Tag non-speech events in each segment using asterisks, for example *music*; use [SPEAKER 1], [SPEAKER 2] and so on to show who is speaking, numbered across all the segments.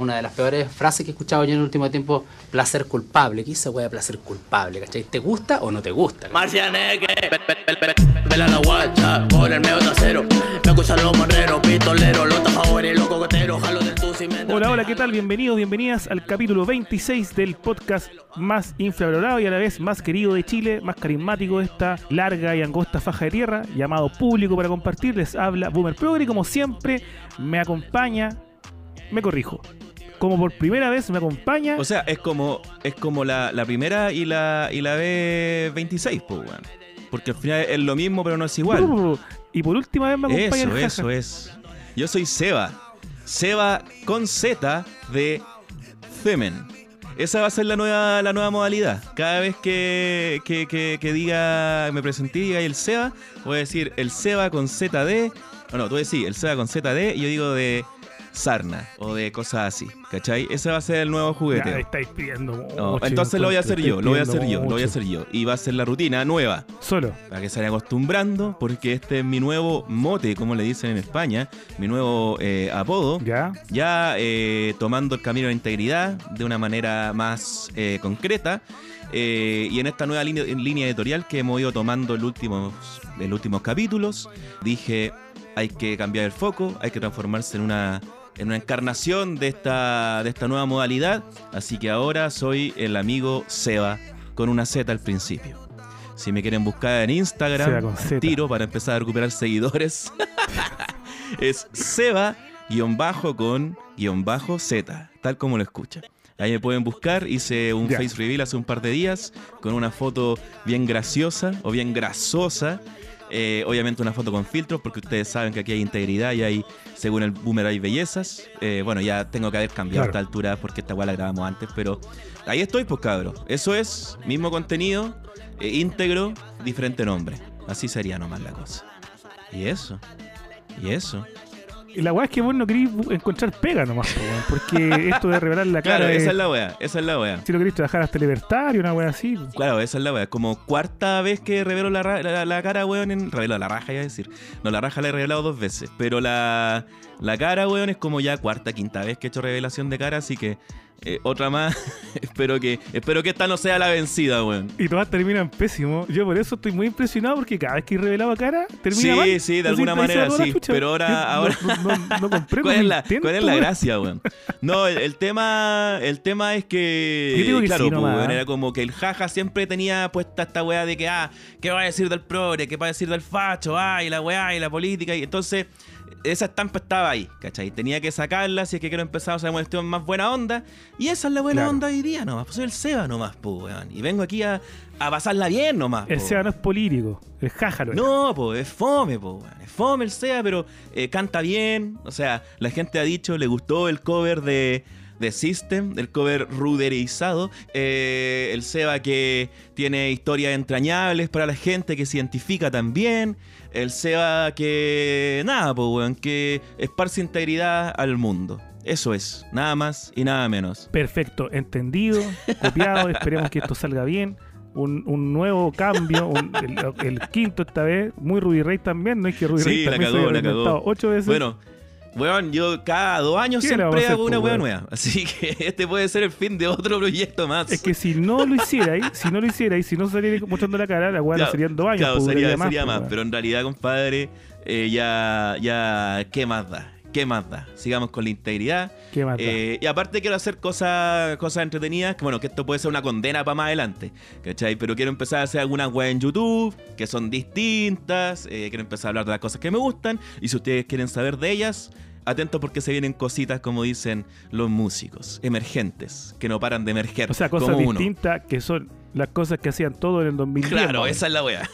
[SPEAKER 1] Una de las peores frases que he escuchado yo en el último tiempo, placer culpable. ¿Qué es esa de placer culpable? ¿Cachai? ¿Te gusta o no te gusta?
[SPEAKER 2] Marcianeque, vela la guacha, por el medio trasero. Me acusan los morreros, pistoleros, los los cocoteros, jalo del
[SPEAKER 3] Hola, hola, ¿qué tal? Bienvenidos, bienvenidas al capítulo 26 del podcast más infravalorado y a la vez más querido de Chile, más carismático de esta larga y angosta faja de tierra, llamado público para compartir. Les habla Boomer Progre y como siempre me acompaña, me corrijo, como por primera vez me acompaña.
[SPEAKER 4] O sea, es como, es como la, la primera y la, y la B26, pues, weón. Porque al final es lo mismo, pero no es igual.
[SPEAKER 3] y por última vez me acompaña
[SPEAKER 4] Eso,
[SPEAKER 3] el
[SPEAKER 4] eso es. Yo soy Seba. Seba con Z de Femen. Esa va a ser la nueva, la nueva modalidad. Cada vez que, que, que- que diga, me presenté y diga el Seba, voy a decir el Seba con ZD. No, no, tú decís el Seba con ZD y yo digo de sarna o de cosas así. ¿Cachai? Ese va a ser el nuevo
[SPEAKER 3] Ya,
[SPEAKER 4] juguete.
[SPEAKER 3] estáis pidiendo
[SPEAKER 4] No, entonces lo voy a hacer yo, lo voy a hacer yo, lo voy a hacer yo. Y va a ser la rutina nueva.
[SPEAKER 3] Solo.
[SPEAKER 4] Para que se vayan acostumbrando, porque este es mi nuevo mote, como le dicen en España, mi nuevo eh, apodo.
[SPEAKER 3] Ya.
[SPEAKER 4] Ya eh, tomando el camino de la integridad de una manera más eh, concreta. eh, y en esta nueva línea, línea editorial que hemos ido tomando en los últimos, en los últimos capítulos, dije, hay que cambiar el foco, hay que transformarse en una, en una encarnación de esta, de esta nueva modalidad. Así que ahora soy el amigo Seba, con una Z al principio. Si me quieren buscar en Instagram, tiro para empezar a recuperar seguidores. *laughs* es Seba guion bajo con guion bajo Z, tal como lo escuchan. Ahí me pueden buscar, hice un face reveal hace un par de días con una foto bien graciosa o bien grasosa. Eh, obviamente una foto con filtros porque ustedes saben que aquí hay integridad y hay, según el boomer hay bellezas. Eh, bueno, ya tengo que haber cambiado
[SPEAKER 3] Claro.
[SPEAKER 4] a esta altura porque esta weá la grabamos antes, pero ahí estoy pues cabros. Eso es, mismo contenido, eh, íntegro, diferente nombre. Así sería nomás la cosa. Y eso, y eso.
[SPEAKER 3] Y la weá es que vos no querís encontrar pega nomás, po, weón, porque *laughs* esto de revelar la cara
[SPEAKER 4] Claro,
[SPEAKER 3] es-
[SPEAKER 4] esa es la wea, esa es la wea.
[SPEAKER 3] si lo querés trabajar hasta libertario, una weá así.
[SPEAKER 4] Claro, esa es la wea. Como cuarta vez que revelo la, la, la cara, weón, en. Revelo la raja, ya decir. No, la raja la he revelado dos veces. Pero la, la cara, weón, es como ya cuarta, quinta vez que he hecho revelación de cara, así que. Eh, otra más. *laughs* espero que. Espero que esta no sea la vencida, weón.
[SPEAKER 3] Y todas terminan pésimo. Yo por eso estoy muy impresionado porque cada vez que he revelado cara, termina
[SPEAKER 4] Sí,
[SPEAKER 3] mal.
[SPEAKER 4] sí, de alguna manera sí, pero ahora- ahora-
[SPEAKER 3] No, no, *laughs*
[SPEAKER 4] ¿Cuál es, la, cuál es la gracia, weón? No, el, el tema el tema es que,
[SPEAKER 3] Yo digo que
[SPEAKER 4] claro,
[SPEAKER 3] sí
[SPEAKER 4] pues, era como que el jaja siempre tenía puesta esta weá de que, ah, ¿qué va a decir del progre? ¿Qué va a decir del facho? Ah, y la weá, y la política. Y entonces, esa estampa estaba ahí, ¿cachai? Tenía que sacarla si es que quiero empezar a hacer una cuestión más buena onda. Y esa es la buena
[SPEAKER 3] Claro.
[SPEAKER 4] onda hoy día nomás. Pues soy el Seba nomás, pues, weón. Y vengo aquí a, a pasarla bien nomás.
[SPEAKER 3] El
[SPEAKER 4] po,
[SPEAKER 3] SEA no es político, el jájaro.
[SPEAKER 4] no, pues es fome, po, weón. Es fome el SEA, pero eh, canta bien. O sea, la gente ha dicho, le gustó el cover de, de System, el cover ruderizado. Eh, el SEA que tiene historias entrañables para la gente, que se identifica también. El SEA que, nada, pues, weón, que esparce integridad al mundo. Eso es, nada más y nada menos.
[SPEAKER 3] Perfecto, entendido, copiado. *laughs* esperemos que esto salga bien. Un, un nuevo cambio, un- el, el quinto esta vez, muy Ruby Ray también, no es que Ruby
[SPEAKER 4] Sí,
[SPEAKER 3] Ray
[SPEAKER 4] la
[SPEAKER 3] también
[SPEAKER 4] cagó,
[SPEAKER 3] se haya
[SPEAKER 4] la cagó.
[SPEAKER 3] ocho veces.
[SPEAKER 4] Bueno, weón, yo cada dos años
[SPEAKER 3] ¿Qué le vamos a
[SPEAKER 4] siempre hago una weá nueva. *laughs* Así que este puede ser el fin de otro proyecto más.
[SPEAKER 3] Es que si no lo hicierais, si no lo hicierais, si no saliera mostrando la cara, la weá no
[SPEAKER 4] Claro,
[SPEAKER 3] serían dos años.
[SPEAKER 4] Claro, sería, sería más, pero en realidad, compadre, eh, ya, ya, ¿qué más da? ¿Qué más da? Sigamos con la integridad.
[SPEAKER 3] ¿Qué más da?
[SPEAKER 4] Eh, y aparte quiero hacer cosas cosas entretenidas, que bueno, que esto puede ser una condena para más adelante, ¿cachai? Pero quiero empezar a hacer algunas weas en YouTube, que son distintas, eh, quiero empezar a hablar de las cosas que me gustan, y si ustedes quieren saber de ellas, atentos porque se vienen cositas, como dicen los músicos, emergentes, que no paran de emerger,
[SPEAKER 3] O sea, cosas distintas que son las cosas que hacían todo en el 2010. más o
[SPEAKER 4] Claro, esa es la wea.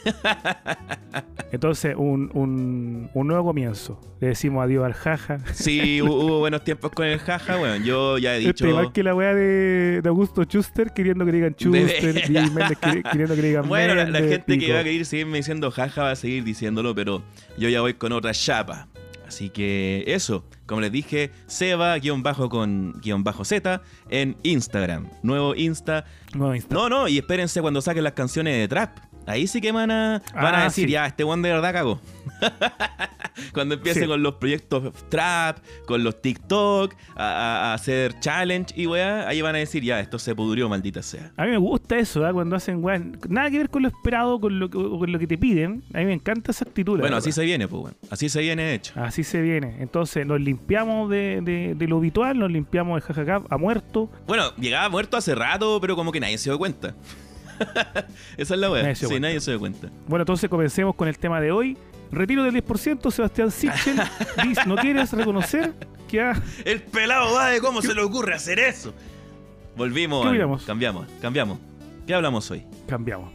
[SPEAKER 3] Entonces, un, un, un nuevo comienzo. Le decimos adiós al jaja.
[SPEAKER 4] Sí, hu- hubo buenos tiempos con el jaja, bueno, yo ya he
[SPEAKER 3] Este,
[SPEAKER 4] dicho...
[SPEAKER 3] igual que la weá de, de Augusto Schuster queriendo que digan Schuster, y queri- queriendo que digan
[SPEAKER 4] Bueno, la, gente que va a querer seguirme diciendo jaja va a seguir diciéndolo, pero yo ya voy con otra chapa. Así que eso, como les dije, Seba guion bajo con guion bajo Z en Instagram. Nuevo Insta.
[SPEAKER 3] No, Insta.
[SPEAKER 4] No, no, y espérense cuando saquen las canciones de trap. Ahí sí que van a, van a
[SPEAKER 3] Ah,
[SPEAKER 4] decir,
[SPEAKER 3] sí.
[SPEAKER 4] ya, este one de verdad cagó. *laughs* Cuando empiece
[SPEAKER 3] Sí.
[SPEAKER 4] con los proyectos trap, con los TikTok, a, hacer challenge y weá, ahí van a decir, ya, esto se pudrió, maldita sea.
[SPEAKER 3] A mí me gusta eso, ¿ah? cuando hacen weas, nada que ver con lo esperado, con lo, que- con lo que te piden. A mí me encanta esa actitud.
[SPEAKER 4] Bueno, así se viene, pues, bueno. Así se viene hecho.
[SPEAKER 3] Así se viene. Entonces nos limpiamos de, de- de lo habitual, nos limpiamos de jajaja a muerto.
[SPEAKER 4] Bueno, llegaba muerto hace rato, pero como que nadie se dio cuenta. *laughs* Esa es la weá.
[SPEAKER 3] Nadie
[SPEAKER 4] Sí,
[SPEAKER 3] cuenta.
[SPEAKER 4] nadie se dio cuenta.
[SPEAKER 3] Bueno, entonces comencemos con el tema de hoy. Retiro del 10%, Sebastián Sichel. *laughs* dice, ¿no quieres reconocer que ha...
[SPEAKER 4] El pelado va de cómo se le ocurre hacer eso. Volvimos.
[SPEAKER 3] ¿Qué
[SPEAKER 4] al-
[SPEAKER 3] opinamos?
[SPEAKER 4] Cambiamos, cambiamos. ¿Qué hablamos hoy?
[SPEAKER 3] cambiamos?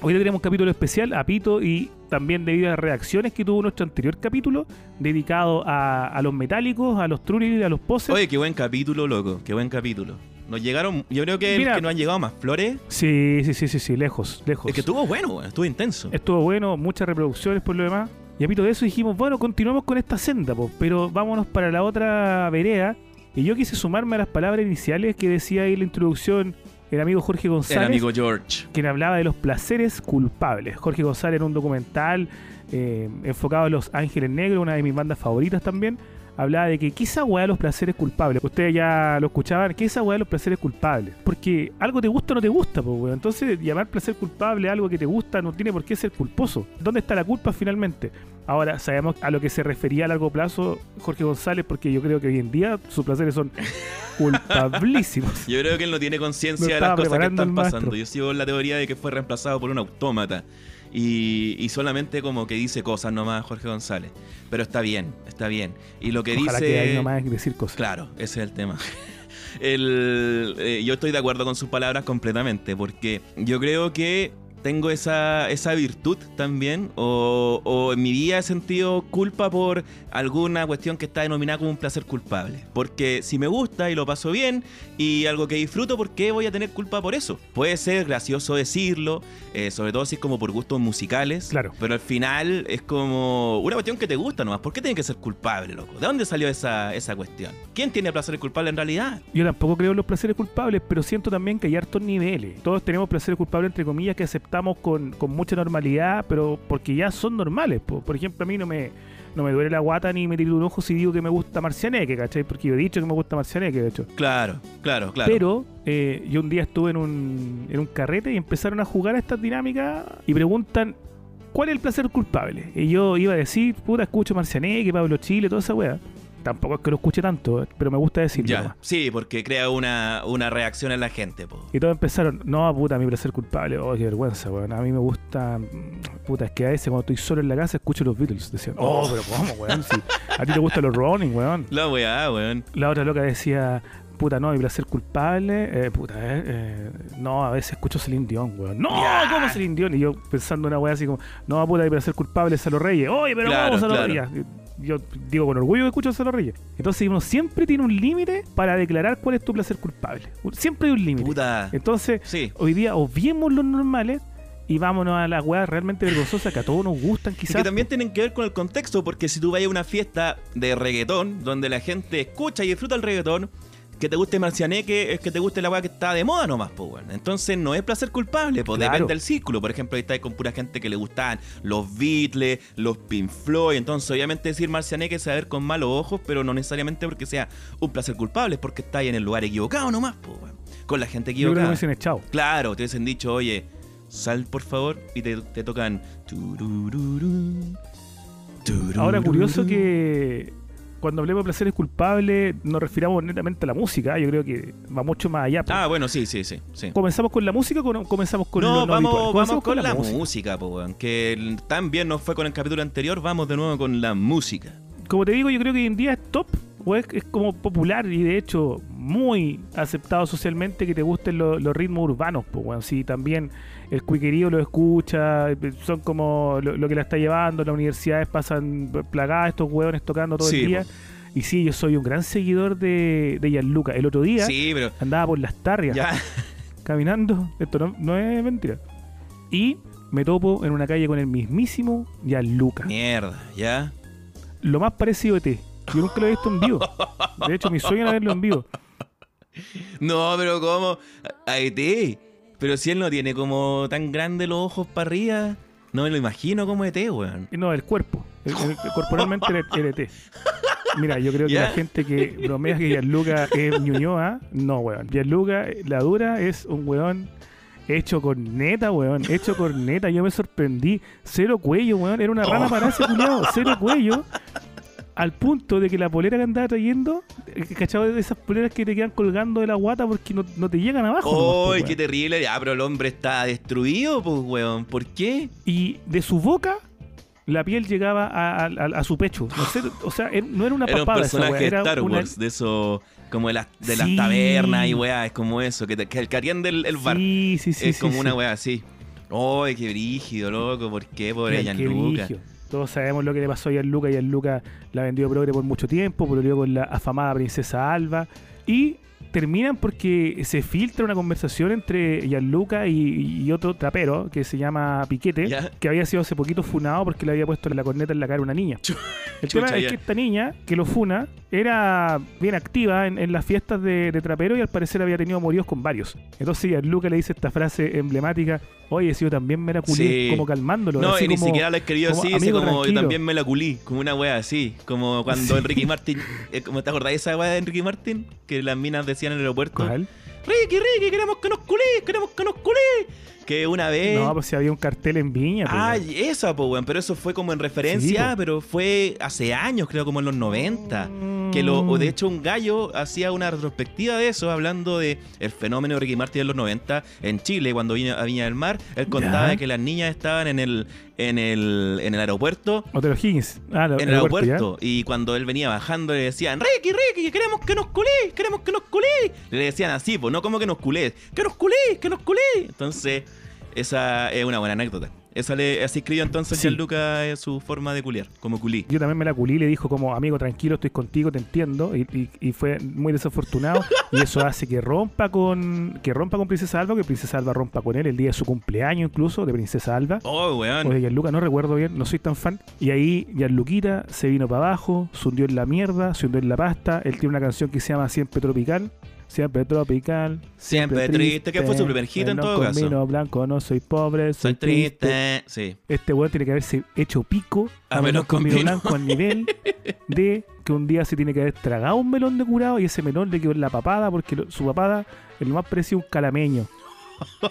[SPEAKER 3] Hoy tenemos un capítulo especial a Pito y también debido a las reacciones que tuvo nuestro anterior capítulo dedicado a, a los metálicos, a los trulis, a los poses.
[SPEAKER 4] Oye, qué buen capítulo, loco. Qué buen capítulo. Nos llegaron, yo creo que el
[SPEAKER 3] Mira.
[SPEAKER 4] que nos han llegado más flores.
[SPEAKER 3] Sí, sí, sí, sí, sí, lejos, lejos.
[SPEAKER 4] Es que estuvo bueno, estuvo intenso.
[SPEAKER 3] Estuvo bueno, muchas reproducciones por lo demás. Y a pito de eso dijimos, bueno, continuamos con esta senda, po, pero vámonos para la otra vereda. Y yo quise sumarme a las palabras iniciales que decía ahí en la introducción el amigo Jorge
[SPEAKER 4] El
[SPEAKER 3] González,
[SPEAKER 4] amigo George.
[SPEAKER 3] quien hablaba de los placeres culpables. Jorge González en un documental eh, enfocado en Los Ángeles Negros, una de mis bandas favoritas también. Hablaba de que, ¿qué es esa weá de los placeres culpables? Ustedes ya lo escuchaban, ¿qué es esa weá de los placeres culpables? Porque algo te gusta o no te gusta, pues weón. Entonces, llamar placer culpable a algo que te gusta no tiene por qué ser culposo. ¿Dónde está la culpa finalmente? Ahora, sabemos a lo que se refería a largo plazo Jorge González, porque yo creo que hoy en día sus placeres son *laughs* culpabilísimos.
[SPEAKER 4] Yo creo que él no tiene conciencia de las cosas que están pasando. Yo sigo la teoría de que fue reemplazado por un autómata. Y, y solamente como que dice cosas nomás Jorge González. Pero está bien, está bien. Y lo que
[SPEAKER 3] Ojalá
[SPEAKER 4] dice...
[SPEAKER 3] que ahí nomás decir cosas.
[SPEAKER 4] Claro, ese es el tema. *laughs* El, eh, yo estoy de acuerdo con sus palabras completamente, porque yo creo que tengo esa, esa virtud también, o, o en mi vida he sentido culpa por alguna cuestión que está denominada como un placer culpable. Porque si me gusta y lo paso bien y algo que disfruto, ¿por qué voy a tener culpa por eso? Puede ser gracioso decirlo, eh, sobre todo si es como por gustos musicales,
[SPEAKER 3] Claro.
[SPEAKER 4] pero al final es como una cuestión que te gusta nomás. ¿Por qué tiene que ser culpable, loco? ¿De dónde salió esa, esa cuestión? ¿Quién tiene placer culpable en realidad?
[SPEAKER 3] Yo tampoco creo en los placeres culpables, pero siento también que hay hartos niveles. Todos tenemos placeres culpables, entre comillas, que aceptamos con, con mucha normalidad, pero porque ya son normales. po. Por ejemplo, a mí no me, no me duele la guata ni me tiro un ojo si digo que me gusta Marcianeque, ¿cachai? Porque yo he dicho que me gusta Marcianeque, de hecho.
[SPEAKER 4] Claro, claro, claro.
[SPEAKER 3] Pero eh, yo un día estuve en un, en un carrete y empezaron a jugar a estas dinámicas y preguntan, ¿cuál es el placer culpable? Y yo iba a decir, puta, escucho Marcianeque, Pablo Chile, toda esa wea. Tampoco es que lo escuche tanto, pero me gusta decirlo.
[SPEAKER 4] ya, sí, porque crea una, una reacción en la gente, po.
[SPEAKER 3] Y todos empezaron, no, puta, mi placer culpable, oh, qué vergüenza, weón. A mí me gusta, puta, es que a veces cuando estoy solo en la casa escucho los Beatles. Decían, oh,
[SPEAKER 4] Oh.
[SPEAKER 3] pero ¿cómo, weón? Si a ti te gustan los Rolling, weón.
[SPEAKER 4] La weá, weón.
[SPEAKER 3] La otra loca decía, puta, no, mi placer culpable, eh, puta, eh, eh, no, a veces escucho Celine Dion, weón. No,
[SPEAKER 4] Ya.
[SPEAKER 3] ¿cómo Celine Dion? Y yo pensando en una weá así como, no, puta, mi placer culpable es Salo Reyes. Oye, pero
[SPEAKER 4] Claro,
[SPEAKER 3] ¿cómo Salo
[SPEAKER 4] claro.
[SPEAKER 3] Reyes? Yo digo con orgullo que escucho a Salo Reyes. Entonces uno siempre tiene un límite para declarar cuál es tu placer culpable. Siempre hay un límite. Entonces,
[SPEAKER 4] Sí.
[SPEAKER 3] hoy día obviemos los normales y vámonos a las weas realmente vergonzosas que a todos nos gustan
[SPEAKER 4] Y
[SPEAKER 3] quizás.
[SPEAKER 4] que también tienen que ver con el contexto, porque si tú vas a una fiesta de reggaetón, donde la gente escucha y disfruta el reggaetón, que te guste Marcianeque es que te guste la weá que está de moda nomás, pues, weón. Entonces no es placer culpable, pues
[SPEAKER 3] Claro.
[SPEAKER 4] depende del círculo. Por ejemplo, ahí está con pura gente que le gustaban los Beatles, los Pink Floyd. Entonces, obviamente, decir Marcianeque a ver con malos ojos, pero no necesariamente porque sea un placer culpable, es porque está ahí en el lugar equivocado nomás, pues, weón. Con la gente
[SPEAKER 3] Yo creo que
[SPEAKER 4] equivocada.
[SPEAKER 3] echado.
[SPEAKER 4] Claro, te hubiesen dicho, oye, sal por favor, y te, te tocan.
[SPEAKER 3] Ahora, curioso que cuando hablemos de placeres culpables nos refiramos netamente a la música. ¿eh? Yo creo que va mucho más allá. pues.
[SPEAKER 4] Ah, bueno, sí, sí, sí. sí.
[SPEAKER 3] ¿Comenzamos con la música o comenzamos con
[SPEAKER 4] no,
[SPEAKER 3] lo no
[SPEAKER 4] vamos, vamos con, la, música, po, weón, que bien nos fue con el capítulo anterior, vamos de nuevo con la música.
[SPEAKER 3] Como te digo, yo creo que hoy en día es top o es, es como popular y de hecho muy aceptado socialmente que te gusten lo- los ritmos urbanos. Pues, bueno, sí, también el cuiquerío lo escucha, son como lo, lo que la está llevando, las universidades pasan plagadas estos hueones tocando todo
[SPEAKER 4] Sí,
[SPEAKER 3] el día. Y sí, yo soy un gran seguidor de, de Gianluca. El otro día
[SPEAKER 4] Sí, pero
[SPEAKER 3] andaba por las tarrias
[SPEAKER 4] ya. *laughs*
[SPEAKER 3] caminando, esto no, no es mentira. Y me topo en una calle con el mismísimo Gianluca.
[SPEAKER 4] Mierda, ya.
[SPEAKER 3] Lo más parecido a ti. Yo nunca lo he visto en vivo. De hecho, mi sueño era verlo en vivo. *laughs*
[SPEAKER 4] No, pero ¿cómo? Aete. Pero si él no tiene como tan grande los ojos para arriba. No me lo imagino como ET, weón.
[SPEAKER 3] No, el cuerpo. El- el- corporalmente el, ET. Mira, yo creo que
[SPEAKER 4] Ya.
[SPEAKER 3] la gente que bromea que Gianluca es Ñuñoa, no, weón. Gianluca, la dura, es un weón hecho con neta, weón. Hecho con neta. Yo me sorprendí. Cero cuello, weón. Era una rana
[SPEAKER 4] Oh.
[SPEAKER 3] para ese culiado. Cero cuello. Al punto de que la polera que andaba trayendo, eh, ¿cachado? De esas poleras que te quedan colgando de la guata porque no, no te llegan abajo. nomás, po,
[SPEAKER 4] ¡Ay,
[SPEAKER 3] weón.
[SPEAKER 4] qué terrible! Ya, pero el hombre está destruido, pues, weón. ¿Por qué?
[SPEAKER 3] y de su boca la piel llegaba a, a- a- a su pecho. No sé, o sea, no era una *laughs*
[SPEAKER 4] Era un
[SPEAKER 3] papada esa
[SPEAKER 4] personaje de Star
[SPEAKER 3] una-
[SPEAKER 4] Wars, de eso, como de las, de las tabernas y weá, es como eso, que, te, que el que atiende el, bar.
[SPEAKER 3] Sí, sí, sí.
[SPEAKER 4] es
[SPEAKER 3] sí,
[SPEAKER 4] como
[SPEAKER 3] sí.
[SPEAKER 4] una weá así. ¡Ay, qué brígido, loco! ¿Por qué, pobre
[SPEAKER 3] qué
[SPEAKER 4] Gianluca?
[SPEAKER 3] brillo. Todos sabemos lo que le pasó a Gianluca. Gianluca la vendió progre por mucho tiempo, volvió con la afamada princesa Alba. Y terminan porque se filtra una conversación entre Gianluca y, y otro trapero que se llama Piquete, que había sido hace poquito funado porque le había puesto la corneta en la cara a una niña. El tema es que esta niña que lo funa era bien activa en, en las fiestas de, de trapero y al parecer había tenido moríos con varios. Entonces Gianluca le dice esta frase emblemática, oye, si yo también me la culé,
[SPEAKER 4] Sí.
[SPEAKER 3] como calmándolo.
[SPEAKER 4] No,
[SPEAKER 3] así
[SPEAKER 4] y ni
[SPEAKER 3] como-
[SPEAKER 4] siquiera lo
[SPEAKER 3] como,
[SPEAKER 4] así,
[SPEAKER 3] "Amigo,
[SPEAKER 4] como yo
[SPEAKER 3] tranquilo".
[SPEAKER 4] también me la culí, como una wea así, como cuando
[SPEAKER 3] Sí.
[SPEAKER 4] Enrique Martin, eh, como te acordás de esa wea de Enrique Martin, que las minas decían en el aeropuerto,
[SPEAKER 3] ¿Cuál?
[SPEAKER 4] Ricky, Ricky, queremos que nos culí, queremos que nos culí, que una vez...
[SPEAKER 3] No, pues si había un cartel en Viña. pues,
[SPEAKER 4] Ah,
[SPEAKER 3] weón.
[SPEAKER 4] esa, pues, weón, pero eso fue como en referencia,
[SPEAKER 3] Sí,
[SPEAKER 4] pero fue hace años, creo, como en los 90. Que lo, o
[SPEAKER 3] Mm.
[SPEAKER 4] de hecho un gallo hacía una retrospectiva de eso, hablando de el fenómeno de Ricky Martin en los 90 en Chile, cuando vino a Viña del Mar. Él contaba
[SPEAKER 3] Ya.
[SPEAKER 4] de que las niñas estaban en el, en el, en el aeropuerto.
[SPEAKER 3] Otero Higgins. Ah,
[SPEAKER 4] En el aeropuerto, y cuando él venía bajando le decían, Ricky, Ricky, queremos que nos culé, queremos que nos culé. Le decían así, pues no como que nos culé, que nos culé, que nos culé. Entonces, esa es una buena anécdota. Esa le, así escribió entonces
[SPEAKER 3] Sí.
[SPEAKER 4] Gianluca eh, su forma de culiar, como culí.
[SPEAKER 3] Yo también me la culí, le dijo como, amigo, tranquilo, estoy contigo, te entiendo. Y, y- y fue muy desafortunado. *laughs* y eso hace que rompa con que rompa con Princesa Alba, que Princesa Alba rompa con él el día de su cumpleaños incluso, de Princesa Alba.
[SPEAKER 4] Oh,
[SPEAKER 3] O
[SPEAKER 4] weón.
[SPEAKER 3] de Gianluca, no recuerdo bien, no soy tan fan. Y ahí Gianluquita se vino para abajo, se hundió en la mierda, se hundió en la pasta. Él tiene una canción que se llama Siempre Tropical. Siempre tropical.
[SPEAKER 4] Siempre triste, que fue su primer hit en
[SPEAKER 3] no
[SPEAKER 4] todo caso.
[SPEAKER 3] vino blanco, no soy pobre, soy,
[SPEAKER 4] Soy triste. Sí.
[SPEAKER 3] Este weón tiene que haberse hecho pico
[SPEAKER 4] A
[SPEAKER 3] a
[SPEAKER 4] menos
[SPEAKER 3] con vino blanco al nivel *laughs* de que un día se tiene que haber tragado un melón de curado y ese melón le quedó en la papada porque lo- su papada es lo más parecido un calameño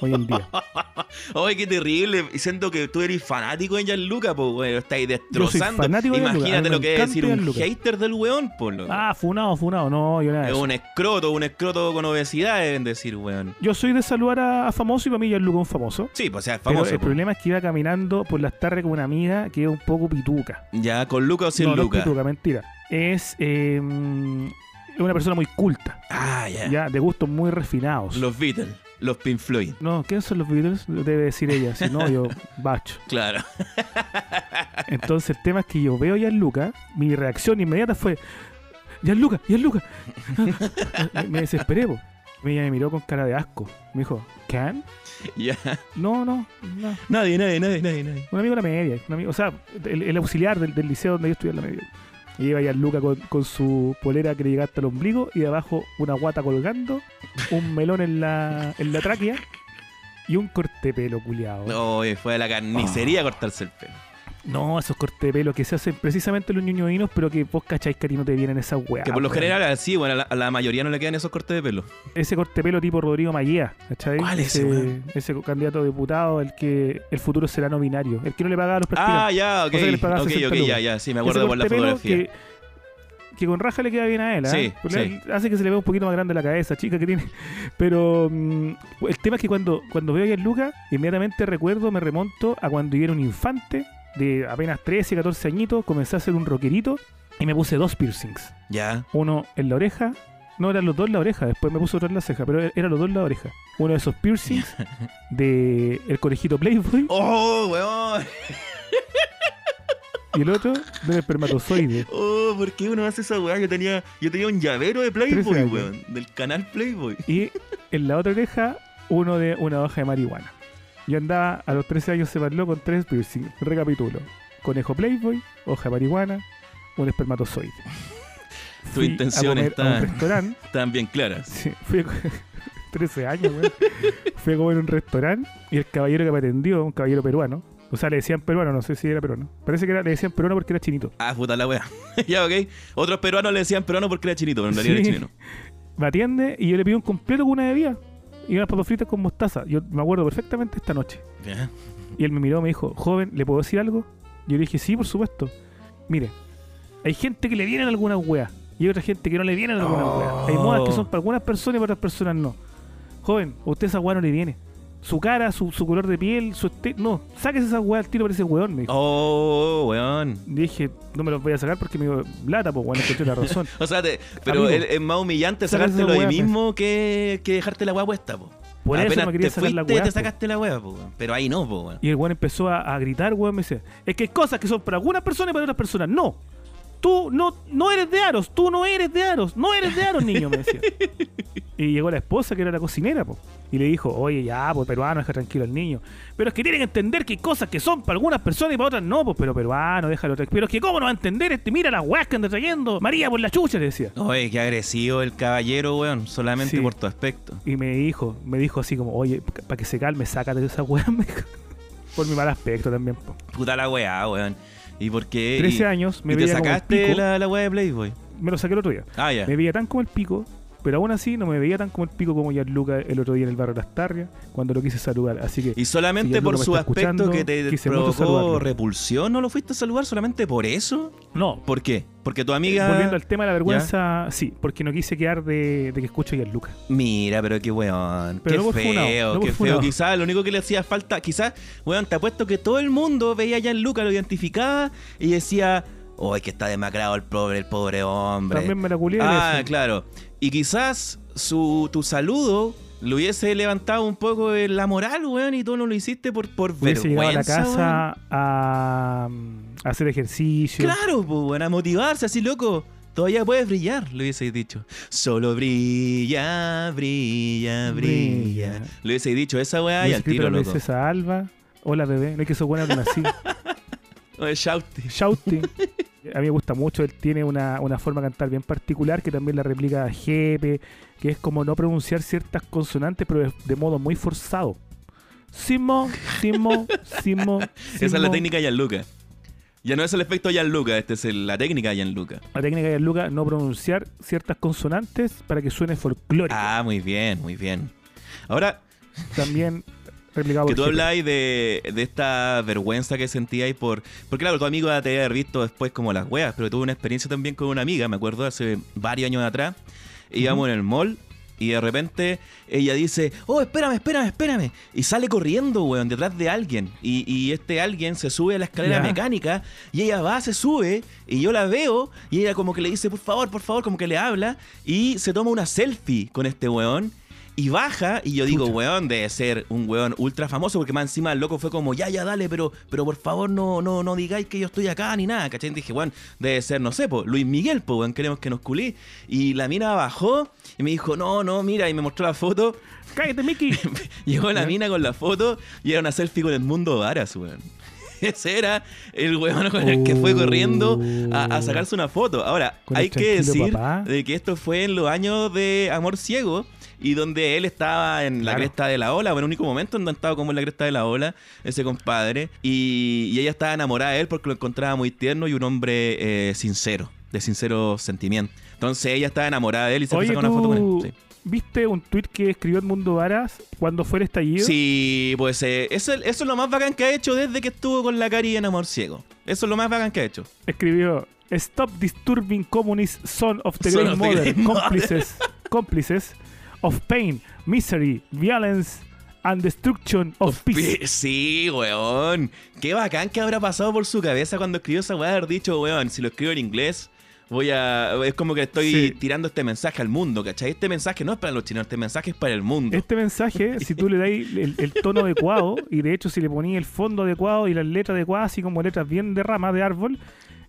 [SPEAKER 3] hoy en día. *laughs*
[SPEAKER 4] Ay, qué terrible. Siento que tú eres fanático de Gianluca, pues, weón. Estáis destrozando. Imagínate lo que es decir un hater del weón, por lo
[SPEAKER 3] Ah, funado, funado, no, yo nada.
[SPEAKER 4] Es un escroto, un escroto con obesidad, deben decir, weón.
[SPEAKER 3] Yo soy de saludar a, a famoso y para mí Gianluca es un famoso.
[SPEAKER 4] Sí, pues o sea, es
[SPEAKER 3] Pero
[SPEAKER 4] famoso.
[SPEAKER 3] el
[SPEAKER 4] po.
[SPEAKER 3] problema es que iba caminando por las tardes con una amiga que es un poco pituca.
[SPEAKER 4] Ya, con Luca o sin
[SPEAKER 3] no, no
[SPEAKER 4] Luca.
[SPEAKER 3] pituca, mentira. Es eh, es una persona muy culta,
[SPEAKER 4] ah, ya.
[SPEAKER 3] ya de gustos muy refinados.
[SPEAKER 4] Los Beatles, los Pink Floyd.
[SPEAKER 3] No, ¿quiénes son los Beatles? Debe decir ella, si no, yo *laughs* bacho.
[SPEAKER 4] Claro.
[SPEAKER 3] Entonces el tema es que yo veo a Gianluca, mi reacción inmediata fue Gianluca, Gianluca. *laughs* me, me desesperé, po. Ella me miró con cara de asco. Me dijo, ¿can? *laughs*
[SPEAKER 4] ya.
[SPEAKER 3] No, no, no.
[SPEAKER 4] Nadie, nadie, nadie, nadie, nadie.
[SPEAKER 3] Un amigo de la media, un amigo, o sea, el, el auxiliar del, del liceo donde yo estudié en la media. Y iba Gianluca con, con su polera que le llegaba hasta el ombligo y de abajo una guata colgando, un melón en la, en la tráquea y un corte de pelo culiado.
[SPEAKER 4] No, fue a la carnicería a cortarse el pelo.
[SPEAKER 3] No, esos cortes de pelo que se hacen precisamente los ñoñoinos, pero que vos cacháis que a ti no te vienen esas weas.
[SPEAKER 4] Que por lo general, así, bueno, a la, a la mayoría no le quedan esos cortes de pelo.
[SPEAKER 3] Ese corte de pelo tipo Rodrigo Maguía, ¿cachai?
[SPEAKER 4] ¿Cuál es ese,
[SPEAKER 3] ese,
[SPEAKER 4] weón?
[SPEAKER 3] ese candidato a diputado, el que el futuro será no binario, el que no le pagaba a los practicantes.
[SPEAKER 4] Ah, ya, ok.
[SPEAKER 3] Que
[SPEAKER 4] ok,
[SPEAKER 3] 60
[SPEAKER 4] ok, ya,
[SPEAKER 3] lucas.
[SPEAKER 4] ya. Sí, me acuerdo por la fotografía.
[SPEAKER 3] Que, que con raja le queda bien a él, ¿ah?
[SPEAKER 4] Sí,
[SPEAKER 3] Porque
[SPEAKER 4] sí.
[SPEAKER 3] Hace que se le vea un poquito más grande la cabeza, chica que tiene. *laughs* Pero mm, el tema es que cuando, cuando veo a Gianluca, inmediatamente recuerdo, me remonto a cuando yo era un infante de apenas 13, 14 añitos, comencé a hacer un rockerito y me puse dos piercings.
[SPEAKER 4] Ya.
[SPEAKER 3] Uno en la oreja. No, eran los dos en la oreja, después me puse otro en la ceja, pero eran los dos en la oreja. Uno de esos piercings de el conejito Playboy *laughs*
[SPEAKER 4] ¡Oh, weón!
[SPEAKER 3] y el otro del espermatozoide.
[SPEAKER 4] Oh, ¿por qué uno hace esa weá? Yo tenía, yo tenía un llavero de
[SPEAKER 3] 13
[SPEAKER 4] Playboy, weón. Del canal Playboy.
[SPEAKER 3] Y en la otra oreja, uno de una hoja de marihuana. Yo andaba a los 13 años se parló con tres piercings. Recapitulo. Conejo Playboy, hoja de marihuana, un espermatozoide. *laughs*
[SPEAKER 4] Tu intención
[SPEAKER 3] a
[SPEAKER 4] está-
[SPEAKER 3] a.
[SPEAKER 4] Están *laughs* bien claras.
[SPEAKER 3] Sí, fui a co- *laughs* 13 años, weón. Fui a comer en un restaurante y el caballero que me atendió, un caballero peruano, O sea, le decían peruano, no sé si era peruano. Parece que era- le decían peruano porque era chinito.
[SPEAKER 4] Ah, puta la wea. ya, ok. Otros peruanos le decían peruano porque era chinito, pero en realidad
[SPEAKER 3] Sí.
[SPEAKER 4] era chileno.
[SPEAKER 3] Me atiende y yo le pido un completo con una bebida y unas papas fritas con mostaza. Yo me acuerdo perfectamente esta noche. Y él me miró y me dijo, joven, ¿le puedo decir algo? Yo le dije, sí, por supuesto. Mire, hay gente que le vienen algunas weas y hay otra gente que no le vienen algunas
[SPEAKER 4] Oh.
[SPEAKER 3] weas. Hay modas que son para algunas personas y para otras personas no. Joven, a usted esa wea no le viene. Su cara, su, su color de piel, su. No, sáquese esa wea al tiro para ese weón, me dijo.
[SPEAKER 4] Oh, weón.
[SPEAKER 3] Dije, no me los voy a sacar porque me digo, lata, pues bueno, encontré la razón. *laughs*
[SPEAKER 4] O sea, te- pero
[SPEAKER 3] Amigo,
[SPEAKER 4] es, más humillante sacártelo ahí
[SPEAKER 3] weá,
[SPEAKER 4] mismo que, que dejarte la weá puesta, po.
[SPEAKER 3] Por eso me quería
[SPEAKER 4] te
[SPEAKER 3] sacar la
[SPEAKER 4] fuiste,
[SPEAKER 3] weá.
[SPEAKER 4] te
[SPEAKER 3] po.
[SPEAKER 4] sacaste la weá, po, weón. Pero ahí no, po, weón.
[SPEAKER 3] Y el weón empezó a, a gritar, weón, me decía, es que hay cosas que son para algunas personas y para otras personas. No, tú no, no eres de Aros, tú no eres de Aros, no eres de Aros, niño, me decía. *laughs* Y llegó la esposa, que era la cocinera, po, y le dijo, oye, ya, pues peruano, deja tranquilo al niño. Pero es que tienen que entender que hay cosas que son para algunas personas y para otras no, pues, pero peruano, déjalo. tranquilo. Pero es que cómo no va a entender este, mira la weá que anda trayendo, María por la chucha, le decía.
[SPEAKER 4] Oye, qué agresivo el caballero, weón. Solamente
[SPEAKER 3] Sí.
[SPEAKER 4] por tu aspecto.
[SPEAKER 3] Y me dijo, me dijo así como, oye, para que se calme, sácate de esa weá, *laughs* me dijo. Por mi mal aspecto también, po.
[SPEAKER 4] Puta la weá, weón. ¿Y por qué?
[SPEAKER 3] 13
[SPEAKER 4] Y-
[SPEAKER 3] años, me
[SPEAKER 4] ¿Y te
[SPEAKER 3] veía como el
[SPEAKER 4] sacaste
[SPEAKER 3] pico.
[SPEAKER 4] la, la weá de Playboy?
[SPEAKER 3] Me lo saqué el otro día.
[SPEAKER 4] Ah, ya.
[SPEAKER 3] Me veía tan como el pico, pero aún así no me veía tan como el pico como Gianluca el otro día en el barrio Las Tarrias, cuando lo quise saludar. Así que
[SPEAKER 4] Y solamente
[SPEAKER 3] Si Gianluca
[SPEAKER 4] por su aspecto que te provocó repulsión, ¿no lo fuiste a saludar solamente por eso?
[SPEAKER 3] no.
[SPEAKER 4] ¿Por qué? Porque tu amiga...
[SPEAKER 3] Volviendo al tema de la vergüenza, sí, porque no quise quedar de, de que escucho a Gianluca.
[SPEAKER 4] Mira, pero qué weón.
[SPEAKER 3] Pero
[SPEAKER 4] qué
[SPEAKER 3] no
[SPEAKER 4] feo,
[SPEAKER 3] no
[SPEAKER 4] qué feo. Quizás lo único que le hacía falta, quizás, weón, te apuesto que todo el mundo veía ya en Luca, lo identificaba y decía, ¡ay, que está demacrado el pobre, el pobre hombre!
[SPEAKER 3] También me la culié.
[SPEAKER 4] Ah, claro. Y quizás su, tu saludo le hubiese levantado un poco la moral, weón, y tú no lo hiciste por, por
[SPEAKER 3] Hubiese llegado a la
[SPEAKER 4] vergüenza,
[SPEAKER 3] casa a, a hacer ejercicio.
[SPEAKER 4] Claro, pues, bueno, a motivarse así, loco. Todavía puedes brillar, le hubiese dicho. Solo brilla, brilla, brilla.
[SPEAKER 3] Brilla.
[SPEAKER 4] Le hubiese dicho esa weá y al tiro, loco.
[SPEAKER 3] princesa Alba. Hola, bebé. No es que eso buena. *laughs*
[SPEAKER 4] Oye, shouty.
[SPEAKER 3] Shouting. A mí me gusta mucho, él tiene una, una forma de cantar bien particular que también la replica Jepe, que es como no pronunciar ciertas consonantes, pero de, modo muy forzado. Simo, Simo, *laughs* Simo.
[SPEAKER 4] Esa es la técnica de Gianluca. Ya no es el efecto Gianluca, esta es el- la técnica de Gianluca.
[SPEAKER 3] La técnica de Luca, no pronunciar ciertas consonantes para que suene folclórico.
[SPEAKER 4] Ah, muy bien, muy bien. Ahora,
[SPEAKER 3] También replicado
[SPEAKER 4] que tú habláis de, de esta vergüenza que sentíais por. Porque claro, tu amigo te haber visto después como las weas, pero tuve una experiencia también con una amiga, me acuerdo hace varios años atrás. Íbamos en el mall y de repente ella dice: Oh, espérame, espérame, espérame. Y sale corriendo, weón, detrás de alguien. Y, y este alguien se sube a la escalera mecánica y ella va, se sube y yo la veo y ella como que le dice: Por favor, por favor, como que le habla y se toma una selfie con este weón. Y baja, y yo digo,
[SPEAKER 3] Chucha.
[SPEAKER 4] weón, debe ser un weón ultra famoso, porque más encima el loco fue como, ya, ya, dale, pero, pero por favor no, no, no digáis que yo estoy acá ni nada, ¿cachai? Y dije, weón, debe ser, no sé, po, Luis Miguel, po, weón, queremos que nos culí. Y la mina bajó y me dijo, no, no, mira, y me mostró la foto. *laughs*
[SPEAKER 3] ¡Cállate, Mickey! *laughs*
[SPEAKER 4] Llegó la mina con la foto y era una selfie con el mundo Varas, weón. *laughs* Ese era el weón con el que fue corriendo a, a sacarse una foto. Ahora, hay que decir
[SPEAKER 3] papá.
[SPEAKER 4] de que esto fue en los años de Amor Ciego y donde él estaba en la
[SPEAKER 3] Claro.
[SPEAKER 4] cresta de la ola, bueno, el único momento donde estaba como en la cresta de la ola, ese compadre, y, y ella estaba enamorada de él porque lo encontraba muy tierno y un hombre eh, sincero, de sincero sentimiento. Entonces ella estaba enamorada de él y se fue a
[SPEAKER 3] Oye,
[SPEAKER 4] sacar una foto con
[SPEAKER 3] ¿tú
[SPEAKER 4] él. Sí.
[SPEAKER 3] viste un tweet que escribió Edmundo Varas cuando fue el estallido?
[SPEAKER 4] Sí, pues eh, eso, eso es lo más bacán que ha hecho desde que estuvo con la Cari en Amor Ciego. Eso es lo más bacán que ha hecho.
[SPEAKER 3] Escribió Stop disturbing communist son of the
[SPEAKER 4] Son
[SPEAKER 3] great
[SPEAKER 4] of the
[SPEAKER 3] mother,
[SPEAKER 4] great mother."
[SPEAKER 3] cómplices, *laughs* cómplices of pain, misery, violence and destruction of, peace.
[SPEAKER 4] Sí, weón. Qué bacán que habrá pasado por su cabeza cuando escribió esa weá. Haber dicho, weón, si lo escribo en inglés, voy a. Es como que estoy
[SPEAKER 3] Sí.
[SPEAKER 4] tirando este mensaje al mundo, ¿cachai? Este mensaje no es para los chinos, este mensaje es para el mundo.
[SPEAKER 3] Este mensaje, si tú le das el, el tono adecuado, y de hecho si le ponías el fondo adecuado y las letras adecuadas, así como letras bien de rama, de árbol,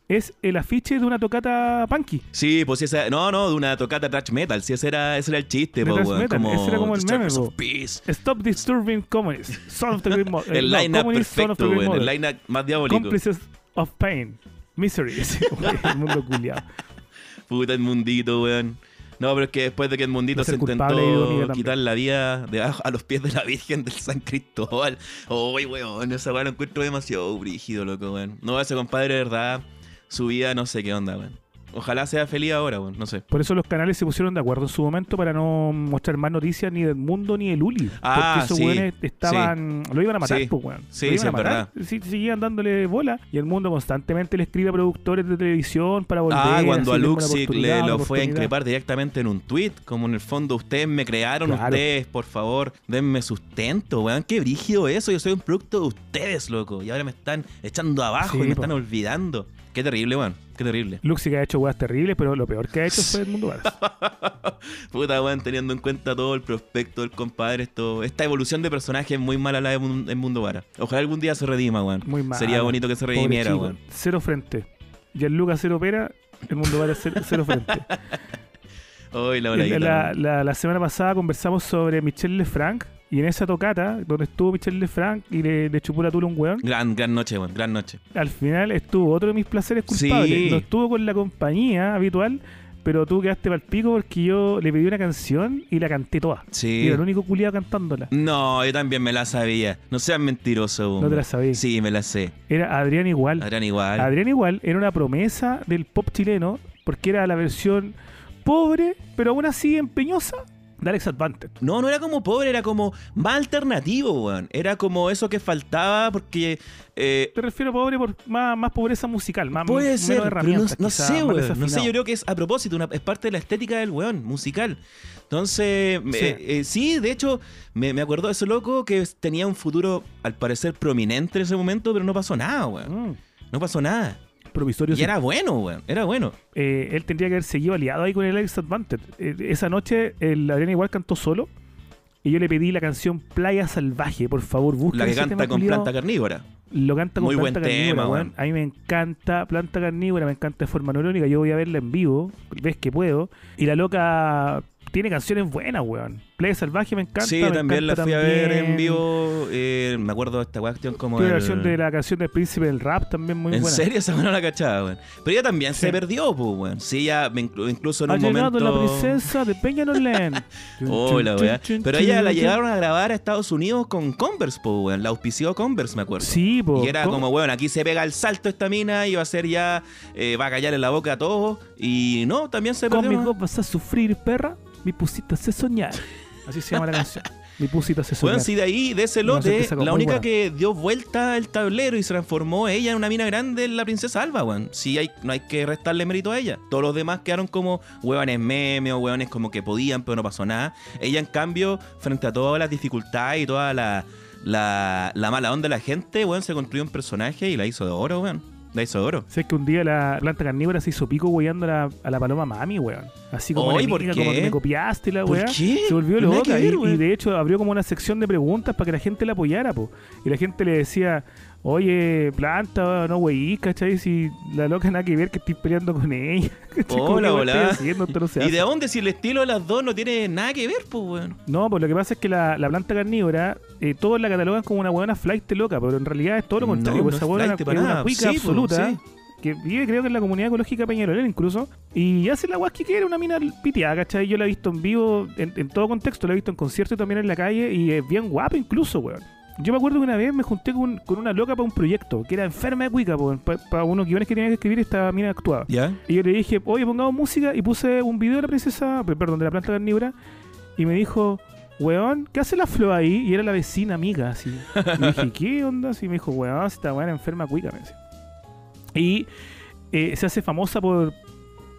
[SPEAKER 3] es el afiche de una tocata punky.
[SPEAKER 4] Sí, pues esa. No, no, de una tocata trash metal. Sí, ese era, ese era el chiste, po,
[SPEAKER 3] thrash
[SPEAKER 4] weón.
[SPEAKER 3] metal,
[SPEAKER 4] Como,
[SPEAKER 3] ese era como el meme,
[SPEAKER 4] of. Peace.
[SPEAKER 3] Stop disturbing communists, son of the great mother. *laughs*
[SPEAKER 4] El
[SPEAKER 3] no,
[SPEAKER 4] line-up
[SPEAKER 3] communists, son of the
[SPEAKER 4] perfecto, weón. El line-up más diabólico.
[SPEAKER 3] Cómplices of pain, misery. *laughs* El mundo culiado.
[SPEAKER 4] Puta el mundito, weón. No, pero es que después de que el mundito se intentó quitar la vida de abajo a los pies de la Virgen del San Cristóbal. Uy, weón, esa weón lo encuentro demasiado brígido, loco, weón. No, ese compadre, de verdad, su vida no sé qué onda, weón. Ojalá sea feliz ahora, weón, no sé.
[SPEAKER 3] Por eso los canales se pusieron de acuerdo en su momento para no mostrar más noticias ni del mundo ni del Uli.
[SPEAKER 4] Ah,
[SPEAKER 3] porque esos
[SPEAKER 4] sí,
[SPEAKER 3] weones estaban. Lo iban a matar,
[SPEAKER 4] Sí.
[SPEAKER 3] pues, weón.
[SPEAKER 4] Sí,
[SPEAKER 3] Lo iban
[SPEAKER 4] sí,
[SPEAKER 3] a
[SPEAKER 4] es
[SPEAKER 3] matar. Sí, seguían dándole bola. Y el mundo constantemente le escribe a productores de televisión para volver.
[SPEAKER 4] Ah, cuando a
[SPEAKER 3] así, denme una
[SPEAKER 4] Luxic le lo fue a increpar directamente en un tweet, como en el fondo ustedes me crearon,
[SPEAKER 3] Claro.
[SPEAKER 4] ustedes, por favor, denme sustento, weón, qué brígido eso, yo soy un producto de ustedes, loco, y ahora me están echando abajo
[SPEAKER 3] Sí,
[SPEAKER 4] y me
[SPEAKER 3] po.
[SPEAKER 4] están olvidando. Qué terrible, weón, qué terrible.
[SPEAKER 3] Luxic ha hecho weas terribles, pero lo peor que ha hecho fue el mundo Varas. *laughs*
[SPEAKER 4] Puta, weón, teniendo en cuenta todo el prospecto del compadre, esto, esta evolución de personaje es muy mala la de Mun- en Mundo Vara. Ojalá algún día se redima, weón.
[SPEAKER 3] Muy mal.
[SPEAKER 4] Sería bonito que se redimiera, weón.
[SPEAKER 3] Cero frente. Y el Lucas cero pera, el mundo Varas cero, cero frente. *laughs*
[SPEAKER 4] Hoy la
[SPEAKER 3] la, la, la- semana pasada conversamos sobre Michel Lefranc. Y en esa tocata, donde estuvo Michel Lefranc y le, le chupó la tula a un weón,
[SPEAKER 4] Gran, gran noche, weón, gran noche.
[SPEAKER 3] al final estuvo otro de mis placeres culpables.
[SPEAKER 4] Sí.
[SPEAKER 3] No estuvo con la compañía habitual, pero tú quedaste para el pico porque yo le pedí una canción y la canté toda. Y era el único culiado cantándola.
[SPEAKER 4] No, yo también me la sabía. No seas mentiroso, weón.
[SPEAKER 3] No te la sabías.
[SPEAKER 4] Sí, me la sé.
[SPEAKER 3] Era Adrián Igual.
[SPEAKER 4] Adrián igual.
[SPEAKER 3] Adrián Igual era una promesa del pop chileno porque era la versión pobre, pero aún así empeñosa Alex Advantage.
[SPEAKER 4] No, no era como pobre, era como más alternativo, weón. Era como eso que faltaba porque... eh,
[SPEAKER 3] Te refiero a pobre por más, más pobreza musical, más
[SPEAKER 4] Puede
[SPEAKER 3] menos
[SPEAKER 4] ser, pero no,
[SPEAKER 3] herramientas,
[SPEAKER 4] no
[SPEAKER 3] quizá,
[SPEAKER 4] sé, weón. No sé, yo creo que es a propósito, una- es parte de la estética del weón, musical. Entonces,
[SPEAKER 3] Sí.
[SPEAKER 4] eh, eh, sí, de hecho, me, me acuerdo de ese loco que tenía un futuro, al parecer, prominente en ese momento, pero no pasó nada, weón.
[SPEAKER 3] Mm,
[SPEAKER 4] No pasó nada.
[SPEAKER 3] Provisorio.
[SPEAKER 4] Y era bueno, weón. Era bueno.
[SPEAKER 3] eh, él tendría que haber seguido aliado ahí con el Alex Advantage. Eh, esa noche el Adrián igual cantó solo y yo le pedí la canción Playa Salvaje, por favor, busca
[SPEAKER 4] La que canta con planta carnívora.
[SPEAKER 3] Lo canta con
[SPEAKER 4] Muy buen
[SPEAKER 3] planta carnívora,
[SPEAKER 4] tema,
[SPEAKER 3] weón. A mí me encanta planta carnívora, me encanta de forma neurónica. Yo voy a verla en vivo, ves que puedo. Y la loca tiene canciones buenas, weón. Playa Salvaje me encanta.
[SPEAKER 4] Sí,
[SPEAKER 3] me
[SPEAKER 4] también la
[SPEAKER 3] encanta
[SPEAKER 4] fui a ver
[SPEAKER 3] también-
[SPEAKER 4] en vivo. eh, me acuerdo de esta cuestión como.
[SPEAKER 3] La versión de la canción del príncipe del rap también muy
[SPEAKER 4] ¿En
[SPEAKER 3] buena.
[SPEAKER 4] serio? *laughs* Esa no la cachaba, weón. Pero ella también
[SPEAKER 3] Sí.
[SPEAKER 4] se perdió, pues, weón. Sí, ella me inclu- incluso en
[SPEAKER 3] Ha
[SPEAKER 4] un
[SPEAKER 3] llegado
[SPEAKER 4] momento.
[SPEAKER 3] la princesa de Peñalolén. *laughs*
[SPEAKER 4] Oh, la weá. Pero ella la llegaron a grabar a Estados Unidos con Converse, pues, weón. La auspició Converse, me acuerdo.
[SPEAKER 3] Sí, po.
[SPEAKER 4] Y era
[SPEAKER 3] ¿Cómo?
[SPEAKER 4] como, weón, aquí se pega el salto esta mina y va a ser ya. eh, va a callar en la boca a todos. Y no, también se perdió.
[SPEAKER 3] Conmigo vas a sufrir, perra. Mi pusita hace soñar. *laughs* Así se llama la canción. *laughs* Mi pusita soñar.
[SPEAKER 4] Bueno, sí, de ahí, de ese lote, la única
[SPEAKER 3] buena.
[SPEAKER 4] que dio vuelta el tablero y se transformó ella en una mina grande es la princesa Alba, weón. Sí, hay, no hay que restarle mérito a ella. Todos los demás quedaron como hueones meme o hueones como que podían, pero no pasó nada. Ella, en cambio, frente a todas las dificultades y toda la, la, la mala onda de la gente, weón, se construyó un personaje y la hizo de oro, weón. La hizo oro.
[SPEAKER 3] ¿Sabes que un día la planta carnívora se hizo pico weyando a la, a la paloma mami, weón? Así como,
[SPEAKER 4] Oy, ¿por qué?
[SPEAKER 3] como que me copiaste la
[SPEAKER 4] ¿Por
[SPEAKER 3] weá. Se volvió loca.
[SPEAKER 4] ver,
[SPEAKER 3] y, y de hecho abrió como una sección de preguntas para que la gente la apoyara, po. Y la gente le decía, oye, planta, no wey, ¿cachai? Si la loca nada que ver que estoy peleando con ella. *laughs*
[SPEAKER 4] Hola, hola.
[SPEAKER 3] haciendo? No
[SPEAKER 4] ¿Y de dónde si el estilo de las dos no tiene nada que ver, pues, weón?
[SPEAKER 3] No, pues lo que pasa es que la, la planta carnívora, eh, todos la catalogan como una buena flight loca, pero en realidad es todo lo
[SPEAKER 4] No,
[SPEAKER 3] contrario.
[SPEAKER 4] no
[SPEAKER 3] pues
[SPEAKER 4] es
[SPEAKER 3] esa buena es una cuica
[SPEAKER 4] Sí, po,
[SPEAKER 3] absoluta.
[SPEAKER 4] sí.
[SPEAKER 3] Que vive, creo que en la comunidad ecológica Peñarolén incluso. Y hace la guas que quiere, una mina piteada, ¿cachai? Yo la he visto en vivo, en, en todo contexto, la he visto en concierto y también en la calle. Y es bien guapa incluso, weón. Yo me acuerdo que una vez me junté con, con una loca para un proyecto, que era enferma de cuica, para unos guiones que tenía que escribir, esta mina actuaba.
[SPEAKER 4] ¿Ya?
[SPEAKER 3] Y yo le dije, oye, pongamos música. Y puse un video de la princesa, pe- perdón, de la planta carnívora. Y me dijo, weón, ¿qué hace la flor ahí? Y era la vecina amiga, así. Y dije, *laughs* ¿qué onda? Y me dijo, weón, esta weón enferma cuica, me decía. Y eh, se hace famosa por,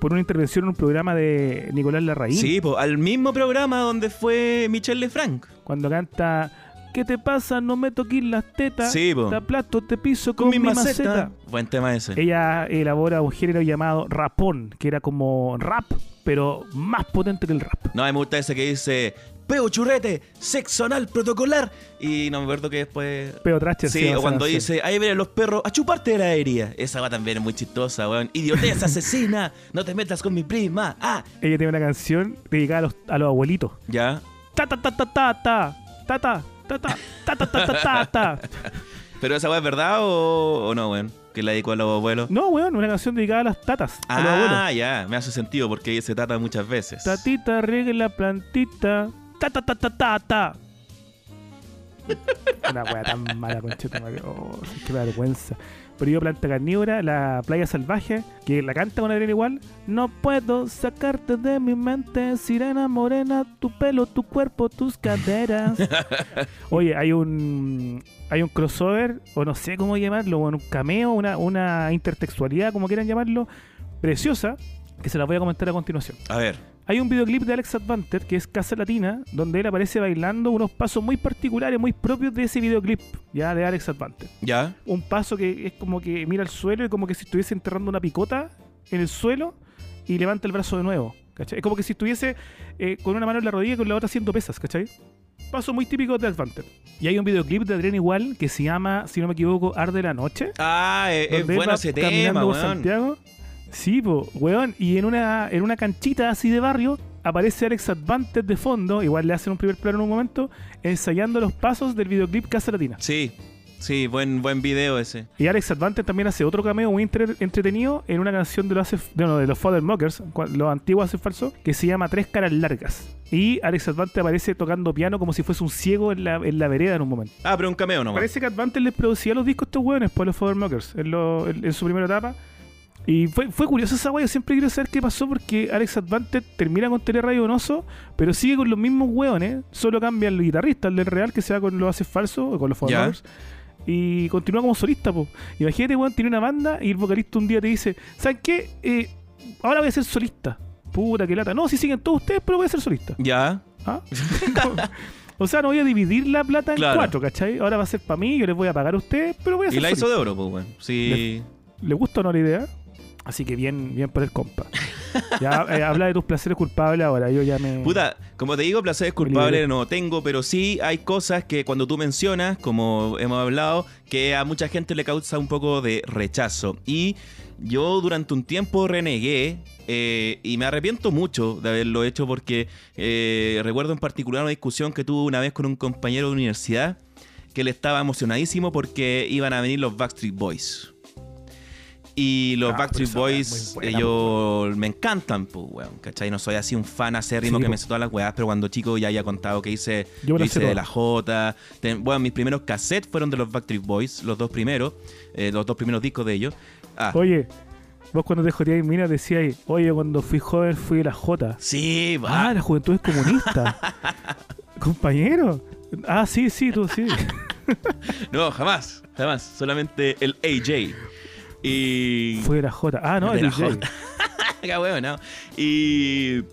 [SPEAKER 3] por una intervención en un programa de Nicolás Larraín.
[SPEAKER 4] Sí, pues, al mismo programa donde fue Michelle Lefranc.
[SPEAKER 3] Cuando canta, ¿qué te pasa? No me toques las tetas.
[SPEAKER 4] Sí, po.
[SPEAKER 3] Te aplasto, te piso
[SPEAKER 4] Con,
[SPEAKER 3] con,
[SPEAKER 4] mi maceta.
[SPEAKER 3] maceta.
[SPEAKER 4] Buen tema ese.
[SPEAKER 3] Ella elabora un género llamado rapón, que era como rap, pero más potente que el rap.
[SPEAKER 4] No, me gusta ese que dice Peo churrete, sexo anal protocolar. Y no me acuerdo que después.
[SPEAKER 3] Pero Tracher
[SPEAKER 4] Sí, o cuando dice, ahí vienen los perros a chuparte de la herida. Esa va también es muy chistosa, weón. Idiotez *laughs* asesina, no te metas con mi prima. Ah,
[SPEAKER 3] Ella tiene una canción dedicada a los, a los abuelitos.
[SPEAKER 4] ya.
[SPEAKER 3] Ta ta ta ta ta ta ta ta ta ta ta ta ta ta ta ta. *laughs*
[SPEAKER 4] Pero esa weá es verdad o, o no, weón. que la dedicó a los abuelos.
[SPEAKER 3] No, weón, una canción dedicada a las tatas, a los abuelos.
[SPEAKER 4] Ah, ya, me hace sentido porque se trata muchas veces.
[SPEAKER 3] Tatita, riegue la plantita. Ta, ta, ta, ta, ta, ta. *laughs* Una wea tan mala, concheta. madre. Oh, qué vergüenza. Pero yo, planta carnívora, la playa salvaje, que la canta con Adrián igual. No puedo sacarte de mi mente, sirena morena, tu pelo, tu cuerpo, tus caderas. *laughs* Oye, hay un hay un crossover, o no sé cómo llamarlo, un cameo, una, una intertextualidad, como quieran llamarlo, preciosa, que se la voy a comentar a continuación.
[SPEAKER 4] A ver.
[SPEAKER 3] Hay un videoclip de Alex Advanter, que es Casa Latina, donde él aparece bailando unos pasos muy particulares, muy propios de ese videoclip, ya de Alex Advanter.
[SPEAKER 4] ¿Ya?
[SPEAKER 3] Un paso que es como que mira al suelo y como que si estuviese enterrando una picota en el suelo y levanta el brazo de nuevo. ¿cachai? Es como que si estuviese eh, con una mano en la rodilla y con la otra haciendo pesas, ¿cachai? Paso muy típico de Advanter. Y hay un videoclip de Adrián Igual que se llama, si no me equivoco, Arde la Noche.
[SPEAKER 4] Ah, es, es
[SPEAKER 3] él
[SPEAKER 4] bueno ese tema.
[SPEAKER 3] Santiago. Sí, po, weón. Y en una, en una canchita así de barrio aparece Alex Advanter de fondo, igual le hacen un primer plano en un momento, ensayando los pasos del videoclip Casa Latina.
[SPEAKER 4] Sí, sí, buen, buen video ese.
[SPEAKER 3] Y Alex Advanter también hace otro cameo muy entre- entretenido en una canción de los, de, no, de los Father Mockers, los antiguos hace falso, que se llama Tres Caras Largas. Y Alex Advanter aparece tocando piano como si fuese un ciego en la, en la vereda en un momento.
[SPEAKER 4] Ah, pero un cameo nomás.
[SPEAKER 3] Parece que Advanter les producía los discos a estos hueones por los Father Mockers en, lo- en- en su primera etapa. Y fue, fue curioso esa wea, yo siempre quiero saber qué pasó porque Alex Advanter termina con Teleradio Donoso, pero sigue con los mismos hueones, solo cambia el guitarrista, el del Real, que se va con los hace falso, o con los. Mockers, y continúa como solista, po. Imagínate, weón, tiene una banda y el vocalista un día te dice, ¿saben qué? Eh, ahora voy a ser solista. Puta, que lata. No, si siguen todos ustedes, pero voy a ser solista.
[SPEAKER 4] Ya.
[SPEAKER 3] ¿Ah? *laughs* o sea, no voy a dividir la plata en cuatro, ¿cachai? Ahora va a ser para mí, yo les voy a pagar a ustedes, pero voy a
[SPEAKER 4] Y
[SPEAKER 3] ser
[SPEAKER 4] la hizo
[SPEAKER 3] solista.
[SPEAKER 4] de oro, pues, weón. Sí.
[SPEAKER 3] ¿Le gusta o no la idea? Así que bien, bien por el compa. Ya eh, *laughs* habla de tus placeres culpables ahora, yo ya me...
[SPEAKER 4] Puta, como te digo, placeres culpables no tengo, pero sí hay cosas que cuando tú mencionas, como hemos hablado, que a mucha gente le causa un poco de rechazo. Y yo durante un tiempo renegué eh, y me arrepiento mucho de haberlo hecho porque eh, recuerdo en particular una discusión que tuve una vez con un compañero de universidad que le estaba emocionadísimo porque iban a venir los Backstreet Boys. Y los
[SPEAKER 3] Ah,
[SPEAKER 4] Backstreet Boys,
[SPEAKER 3] buena,
[SPEAKER 4] ellos me encantan, pues, weón, ¿cachai? No soy así un fan acérrimo
[SPEAKER 3] Sí,
[SPEAKER 4] que me sé todas las weas, pero cuando chico ya había contado que hice,
[SPEAKER 3] Yo
[SPEAKER 4] hice de la J. Ten- bueno, mis primeros cassettes fueron de los Backstreet Boys, los dos primeros, eh, los dos primeros discos de ellos. Ah,
[SPEAKER 3] Oye, vos cuando te joteáis mina decíais, oye, cuando fui joven fui de la J.
[SPEAKER 4] sí, va.
[SPEAKER 3] Ah, la juventud es comunista. *laughs* Compañero. Ah, sí, sí, tú sí. *laughs*
[SPEAKER 4] No, jamás, jamás. Solamente el AJ. Y.
[SPEAKER 3] Fue de la J. Ah, no, el.
[SPEAKER 4] J. *laughs* ¿no? Y.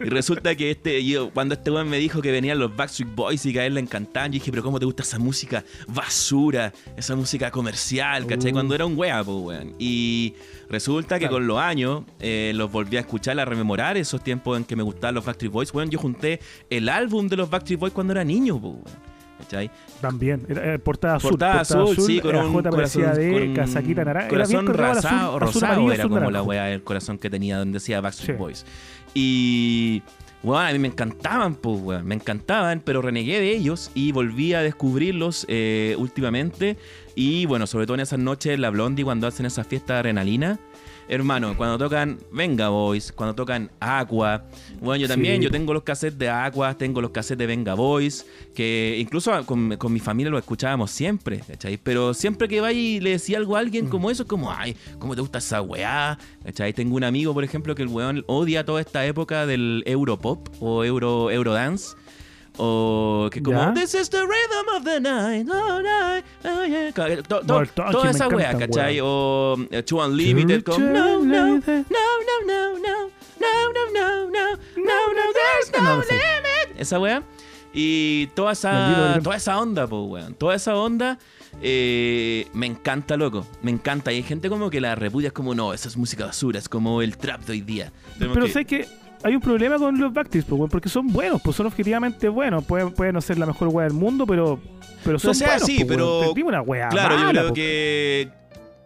[SPEAKER 4] y resulta que este, yo, cuando este weón me dijo que venían los Backstreet Boys y que a él le encantaban, yo dije, pero ¿cómo te gusta esa música basura? Esa música comercial, ¿cachai?
[SPEAKER 3] Uh.
[SPEAKER 4] Cuando era un wea, pues, weón. Y resulta que con los años eh, los volví a escuchar, a rememorar esos tiempos en que me gustaban los Backstreet Boys. Weón, yo junté el álbum de los Backstreet Boys cuando era niño, pues, weón. ¿Cachai?
[SPEAKER 3] También. Era, eh, portada azul.
[SPEAKER 4] Portada azul, sí, con un
[SPEAKER 3] J
[SPEAKER 4] corazón,
[SPEAKER 3] de
[SPEAKER 4] con
[SPEAKER 3] casaquita naranja. Era
[SPEAKER 4] corazón
[SPEAKER 3] bien azul,
[SPEAKER 4] rosado,
[SPEAKER 3] amarillo,
[SPEAKER 4] era como la weá del corazón que tenía donde decía Backstreet
[SPEAKER 3] Sí.
[SPEAKER 4] Boys. Y bueno, a mí me encantaban, pues, weón, me encantaban, pero renegué de ellos y volví a descubrirlos eh, últimamente. Y bueno, sobre todo en esas noches, la Blondie, cuando hacen esa fiesta de adrenalina. Hermano, cuando tocan Venga Boys, cuando tocan Aqua, bueno, yo también,
[SPEAKER 3] Sí.
[SPEAKER 4] yo tengo los cassettes de Aqua, tengo los cassettes de Venga Boys, que incluso con, con mi familia lo escuchábamos siempre, ¿cachai? Pero siempre que vaya y le decía algo a alguien como eso, es como, ay, ¿cómo te gusta esa weá? ¿cachai? Tengo un amigo, por ejemplo, que el weón odia toda esta época del Europop o Euro, Eurodance. O que como
[SPEAKER 3] ¿Ya?
[SPEAKER 4] This is the rhythm of the night, oh, night, oh, yeah. To- to-
[SPEAKER 3] toque
[SPEAKER 4] toda esa wea, ¿cachai? O eh, To Unlimited con No, no, no, no, no, no, no, no, no, no, no, no, there's no limit. Esa wea. Y toda esa, toda esa onda, pues, weón. Toda esa onda eh, me encanta, loco. Me encanta. Y hay gente como que la repudia, es como, no, esa es música basura, es como el trap de hoy día. Tenemos
[SPEAKER 3] Pero
[SPEAKER 4] que-
[SPEAKER 3] sé que hay un problema con los Backstreet, pues, porque son buenos, pues son objetivamente buenos. Pueden, pueden no ser la mejor weá del mundo, pero, pero son
[SPEAKER 4] O sea,
[SPEAKER 3] buenos.
[SPEAKER 4] sí,
[SPEAKER 3] pues,
[SPEAKER 4] pero-
[SPEAKER 3] una
[SPEAKER 4] Claro, yo
[SPEAKER 3] mala,
[SPEAKER 4] creo
[SPEAKER 3] pues.
[SPEAKER 4] que.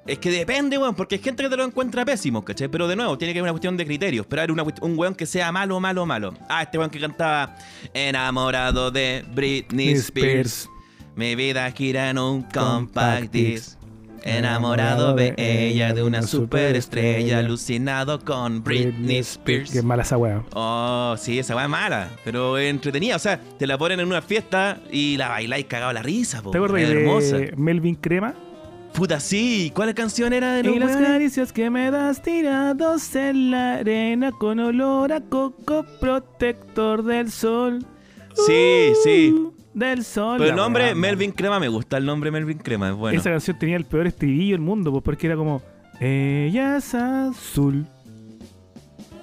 [SPEAKER 4] Es que depende, weón, porque hay gente que te lo encuentra pésimo, ¿cachai? Pero de nuevo, tiene que haber una cuestión de criterios. Pero hay una un weón que sea malo, malo, malo. Ah, este weón que cantaba Enamorado de Britney
[SPEAKER 3] Spears.
[SPEAKER 4] Spears. Mi vida gira en un compact disc. Enamorado de ella, de una superestrella, alucinado con Britney Spears.
[SPEAKER 3] Qué mala esa weá.
[SPEAKER 4] Oh, sí, esa weá es mala, pero entretenida. O sea, te la ponen en una fiesta y la bailáis cagado la risa, po.
[SPEAKER 3] ¿Te acuerdas de
[SPEAKER 4] hermosa.
[SPEAKER 3] Melvin Crema?
[SPEAKER 4] Puta, sí. ¿Cuál canción era de los
[SPEAKER 3] Y las caricias que me das tirados en la arena con olor a coco protector del sol.
[SPEAKER 4] Sí, sí.
[SPEAKER 3] Del sol.
[SPEAKER 4] Pero el nombre
[SPEAKER 3] weá,
[SPEAKER 4] Melvin Crema me gusta el nombre Melvin Crema, es bueno.
[SPEAKER 3] Esa canción tenía el peor estribillo del mundo, pues, porque era como Ella es azul.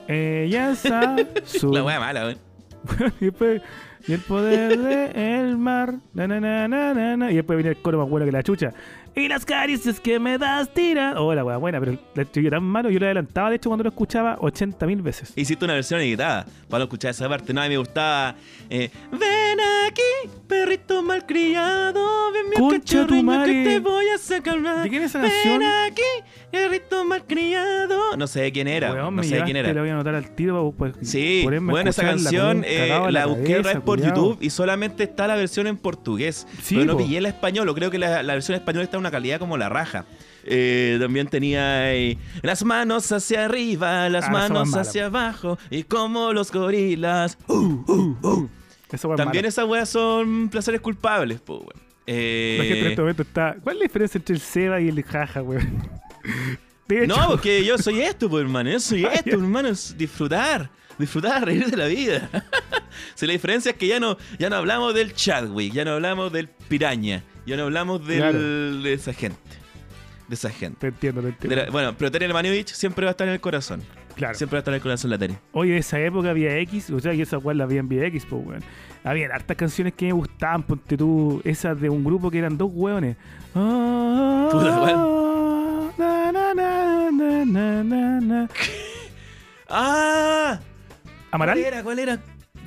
[SPEAKER 3] Ella es *laughs* azul.
[SPEAKER 4] La wea mala, weón. *laughs*
[SPEAKER 3] y, después, y el poder del mar. Na, na, na, na, na, na. Y después viene el coro más bueno que la chucha. Y las caricias que me das tira. Oh, la wea buena, pero el estribillo tan malo. Yo lo adelantaba, de hecho, cuando lo escuchaba 80 mil veces.
[SPEAKER 4] Hiciste una versión editada para no escuchar esa parte. No, a mí me gustaba. eh, Ven aquí, perrito malcriado. Ven mi
[SPEAKER 3] Concha tu madre.
[SPEAKER 4] que te voy a sacar.
[SPEAKER 3] ¿De quién es esa
[SPEAKER 4] Ven
[SPEAKER 3] canción?
[SPEAKER 4] aquí, perrito malcriado. No sé quién era.
[SPEAKER 3] Weón,
[SPEAKER 4] no sé quién era.
[SPEAKER 3] La voy a anotar al tiro. Pues,
[SPEAKER 4] Sí,
[SPEAKER 3] ponerme a
[SPEAKER 4] bueno, esa canción eh,
[SPEAKER 3] en
[SPEAKER 4] la busqué
[SPEAKER 3] cabeza,
[SPEAKER 4] por. YouTube y solamente está la versión en portugués.
[SPEAKER 3] Sí,
[SPEAKER 4] pero no
[SPEAKER 3] po.
[SPEAKER 4] pillé el español, creo que la, la versión española está en una calidad como la raja. Eh, también tenía eh, las manos hacia arriba, las
[SPEAKER 3] Ah,
[SPEAKER 4] manos hacia abajo y como los gorilas. Uh, uh, uh. También esas weas son placeres culpables, po, weón. Eh,
[SPEAKER 3] La gente en este momento está. ¿Cuál es la diferencia entre el Seba y el jaja, weón? *laughs*
[SPEAKER 4] No, porque yo soy esto, pues, hermano. Yo soy *laughs* esto, hermano. Es disfrutar. Disfrutar, *laughs* reír de la vida. si la diferencia es que ya no, ya no hablamos del Chadwick, ya no hablamos del Piraña, ya no hablamos del,
[SPEAKER 3] Claro.
[SPEAKER 4] de esa gente. De esa gente.
[SPEAKER 3] Te entiendo, te entiendo.
[SPEAKER 4] la- bueno, pero Tere Manovich siempre va a estar en el corazón.
[SPEAKER 3] claro.
[SPEAKER 4] Siempre va a estar en el corazón la Tere.
[SPEAKER 3] Oye, esa época había X, o sea, que esa weá la había en VX, pues, weón. Había hartas canciones que me gustaban, ponte tú, esas de un grupo que eran dos weones. Ah,
[SPEAKER 4] Puta,
[SPEAKER 3] na, na, na.
[SPEAKER 4] ¡Ah!
[SPEAKER 3] ¿Amaral?
[SPEAKER 4] ¿Cuál era? ¿Cuál era?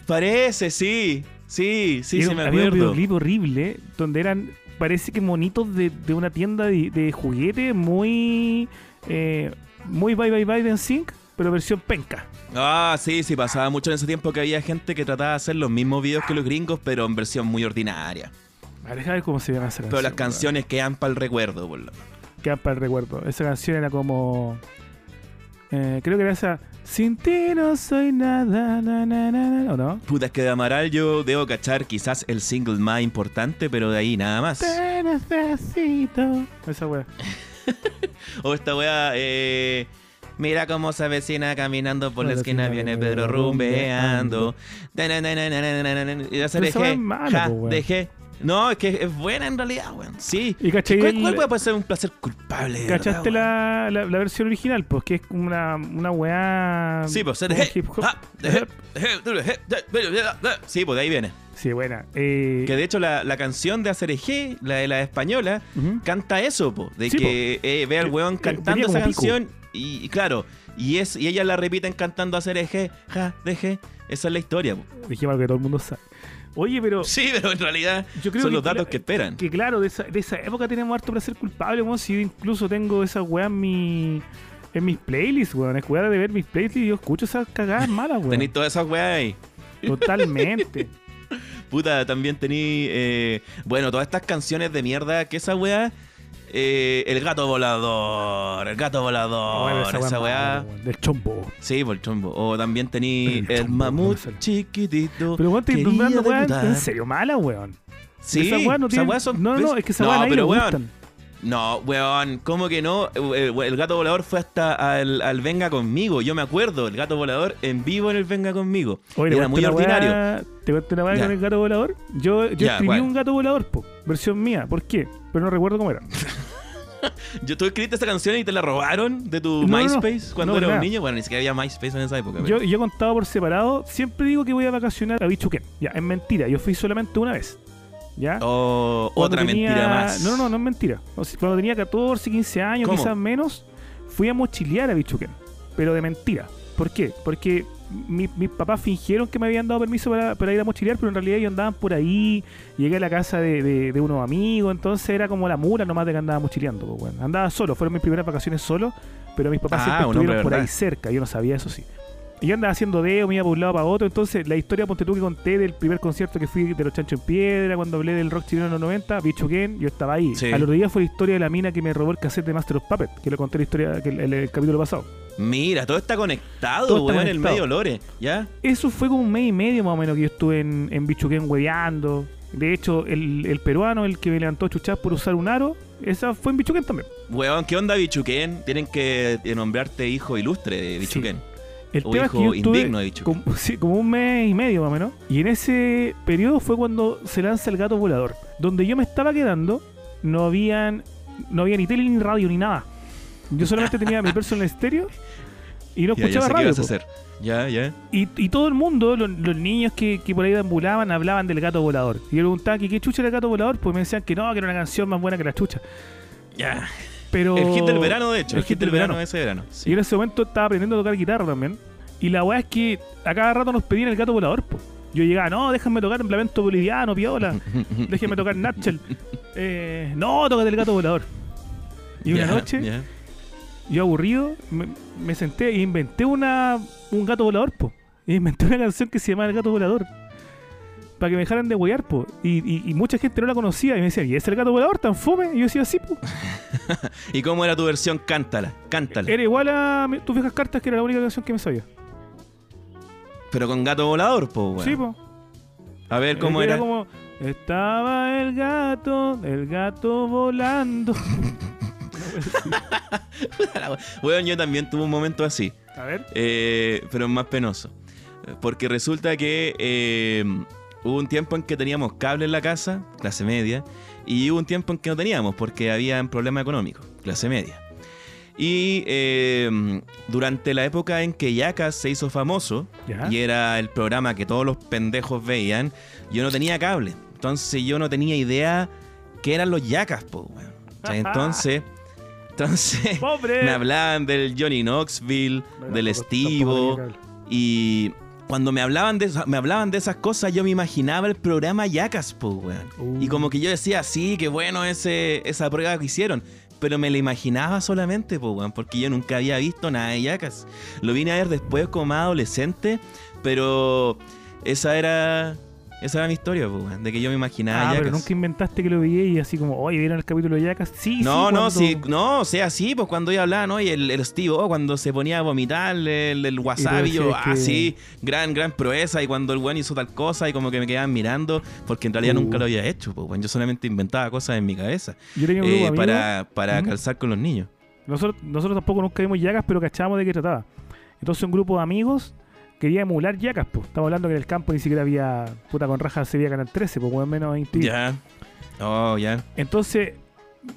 [SPEAKER 4] Parece, sí. Sí, sí,
[SPEAKER 3] Era-
[SPEAKER 4] sí me
[SPEAKER 3] había un
[SPEAKER 4] acuerdo.
[SPEAKER 3] videoclip horrible donde eran, parece que monitos de, de una tienda de, de juguete muy. Eh, muy bye bye bye de Sync, pero versión penca.
[SPEAKER 4] Ah, sí, sí, pasaba mucho en ese tiempo que había gente que trataba de hacer los mismos videos que los gringos, pero en versión muy ordinaria.
[SPEAKER 3] A ver, déjame ver cómo se llama esa canción.
[SPEAKER 4] Pero las canciones quedan para el recuerdo, por lo
[SPEAKER 3] quedan para el recuerdo. Esa canción era como. eh, creo que era esa. Sin ti no soy nada, na, na, na, na", ¿o no?
[SPEAKER 4] Puta, es que de Amaral yo debo cachar quizás el single más importante, pero de ahí nada más.
[SPEAKER 3] Te necesito. Esa wea.
[SPEAKER 4] O esta wea, eh, Mira cómo se avecina caminando por la esquina,
[SPEAKER 3] esquina,
[SPEAKER 4] viene Pedro rumbeando. Ta-na-na-na-na-na-na-na. Y hacer
[SPEAKER 3] Pero esa wea
[SPEAKER 4] eje, No, es que es buena en realidad, weón. Sí.
[SPEAKER 3] Y cachai
[SPEAKER 4] ¿Cuál, puede ser un placer culpable? de
[SPEAKER 3] ¿Cachaste
[SPEAKER 4] verdad,
[SPEAKER 3] la, la, la versión original? Pues que es como una, una weá.
[SPEAKER 4] Sí, pues ser
[SPEAKER 3] hip hop.
[SPEAKER 4] Sí, pues de ahí viene.
[SPEAKER 3] Sí, buena. Eh,
[SPEAKER 4] Que de hecho la, la canción de Acerejé, la de la española, canta eso, po, de
[SPEAKER 3] Sí,
[SPEAKER 4] que eh, ve al
[SPEAKER 3] Que-
[SPEAKER 4] weón cantando esa canción y, y claro, y es y ellas la repiten cantando Acerejé, ja, deje, esa es la historia. po.
[SPEAKER 3] Dijimos algo que todo el mundo sabe. Oye, pero.
[SPEAKER 4] Sí, pero en realidad
[SPEAKER 3] Yo creo
[SPEAKER 4] son
[SPEAKER 3] que
[SPEAKER 4] los datos que esperan.
[SPEAKER 3] Que claro, de esa, de esa época tenemos harto placer culpable, weón. Si yo incluso tengo esa weá en mi. En mis playlists, weón. Es weá de ver mis playlists y yo escucho esas cagadas malas, weón.
[SPEAKER 4] Tenéis todas esas weas ahí.
[SPEAKER 3] Totalmente. *laughs*
[SPEAKER 4] Puta, también tení, eh, bueno, todas estas canciones de mierda, que esa wea, eh, el gato volador, el gato volador,
[SPEAKER 3] Bueno,
[SPEAKER 4] esa,
[SPEAKER 3] weá weón. Del chombo.
[SPEAKER 4] sí, por el chombo. O también tení
[SPEAKER 3] El
[SPEAKER 4] el, mamut
[SPEAKER 3] no
[SPEAKER 4] chiquitito.
[SPEAKER 3] Pero weón, estoy
[SPEAKER 4] quería
[SPEAKER 3] nombrando
[SPEAKER 4] debutar.
[SPEAKER 3] en serio mala, weón.
[SPEAKER 4] Sí,
[SPEAKER 3] Esa weá no
[SPEAKER 4] esas
[SPEAKER 3] tiene-
[SPEAKER 4] weas son-
[SPEAKER 3] No, no, es que esa
[SPEAKER 4] No,
[SPEAKER 3] weá le
[SPEAKER 4] pero weón,
[SPEAKER 3] gustan.
[SPEAKER 4] No, weón, ¿cómo que no? Eh, eh, El gato volador fue hasta al, al Venga Conmigo. Yo me acuerdo, el gato volador en vivo en el Venga Conmigo.
[SPEAKER 3] Oye, te
[SPEAKER 4] Era muy
[SPEAKER 3] una
[SPEAKER 4] ordinario.
[SPEAKER 3] weá- ¿Te cuento una weá con el gato volador? Yo, yo
[SPEAKER 4] Ya,
[SPEAKER 3] escribí un gato volador, po. Versión mía. ¿Por qué? Pero no recuerdo cómo era. *laughs*
[SPEAKER 4] Yo, ¿Tú escribiste esa canción y te la robaron de tu
[SPEAKER 3] No, no, no.
[SPEAKER 4] MySpace cuando
[SPEAKER 3] No,
[SPEAKER 4] eras un niño? Bueno, ni siquiera había MySpace en esa época.
[SPEAKER 3] Yo,
[SPEAKER 4] pero-
[SPEAKER 3] yo he contado por separado, siempre digo que voy a vacacionar a Bichuquén. Ya, es mentira, yo fui solamente una vez. ¿Ya?
[SPEAKER 4] Oh, otra
[SPEAKER 3] tenía-
[SPEAKER 4] mentira más.
[SPEAKER 3] No, no, no, no es mentira. Cuando tenía 14, 15 años,
[SPEAKER 4] ¿Cómo?
[SPEAKER 3] quizás menos, fui a mochilear a Bichuquén. Pero de mentira. ¿Por qué? Porque mi- mis papás fingieron que me habían dado permiso para, para ir a mochilear, pero en realidad ellos andaban por ahí. Llegué a la casa de, de- de unos amigos, entonces era como la mula nomás de que andaba mochileando. pues, bueno. Andaba solo, fueron mis primeras vacaciones solo, pero mis papás
[SPEAKER 4] Ah,
[SPEAKER 3] siempre estuvieron por ahí cerca. Yo no sabía eso sí. Y yo andaba haciendo dedo, me iba para un lado para otro. Entonces, la historia, ponte tú que conté del primer concierto que fui de los Chanchos en Piedra, cuando hablé del rock chileno en los 90, Bicho Ken, yo estaba ahí.
[SPEAKER 4] Sí.
[SPEAKER 3] Al otro día fue la historia de la mina que me robó el cassette de Master of Puppet, que lo conté la historia que el, el- el capítulo pasado.
[SPEAKER 4] Mira, todo está conectado,
[SPEAKER 3] Todo está
[SPEAKER 4] weón, el
[SPEAKER 3] conectado.
[SPEAKER 4] medio lore. ¿Ya?
[SPEAKER 3] Eso fue como un mes y medio más o menos que yo estuve en, en Bicho Ken hueveando. De hecho, el, el peruano, el que me levantó chuchas por usar un aro, esa fue en Bicho Ken también.
[SPEAKER 4] Weón, ¿qué onda, Bichuquén? Tienen que nombrarte hijo ilustre de Bichuquén.
[SPEAKER 3] El
[SPEAKER 4] O
[SPEAKER 3] tema es que
[SPEAKER 4] hijo
[SPEAKER 3] yo estuve
[SPEAKER 4] indigno de Bicho Ken.
[SPEAKER 3] como, *laughs* sí, como un mes y medio más o menos. Y en ese periodo fue cuando se lanza el gato volador. Donde yo me estaba quedando, no habían, no había ni tele ni radio ni nada. Yo solamente tenía mi personal estéreo y no
[SPEAKER 4] Ya, ya
[SPEAKER 3] escuchaba
[SPEAKER 4] sé qué
[SPEAKER 3] radio.
[SPEAKER 4] vas a
[SPEAKER 3] po.
[SPEAKER 4] hacer. Ya, ya.
[SPEAKER 3] Y, y todo el mundo, los, los niños que, que por ahí deambulaban, hablaban del gato volador. Y yo preguntaba que qué chucha era el gato volador, pues me decían que no, que era una canción más buena que la chucha.
[SPEAKER 4] Ya.
[SPEAKER 3] Pero
[SPEAKER 4] El hit del verano, de hecho.
[SPEAKER 3] el
[SPEAKER 4] hit del verano de ese verano. Sí.
[SPEAKER 3] Y en ese momento estaba aprendiendo a tocar guitarra también. Y la weá es que a cada rato nos pedían el gato volador, pues. Yo llegaba, no, déjame tocar en lamento boliviano, piola. *laughs* Déjame tocar Natchel. Eh, no, tócate el gato volador. Y una noche. Yo aburrido, me, me senté e inventé una, un gato volador, po. E *laughs* inventé una canción que se llamaba El gato volador. Para que me dejaran de huear, po. Y, y- y mucha gente no la conocía y me decía, ¿y es el gato volador tan fome? Y yo decía, sí, po. *laughs*
[SPEAKER 4] ¿Y cómo era tu versión? Cántala, cántala.
[SPEAKER 3] Era igual a tus viejas cartas, que era la única canción que me sabía.
[SPEAKER 4] Pero con gato volador, po, weón.
[SPEAKER 3] Sí, po.
[SPEAKER 4] A ver cómo era.
[SPEAKER 3] como, estaba el gato, el gato volando. *laughs* *laughs*
[SPEAKER 4] Weón, yo también tuve un momento así.
[SPEAKER 3] A ver.
[SPEAKER 4] eh, pero más penoso. Porque resulta que eh, hubo un tiempo en que teníamos cable en la casa, clase media, y hubo un tiempo en que no teníamos porque había un problema económico, clase media. Y eh, durante la época en que Yacas se hizo famoso,
[SPEAKER 3] Ya.
[SPEAKER 4] y era el programa que todos los pendejos veían, yo no tenía cable. Entonces yo no tenía idea qué eran los Yacas, po, weón. O *laughs* sea, Entonces, entonces
[SPEAKER 3] ¡Pobre! *laughs*
[SPEAKER 4] me hablaban del Johnny Knoxville, del Estivo, y cuando me hablaban de me hablaban de esas cosas, yo me imaginaba el programa Yacas, po, weón.
[SPEAKER 3] Uh.
[SPEAKER 4] Y como que yo decía, sí, qué bueno ese, esa prueba que hicieron. Pero me la imaginaba solamente, po, weón, porque yo nunca había visto nada de Yacas. Lo vine a ver después como más adolescente, pero esa era esa era mi historia, weón, de que yo me imaginaba
[SPEAKER 3] Ah, pero nunca inventaste que lo vi y así como, oye, ¿vieron el capítulo de Yacas? Sí,
[SPEAKER 4] No,
[SPEAKER 3] sí.
[SPEAKER 4] no,
[SPEAKER 3] cuando-
[SPEAKER 4] sí, no, o sea, sí, pues cuando yo hablaba, ¿no? Y el, el Steve, oh, cuando se ponía a vomitar el, el wasabi, yo, ah,
[SPEAKER 3] que-
[SPEAKER 4] sí, gran, gran proeza, y cuando el weón hizo tal cosa, y como que me quedaban mirando, porque en realidad
[SPEAKER 3] Uh.
[SPEAKER 4] nunca lo había hecho, pues, weón, yo solamente inventaba cosas en mi cabeza,
[SPEAKER 3] Yo tenía un
[SPEAKER 4] eh, para, para calzar con los niños.
[SPEAKER 3] Nosotros, nosotros tampoco nunca vimos Yacas, pero cachábamos de qué trataba. Entonces un grupo de amigos quería emular Yacas, pues. Estamos hablando que en el campo ni siquiera había, puta con rajas se veía Canal 13, pues, weón, menos en TV.
[SPEAKER 4] Ya. Oh, ya.
[SPEAKER 3] Entonces,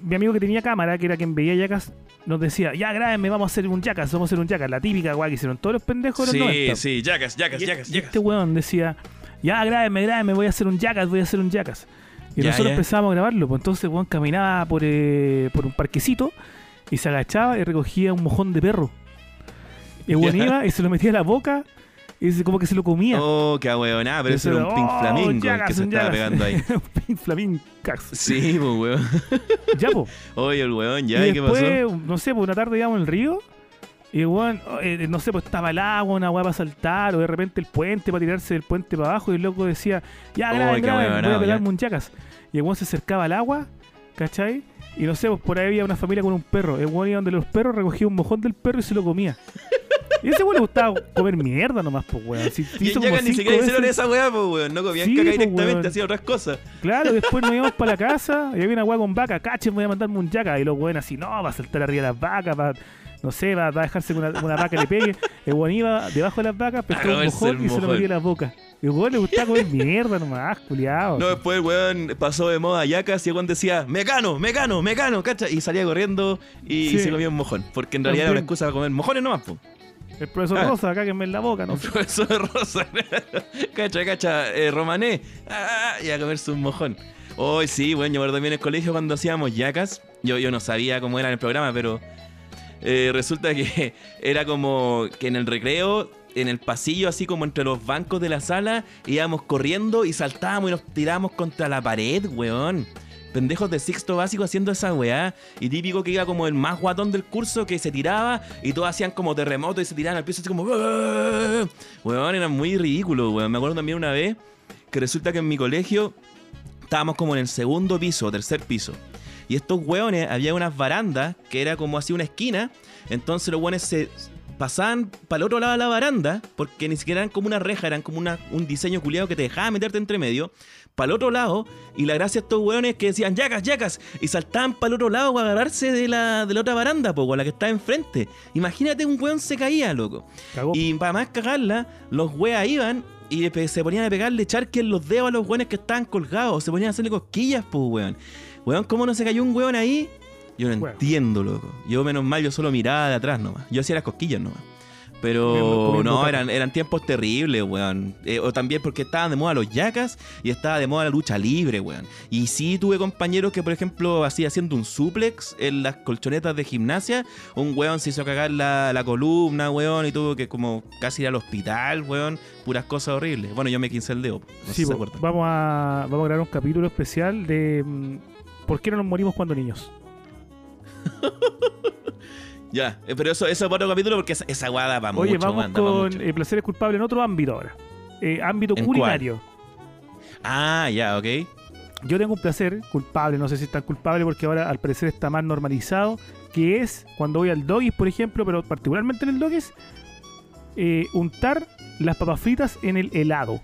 [SPEAKER 3] mi amigo que tenía cámara, que era quien veía Yacas, nos decía, ya grábenme, vamos a hacer un Yacas, vamos a hacer un Yacas. La típica weá que hicieron todos los pendejos de los
[SPEAKER 4] Sí,
[SPEAKER 3] 90.
[SPEAKER 4] sí, yacas, yacas, yacas,
[SPEAKER 3] y
[SPEAKER 4] yacas.
[SPEAKER 3] este weón decía, ya grábenme, grábenme, voy a hacer un Yacas, voy a hacer un Yacas. Y
[SPEAKER 4] Ya,
[SPEAKER 3] nosotros
[SPEAKER 4] ya.
[SPEAKER 3] empezamos a grabarlo, pues entonces weón caminaba por, eh, por un parquecito y se agachaba y recogía un mojón de perro. Y el weón iba y se lo metía a la boca y se- como que se lo comía.
[SPEAKER 4] Oh, qué huevonada, pero
[SPEAKER 3] eso
[SPEAKER 4] era un pink
[SPEAKER 3] "Oh,
[SPEAKER 4] flamingo que se estaba
[SPEAKER 3] Yacas".
[SPEAKER 4] pegando ahí. *laughs*
[SPEAKER 3] un pink flamingo.
[SPEAKER 4] Sí, pues, weón.
[SPEAKER 3] Ya, po. *laughs*
[SPEAKER 4] Oye, el weón, ya,
[SPEAKER 3] y
[SPEAKER 4] ¿y qué
[SPEAKER 3] después,
[SPEAKER 4] pasó?
[SPEAKER 3] no sé, pues una tarde íbamos en el río y el weón, eh, no sé, pues estaba el agua, una weá para saltar, o de repente el puente para tirarse del puente para abajo y el loco decía, ya, graben, graben, voy a un yacas. Y el weón se acercaba al agua, ¿cachai? Y no sé, pues por ahí había una familia con un perro. El weón iba donde los perros, recogía un mojón del perro y se lo comía. *laughs* Y ese weón le gustaba comer mierda nomás, pues weón. Si,
[SPEAKER 4] Y
[SPEAKER 3] hizo como
[SPEAKER 4] ni siquiera hicieron esa weá, pues, weón. No comían
[SPEAKER 3] Sí,
[SPEAKER 4] caca
[SPEAKER 3] po,
[SPEAKER 4] directamente,
[SPEAKER 3] weón.
[SPEAKER 4] hacían otras cosas.
[SPEAKER 3] Claro, después nos íbamos para la *laughs* casa y había una weá con vaca. Cachen, voy a mandarme un yaca. Y los weones así, no, va a saltar arriba de las vacas, va, no sé, va, va a dejarse que una, una vaca le pegue. El weón iba debajo de las vacas, pescó un mojón y se lo metía en la boca. Y el weón le gustaba comer mierda nomás, culiado.
[SPEAKER 4] No, después el weón pasó de moda Yacas y el weón decía, mecano, mecano, mecano, cacha. Y salía corriendo y
[SPEAKER 3] Sí.
[SPEAKER 4] se comía un mojón. Porque en realidad era una excusa para comer mojones nomás, pues.
[SPEAKER 3] El profesor
[SPEAKER 4] Ah.
[SPEAKER 3] Rosa, cáguenme en la boca, no
[SPEAKER 4] El profesor Rosa. *laughs* cacha, cacha, eh, romané. Ah, y a comerse un mojón. Hoy sí, bueno, yo me también en el colegio cuando hacíamos yacas. Yo, yo no sabía cómo era en el programa, pero eh, resulta que *laughs* era como que en el recreo, en el pasillo, así como entre los bancos de la sala, íbamos corriendo y saltábamos y nos tirábamos contra la pared, weón. Pendejos de sexto básico haciendo esa weá. Y típico que iba como el más guatón del curso que se tiraba y todos hacían como terremoto y se tiraban al piso así como. Weón, era muy ridículo, weón. Me acuerdo también una vez que resulta que en mi colegio estábamos como en el segundo piso, tercer piso. Y estos weones, había unas barandas que era como así una esquina. Entonces los weones se pasaban para el otro lado de la baranda, porque ni siquiera eran como una reja, eran como una- un diseño culiado que te dejaba meterte entre medio, para el otro lado. Y la gracia de estos weones que decían, yacas, yacas, y saltaban para el otro lado para agarrarse de la, de la otra baranda, po, la que está enfrente. Imagínate, un weón se caía, loco.
[SPEAKER 3] Cagó.
[SPEAKER 4] Y para más cagarla, los weas iban y se ponían a pegarle charque en los dedos a los weones que estaban colgados. Se ponían a hacerle cosquillas, pues, weón. Weón, ¿cómo no se cayó un weón ahí? Yo no entiendo, loco. Yo, menos mal, yo solo miraba de atrás nomás. Yo hacía las cosquillas nomás. Pero
[SPEAKER 3] Comiendo-
[SPEAKER 4] no, eran, eran tiempos terribles, weón. Eh, o también porque estaban de moda los yacas y estaba de moda la lucha libre, weón. Y sí tuve compañeros que, por ejemplo, así haciendo un suplex en las colchonetas de gimnasia, un weón se hizo cagar la, la columna, weón, y tuvo que como casi ir al hospital, weón. Puras cosas horribles. Bueno, yo me quince el dedo. No sé
[SPEAKER 3] Sí,
[SPEAKER 4] si se
[SPEAKER 3] vamos a, vamos a grabar un capítulo especial de mm, ¿Por qué no nos morimos cuando niños? *laughs*
[SPEAKER 4] Ya, eh, pero eso, eso es otro capítulo porque esa, esa guada va
[SPEAKER 3] Oye,
[SPEAKER 4] mucho,
[SPEAKER 3] vamos con
[SPEAKER 4] mucho.
[SPEAKER 3] eh, placeres culpables en otro ámbito ahora. Eh, ámbito
[SPEAKER 4] ¿En
[SPEAKER 3] culinario.
[SPEAKER 4] Ah, ya, ok.
[SPEAKER 3] Yo tengo un placer culpable, no sé si es tan culpable porque ahora al parecer está más normalizado, que es cuando voy al Doggies, por ejemplo, pero particularmente en el Doggies, eh, untar las papas fritas en el helado.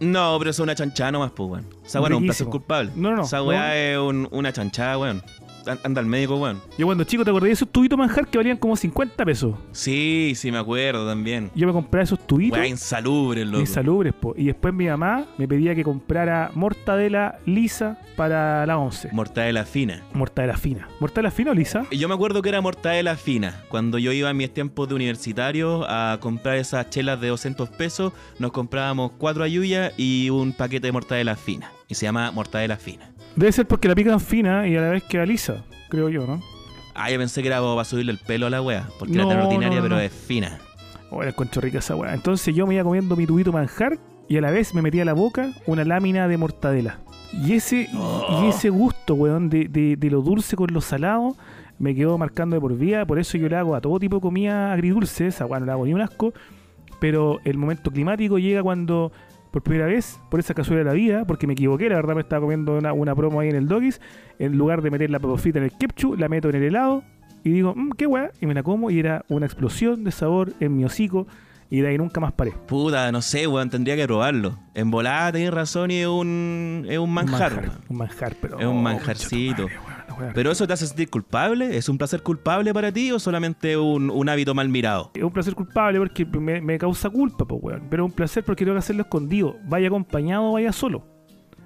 [SPEAKER 4] No, pero eso es una chanchada nomás, pues, weón. Esa weá no es un placer culpable.
[SPEAKER 3] No, no, no.
[SPEAKER 4] Esa weá es un- una chanchada, weón. An- Anda al médico, weón.
[SPEAKER 3] Yo cuando chico te acordé de esos tubitos manjar que valían como 50 pesos.
[SPEAKER 4] Sí, sí, me acuerdo también.
[SPEAKER 3] Yo me compraba esos tubitos.
[SPEAKER 4] Weá insalubre, loco.
[SPEAKER 3] insalubres, po. Y después mi mamá me pedía que comprara mortadela lisa para la 11.
[SPEAKER 4] Mortadela fina.
[SPEAKER 3] mortadela fina. ¿Mortadela fina o lisa?
[SPEAKER 4] Y Yo me acuerdo que era mortadela fina. Cuando yo iba en mis tiempos de universitario a comprar esas chelas de 200 pesos, nos comprábamos cuatro ayuyas y un paquete de mortadela fina. Y se llama mortadela fina.
[SPEAKER 3] Debe ser porque la pican fina y a la vez queda lisa, creo yo, ¿no?
[SPEAKER 4] Ah, yo pensé que era para subirle el pelo a la wea. Porque
[SPEAKER 3] No,
[SPEAKER 4] era tan ordinaria,
[SPEAKER 3] no, no,
[SPEAKER 4] pero es fina.
[SPEAKER 3] Oh, la encuentro rica esa weá. Entonces yo me iba comiendo mi tubito manjar y a la vez me metía a la boca una lámina de mortadela. Y ese, y ese gusto, weón, de, de, de lo dulce con lo salado, me quedó marcando de por vida. Por eso yo le hago a todo tipo de comida agridulce. Esa weá no le hago ni un asco. Pero el momento climático llega cuando, por primera vez, por esa casualidad de la vida, porque me equivoqué, la verdad me estaba comiendo una, una promo ahí en el Doggies, en lugar de meter la papa frita en el ketchup, la meto en el helado y digo, mmm, qué weá, y me la como y era una explosión de sabor en mi hocico y de ahí nunca más paré.
[SPEAKER 4] Puta, no sé, weón, tendría que probarlo. En volada tenés razón y es un, es un manjar.
[SPEAKER 3] Un manjar, un manjar, pero.
[SPEAKER 4] Es un
[SPEAKER 3] oh,
[SPEAKER 4] manjarcito. ¿Pero eso te hace sentir culpable? ¿Es un placer culpable para ti o solamente un, un hábito mal mirado?
[SPEAKER 3] Es un placer culpable porque me, me causa culpa, pues, weón. Pero es un placer porque tengo que hacerlo escondido. Vaya acompañado o vaya solo.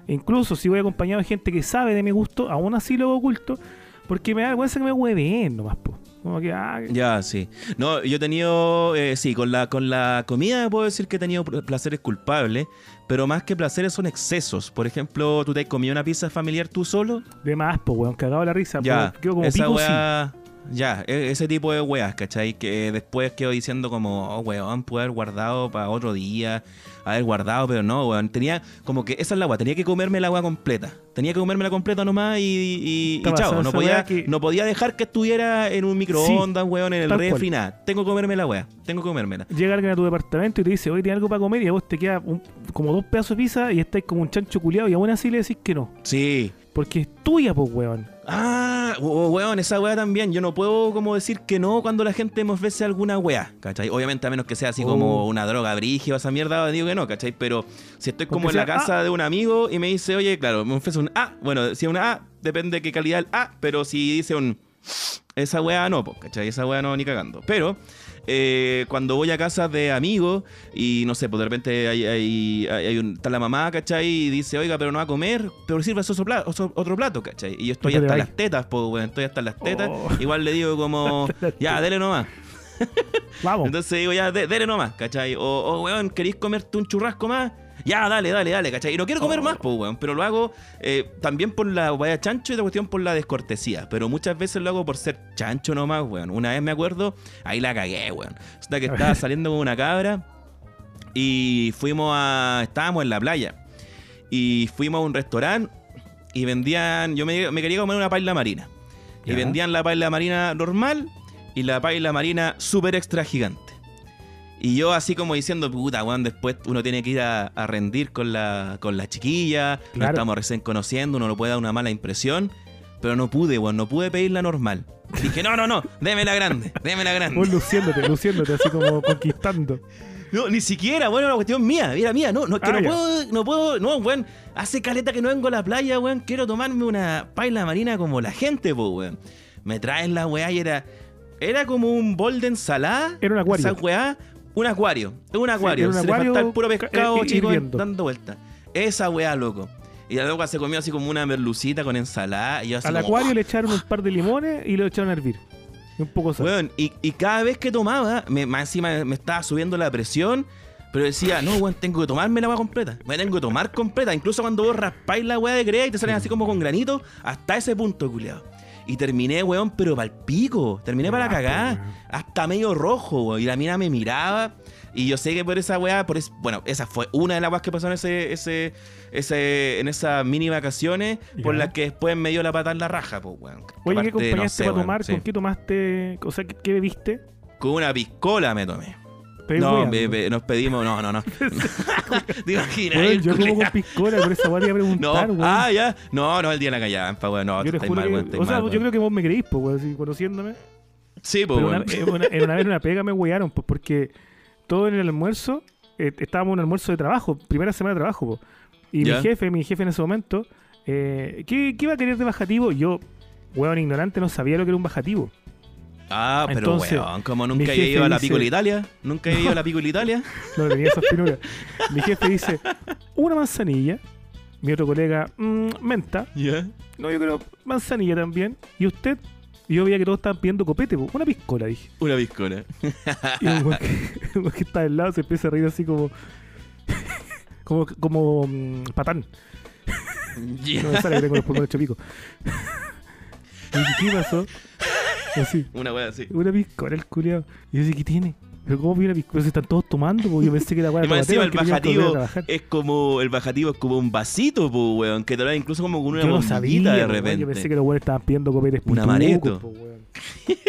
[SPEAKER 3] Incluso si voy acompañado de gente que sabe de mi gusto, aún así lo oculto. Porque me da vergüenza que me hueven nomás, pues. Como que, ah,
[SPEAKER 4] Ya, sí. No, yo he tenido, eh, sí, con la, con la comida puedo decir que he tenido pl- placeres culpables, pero más que placeres son excesos. Por ejemplo, ¿tú te has comido una pizza familiar tú solo?
[SPEAKER 3] de más, pues, weón. Cagado la risa.
[SPEAKER 4] Ya,
[SPEAKER 3] quedo como
[SPEAKER 4] esa
[SPEAKER 3] pico,
[SPEAKER 4] weá, ya, e- ese tipo de weas, ¿cachai? Que después quedo diciendo como, oh, weón, pude haber guardado para otro día, haber guardado, pero no, weón. Tenía, como que esa es la weá, tenía que comerme la weá completa. Tenía que comerme la completa nomás y, y, chao. No podía,
[SPEAKER 3] que-
[SPEAKER 4] no podía dejar que estuviera en un microondas, weón, en el refri, nada. Tengo que comerme la weá, tengo que comérmela.
[SPEAKER 3] Llega alguien a tu departamento y te dice, oye, ¿tienes algo para comer? Y a vos te queda un- como dos pedazos de pizza y estáis como un chancho culiado y aún así le decís que no.
[SPEAKER 4] Sí.
[SPEAKER 3] Porque es tuya, pues, weón.
[SPEAKER 4] Ah, we- weón, esa weá también. Yo no puedo como decir que no cuando la gente me ofrece alguna weá, ¿cachai? Obviamente a menos que sea así como
[SPEAKER 3] Oh.
[SPEAKER 4] una droga brígida o esa mierda, digo que no, ¿cachai? Pero si estoy como en la
[SPEAKER 3] sea
[SPEAKER 4] casa de un amigo y me dice, oye, claro, me ofrece un A, bueno, si es una A, depende de qué calidad el A, pero si dice un... Esa weá no, po, ¿cachai? Esa weá no, ni cagando. Pero eh, cuando voy a casa de amigos y no sé, pues de repente hay, hay, hay- un, está la mamá, ¿cachai? Y dice, oiga, pero no va a comer, pero sirve otro plato, otro plato ¿cachai? Y yo estoy hasta las tetas, pues, weón, estoy hasta las tetas.
[SPEAKER 3] Oh.
[SPEAKER 4] Igual le digo como, *laughs* ya, dele nomás.
[SPEAKER 3] Vamos. *laughs*
[SPEAKER 4] Entonces digo, ya, de- dele nomás, ¿cachai? O, o, weón, ¿queréis comerte un churrasco más? Ya, dale, dale, dale, ¿cachai? Y no quiero comer
[SPEAKER 3] Oh.
[SPEAKER 4] más, pues, weón, pero lo hago eh, también por la vaya chancho y la cuestión por la descortesía. Pero muchas veces lo hago por ser chancho nomás, weón. Una vez me acuerdo, ahí la cagué, weón. Resulta que estaba *laughs* saliendo con una cabra y fuimos a. Estábamos en la playa. Y fuimos a un restaurante y vendían. Yo me, me quería comer una paella marina. Y vendían la paella marina normal y la paella marina super extra gigante. Y yo así como diciendo, puta, weón, después uno tiene que ir a, a rendir con la, con la chiquilla,
[SPEAKER 3] Claro.
[SPEAKER 4] nos estamos recién conociendo, uno no puede dar una mala impresión, pero no pude, weón, no pude pedir la normal. Dije, no, no, no, déme la grande, déme la grande.
[SPEAKER 3] Vos luciéndote, luciéndote, así como conquistando.
[SPEAKER 4] No, ni siquiera, bueno, una cuestión mía, mira, mía, no, no, es que
[SPEAKER 3] Ah,
[SPEAKER 4] no
[SPEAKER 3] ya.
[SPEAKER 4] puedo, no puedo, no, weón, hace caleta que no vengo a la playa, weón, quiero tomarme una paila marina como la gente, po, weón. Me traen la weá y era, era como un bol de ensalada.
[SPEAKER 3] Era un acuario.
[SPEAKER 4] Esa weá, un acuario, un acuario,
[SPEAKER 3] era un
[SPEAKER 4] se le
[SPEAKER 3] acuario
[SPEAKER 4] falta el puro
[SPEAKER 3] ca-
[SPEAKER 4] pescado,
[SPEAKER 3] eh,
[SPEAKER 4] chico, dando vueltas. Esa weá, loco. Y la loca se comió así como una merlucita con ensalada y yo así
[SPEAKER 3] Al
[SPEAKER 4] como,
[SPEAKER 3] acuario le echaron un par de limones y lo echaron a hervir. Y un poco sal.
[SPEAKER 4] Y, y cada vez que tomaba, me, más encima me estaba subiendo la presión, pero decía, no, weón, tengo que tomarme la agua completa. Me tengo que tomar completa. Incluso cuando vos raspáis la weá de crea y te salen así como con granito, hasta ese punto, culiado. Y terminé, weón, pero para el pico. Terminé para
[SPEAKER 3] Ah, pues, weón.
[SPEAKER 4] Hasta medio rojo, weón. Y la mina me miraba. Y yo sé que por esa weá, por es, bueno, esa fue una de las weas que pasó en ese, ese, ese, en esas mini vacaciones, por las que después me dio la pata en la raja, pues, weón.
[SPEAKER 3] Oye, ¿qué
[SPEAKER 4] Aparte, no
[SPEAKER 3] acompañaste
[SPEAKER 4] sé,
[SPEAKER 3] para tomar?
[SPEAKER 4] sí.
[SPEAKER 3] ¿Con qué tomaste? O sea, ¿qué, qué bebiste?
[SPEAKER 4] Con una piscola me tomé. No, be- be- nos pedimos, no, no, no. ¿Te imaginas? El
[SPEAKER 3] yo como con piscola, por esa weá iba a
[SPEAKER 4] No,
[SPEAKER 3] preguntar, weón.
[SPEAKER 4] ah, ya. No, no, el día de la callampa, weón. No,
[SPEAKER 3] yo
[SPEAKER 4] estáis
[SPEAKER 3] juro
[SPEAKER 4] mal,
[SPEAKER 3] que,
[SPEAKER 4] weón, estáis
[SPEAKER 3] o sea,
[SPEAKER 4] mal,
[SPEAKER 3] yo creo que vos me creís, pues, weón, conociéndome.
[SPEAKER 4] Sí, pues,
[SPEAKER 3] una, en una, en una vez en una pega me wearon, pues, porque todo en el almuerzo, eh, estábamos en un almuerzo de trabajo, primera semana de trabajo, pues. Y
[SPEAKER 4] Ya.
[SPEAKER 3] mi jefe, mi jefe en ese momento, eh, ¿qué, ¿qué iba a querer de bajativo? Yo, weón ignorante, no sabía lo que era un bajativo.
[SPEAKER 4] Ah, pero
[SPEAKER 3] Entonces,
[SPEAKER 4] weón, como nunca he
[SPEAKER 3] jefe
[SPEAKER 4] ido a la Piccola Italia. Nunca he ido a la Piccola Italia. *laughs*
[SPEAKER 3] No tenía esas finuras. mi jefe dice, una manzanilla. Mi otro colega, "Mm, menta.
[SPEAKER 4] Ya.
[SPEAKER 3] No, yo creo manzanilla también. ¿Y usted? Y yo veía que todos estaban pidiendo copete, po. una piscola, dije.
[SPEAKER 4] Una piscola.
[SPEAKER 3] Y el weón que, *laughs* que está al lado se empieza a reír así como. *laughs* como, como mm, patán. No me sale que tengo los pulmones hecho pico. Y dije, ¿qué pasó? *laughs* Así,
[SPEAKER 4] Una weá así.
[SPEAKER 3] una piscola el culiao. Y yo dije, ¿qué tiene? Pero ¿cómo viene una piscola? Si están todos tomando, po. yo pensé que *laughs*
[SPEAKER 4] Y
[SPEAKER 3] weá
[SPEAKER 4] más encima el bajativo es como el bajativo es como un vasito, pues, weón, que te lo incluso como con una
[SPEAKER 3] Yo no
[SPEAKER 4] bombillita
[SPEAKER 3] sabía,
[SPEAKER 4] de
[SPEAKER 3] po,
[SPEAKER 4] repente.
[SPEAKER 3] weón. Yo pensé que los weones estaban pidiendo copetes
[SPEAKER 4] Un amaretto.
[SPEAKER 3] po, weón. *laughs*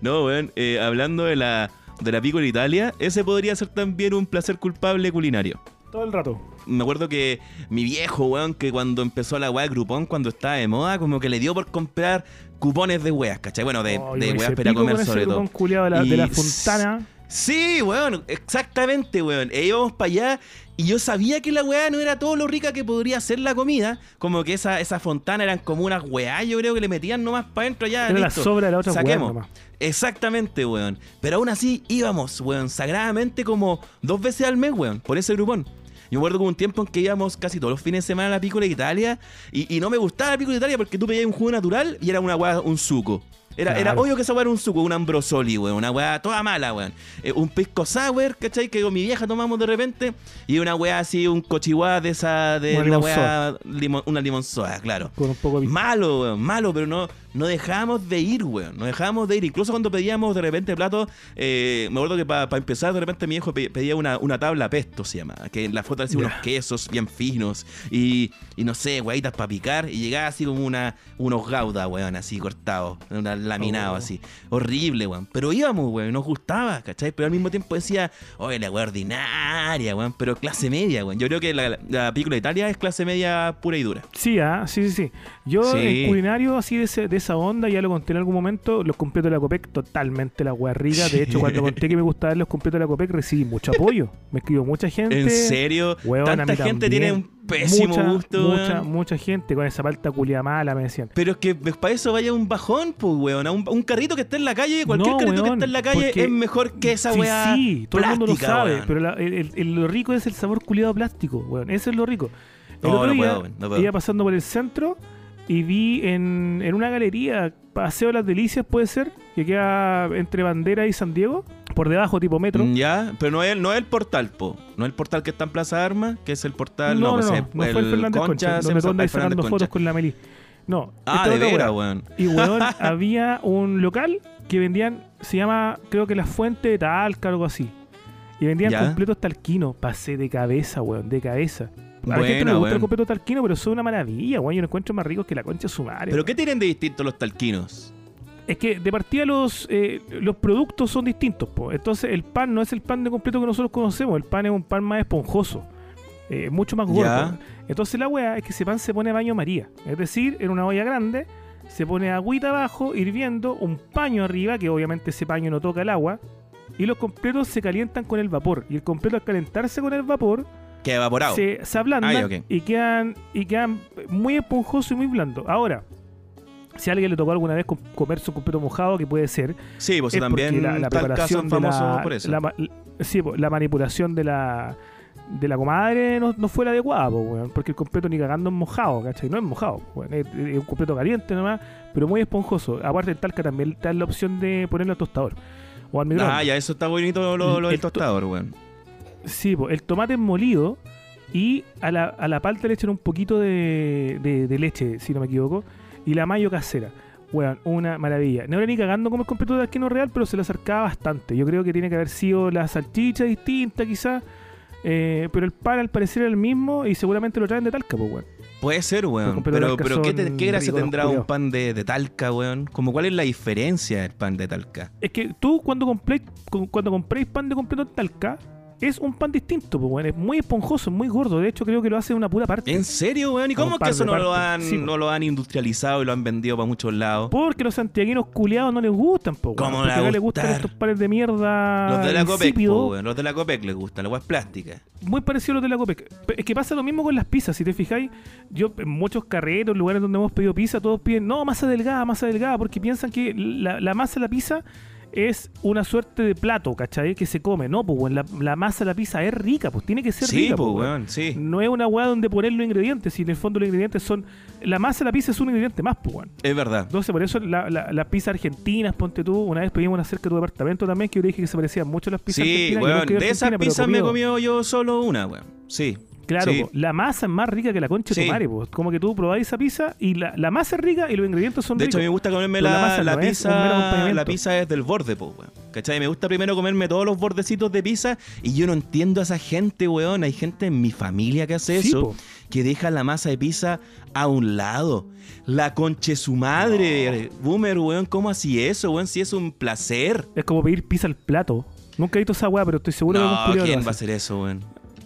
[SPEAKER 4] No, weón, eh, hablando de la de la Italia, ese podría ser también un placer culpable culinario.
[SPEAKER 3] Todo el rato.
[SPEAKER 4] Me acuerdo que mi viejo, weón, que cuando empezó la weá de Groupon, cuando estaba de moda, como que le dio por comprar cupones de weas, ¿cachai? Bueno, de,
[SPEAKER 3] Oh,
[SPEAKER 4] de weas para comer sobre todo.
[SPEAKER 3] de la, de la
[SPEAKER 4] Y-
[SPEAKER 3] Fontana.
[SPEAKER 4] Sí, weón, exactamente, weón. E íbamos para allá y yo sabía que la weá no era todo lo rica que podría ser la comida. Como que esa, esa fontana eran como unas weá, yo creo que le metían nomás para adentro ya.
[SPEAKER 3] Era la
[SPEAKER 4] listo.
[SPEAKER 3] sobra de la otra weá
[SPEAKER 4] Saquemos.
[SPEAKER 3] nomás.
[SPEAKER 4] Exactamente, weón. Pero aún así íbamos, weón, sagradamente como dos veces al mes, weón, por ese grupón. Yo me acuerdo que hubo un tiempo en que íbamos casi todos los fines de semana a la Pícola Italia y, y no me gustaba la Pícola Italia porque tú pedías un jugo natural y era una weá, un suco. Era, era obvio que esa weá era un suco, un ambrosoli, weón, una weá toda mala, weón. Eh, un pisco sour, ¿cachai? Que con mi vieja tomamos de repente y una weá así, un cochihuá de esa, de
[SPEAKER 3] Una
[SPEAKER 4] weá, limón- una limonzoa, claro.
[SPEAKER 3] Con un poco de
[SPEAKER 4] Malo, weón, malo, pero no, no dejábamos de ir, weón. No dejábamos de ir. Incluso cuando pedíamos de repente platos, eh, me acuerdo que para empezar, de repente mi hijo pe- pedía una, una tabla pesto, se llama. Que en la foto decía unos quesos bien finos y, y no sé, huevitas para picar. Y llegaba así como una, unos gauda, weón, así cortados, laminados
[SPEAKER 3] Oh.
[SPEAKER 4] así. Horrible, weón. Pero íbamos, weón, nos gustaba, ¿cachai? Pero al mismo tiempo decía, oye, la weá ordinaria, weón. Pero clase media, weón. Yo creo que la, la película de Italia es clase media pura y dura.
[SPEAKER 3] Sí, ah, sí, sí, sí. Yo
[SPEAKER 4] Sí.
[SPEAKER 3] en culinario así de, ese- de esa onda, ya lo conté en algún momento, los completos de la Copec, totalmente la hueá rica. De hecho, cuando conté que me gustaban los completos de la Copec, recibí mucho apoyo. Me escribió mucha gente.
[SPEAKER 4] ¿En serio?
[SPEAKER 3] Weón,
[SPEAKER 4] Tanta gente
[SPEAKER 3] también.
[SPEAKER 4] tiene un pésimo
[SPEAKER 3] mucha,
[SPEAKER 4] gusto,
[SPEAKER 3] Mucha,
[SPEAKER 4] weón.
[SPEAKER 3] mucha gente con esa palta culia mala, me decían.
[SPEAKER 4] Pero es que para eso vaya un bajón, pues, weón. A un, un carrito que esté en la calle, cualquier
[SPEAKER 3] No,
[SPEAKER 4] carrito que
[SPEAKER 3] weón,
[SPEAKER 4] esté en la calle es mejor que esa
[SPEAKER 3] sí,
[SPEAKER 4] weá.
[SPEAKER 3] Sí, todo el mundo lo
[SPEAKER 4] plástica,
[SPEAKER 3] sabe,
[SPEAKER 4] weón.
[SPEAKER 3] pero la- el- el- el- lo rico es el sabor culiado plástico, weón. Eso es lo rico. El
[SPEAKER 4] No,
[SPEAKER 3] otro
[SPEAKER 4] no
[SPEAKER 3] día
[SPEAKER 4] puedo, no puedo.
[SPEAKER 3] iba pasando por el centro y vi en, en una galería, Paseo de las Delicias, puede ser, que queda entre Bandera y San Diego, por debajo, tipo metro.
[SPEAKER 4] Mm, Ya, pero no es, no es el portal, po. No es el portal que está en Plaza de Armas, que es el portal.
[SPEAKER 3] no, no,
[SPEAKER 4] pues,
[SPEAKER 3] no,
[SPEAKER 4] es
[SPEAKER 3] no fue el Fernández Concha,
[SPEAKER 4] se
[SPEAKER 3] donde
[SPEAKER 4] Fernández
[SPEAKER 3] sacando
[SPEAKER 4] Concha.
[SPEAKER 3] fotos con la Meli. No,
[SPEAKER 4] Ah, de veras, weón.
[SPEAKER 3] Y weón, *laughs* había un local que vendían, se llama, creo que la fuente de Talca, algo así. Y vendían
[SPEAKER 4] Ya.
[SPEAKER 3] completos talquinos. Pasé de cabeza, weón, de cabeza. A la gente no le gusta el completo talquino, pero son una maravilla, weón. Yo lo encuentro más ricos que la concha de su madre.
[SPEAKER 4] ¿Pero qué tienen de distinto los talquinos?
[SPEAKER 3] Es que de partida los, eh, los productos son distintos, po. Entonces el pan no es el pan de completo que nosotros conocemos. El pan es un pan más esponjoso. eh, mucho más gordo.
[SPEAKER 4] Ya.
[SPEAKER 3] Entonces la weá es que ese pan se pone a baño María. Es decir, en una olla grande se pone agüita abajo, hirviendo, un paño arriba, que obviamente ese paño no toca el agua. Y los completos se calientan con el vapor. Y el completo al calentarse con el vapor
[SPEAKER 4] Que evaporado.
[SPEAKER 3] se, se ablandan
[SPEAKER 4] Ah, ok.
[SPEAKER 3] y quedan y quedan muy esponjosos y muy blandos. Ahora, si a alguien le tocó alguna vez com- comerse un completo mojado, que puede ser,
[SPEAKER 4] Sí, pues
[SPEAKER 3] es
[SPEAKER 4] también
[SPEAKER 3] la, preparación de la-
[SPEAKER 4] por eso.
[SPEAKER 3] la sí, po, la manipulación de la de la comadre no, no fue la adecuada, po, weón, porque el completo ni cagando es mojado, ¿cachai? No es mojado, weón, es, es un completo caliente nomás, pero muy esponjoso. Aparte en Talca también te dan la opción de ponerlo al tostador o al microondas.
[SPEAKER 4] Ah, ya, eso está bonito lo, lo del
[SPEAKER 3] El to-
[SPEAKER 4] tostador, weón.
[SPEAKER 3] Sí, po, el tomate molido y a la, a la palta le echan un poquito de, de- de leche, si no me equivoco, y la mayo casera. Weón, una maravilla. No era ni cagando como el completo de Arquino Real, pero se le acercaba bastante. Yo creo que tiene que haber sido la salchicha distinta, quizás. eh, pero el pan al parecer era el mismo y seguramente lo traen de Talca, pues, weón.
[SPEAKER 4] Puede ser, weón. Pero, ¿qué, te- qué gracia tendrá un pan de, de talca, weón? Como, ¿Cuál es la diferencia del pan de talca?
[SPEAKER 3] Es que tú cuando compréis cuando compréis pan de completo en Talca, es un pan distinto, pues, weón. Es muy esponjoso, es muy gordo. De hecho, creo que lo hace una pura parte.
[SPEAKER 4] ¿En serio, weón? ¿Y cómo es que eso no lo, han,
[SPEAKER 3] Sí,
[SPEAKER 4] no lo han industrializado y lo han vendido para muchos lados?
[SPEAKER 3] Porque los santiaguinos culiados no les gustan, weón.
[SPEAKER 4] ¿Cómo
[SPEAKER 3] Porque acá les gustan estos panes de mierda.
[SPEAKER 4] Los de la Copec, po. Los de la Copec les gustan, la weá es plástica.
[SPEAKER 3] Muy parecido a los de la Copec. Pe- Es que pasa lo mismo con las pizzas, si te fijáis. Yo, en muchos carretos, lugares donde hemos pedido pizza, todos piden, no, masa delgada, masa delgada, porque piensan que la, la masa de la pizza es una suerte de plato, ¿cachai? Que se come. No, pues, weón, la, la masa de la pizza es rica, pues tiene que ser
[SPEAKER 4] Sí,
[SPEAKER 3] rica,
[SPEAKER 4] po,
[SPEAKER 3] pues, weón.
[SPEAKER 4] weón, sí.
[SPEAKER 3] No es una weá donde poner los ingredientes, si en el fondo los ingredientes son. La masa de la pizza es un ingrediente más, pues, weón.
[SPEAKER 4] Es verdad.
[SPEAKER 3] Entonces, por eso la- la- las pizzas argentinas, ponte tú, una vez pedimos una cerca de tu departamento también, que yo te dije que se parecían mucho a las pizzas
[SPEAKER 4] Sí,
[SPEAKER 3] argentinas. a
[SPEAKER 4] De esas pizzas me
[SPEAKER 3] comido
[SPEAKER 4] yo solo una, weón. Sí.
[SPEAKER 3] Claro,
[SPEAKER 4] Sí.
[SPEAKER 3] po, la masa es más rica que la concha de
[SPEAKER 4] Sí.
[SPEAKER 3] tu madre, po. como que tú probáis esa pizza y la, la masa es rica y los ingredientes son
[SPEAKER 4] De hecho,
[SPEAKER 3] ricos.
[SPEAKER 4] me gusta comerme
[SPEAKER 3] la
[SPEAKER 4] la,
[SPEAKER 3] masa
[SPEAKER 4] la
[SPEAKER 3] no
[SPEAKER 4] pizza. La pizza es del borde, po, weón. ¿Cachai? Me gusta primero comerme todos los bordecitos de pizza. Y yo no entiendo a esa gente, weón. Hay gente en mi familia que hace
[SPEAKER 3] Sí,
[SPEAKER 4] eso.
[SPEAKER 3] po.
[SPEAKER 4] Que deja la masa de pizza a un lado. La conche su madre. Boomer, weón. ¿Cómo así eso, weón? Si es un placer.
[SPEAKER 3] Es como pedir pizza al plato. Nunca he visto esa weá, pero estoy seguro que
[SPEAKER 4] No,
[SPEAKER 3] algún culiao lo
[SPEAKER 4] ¿quién va a hacer eso, weón?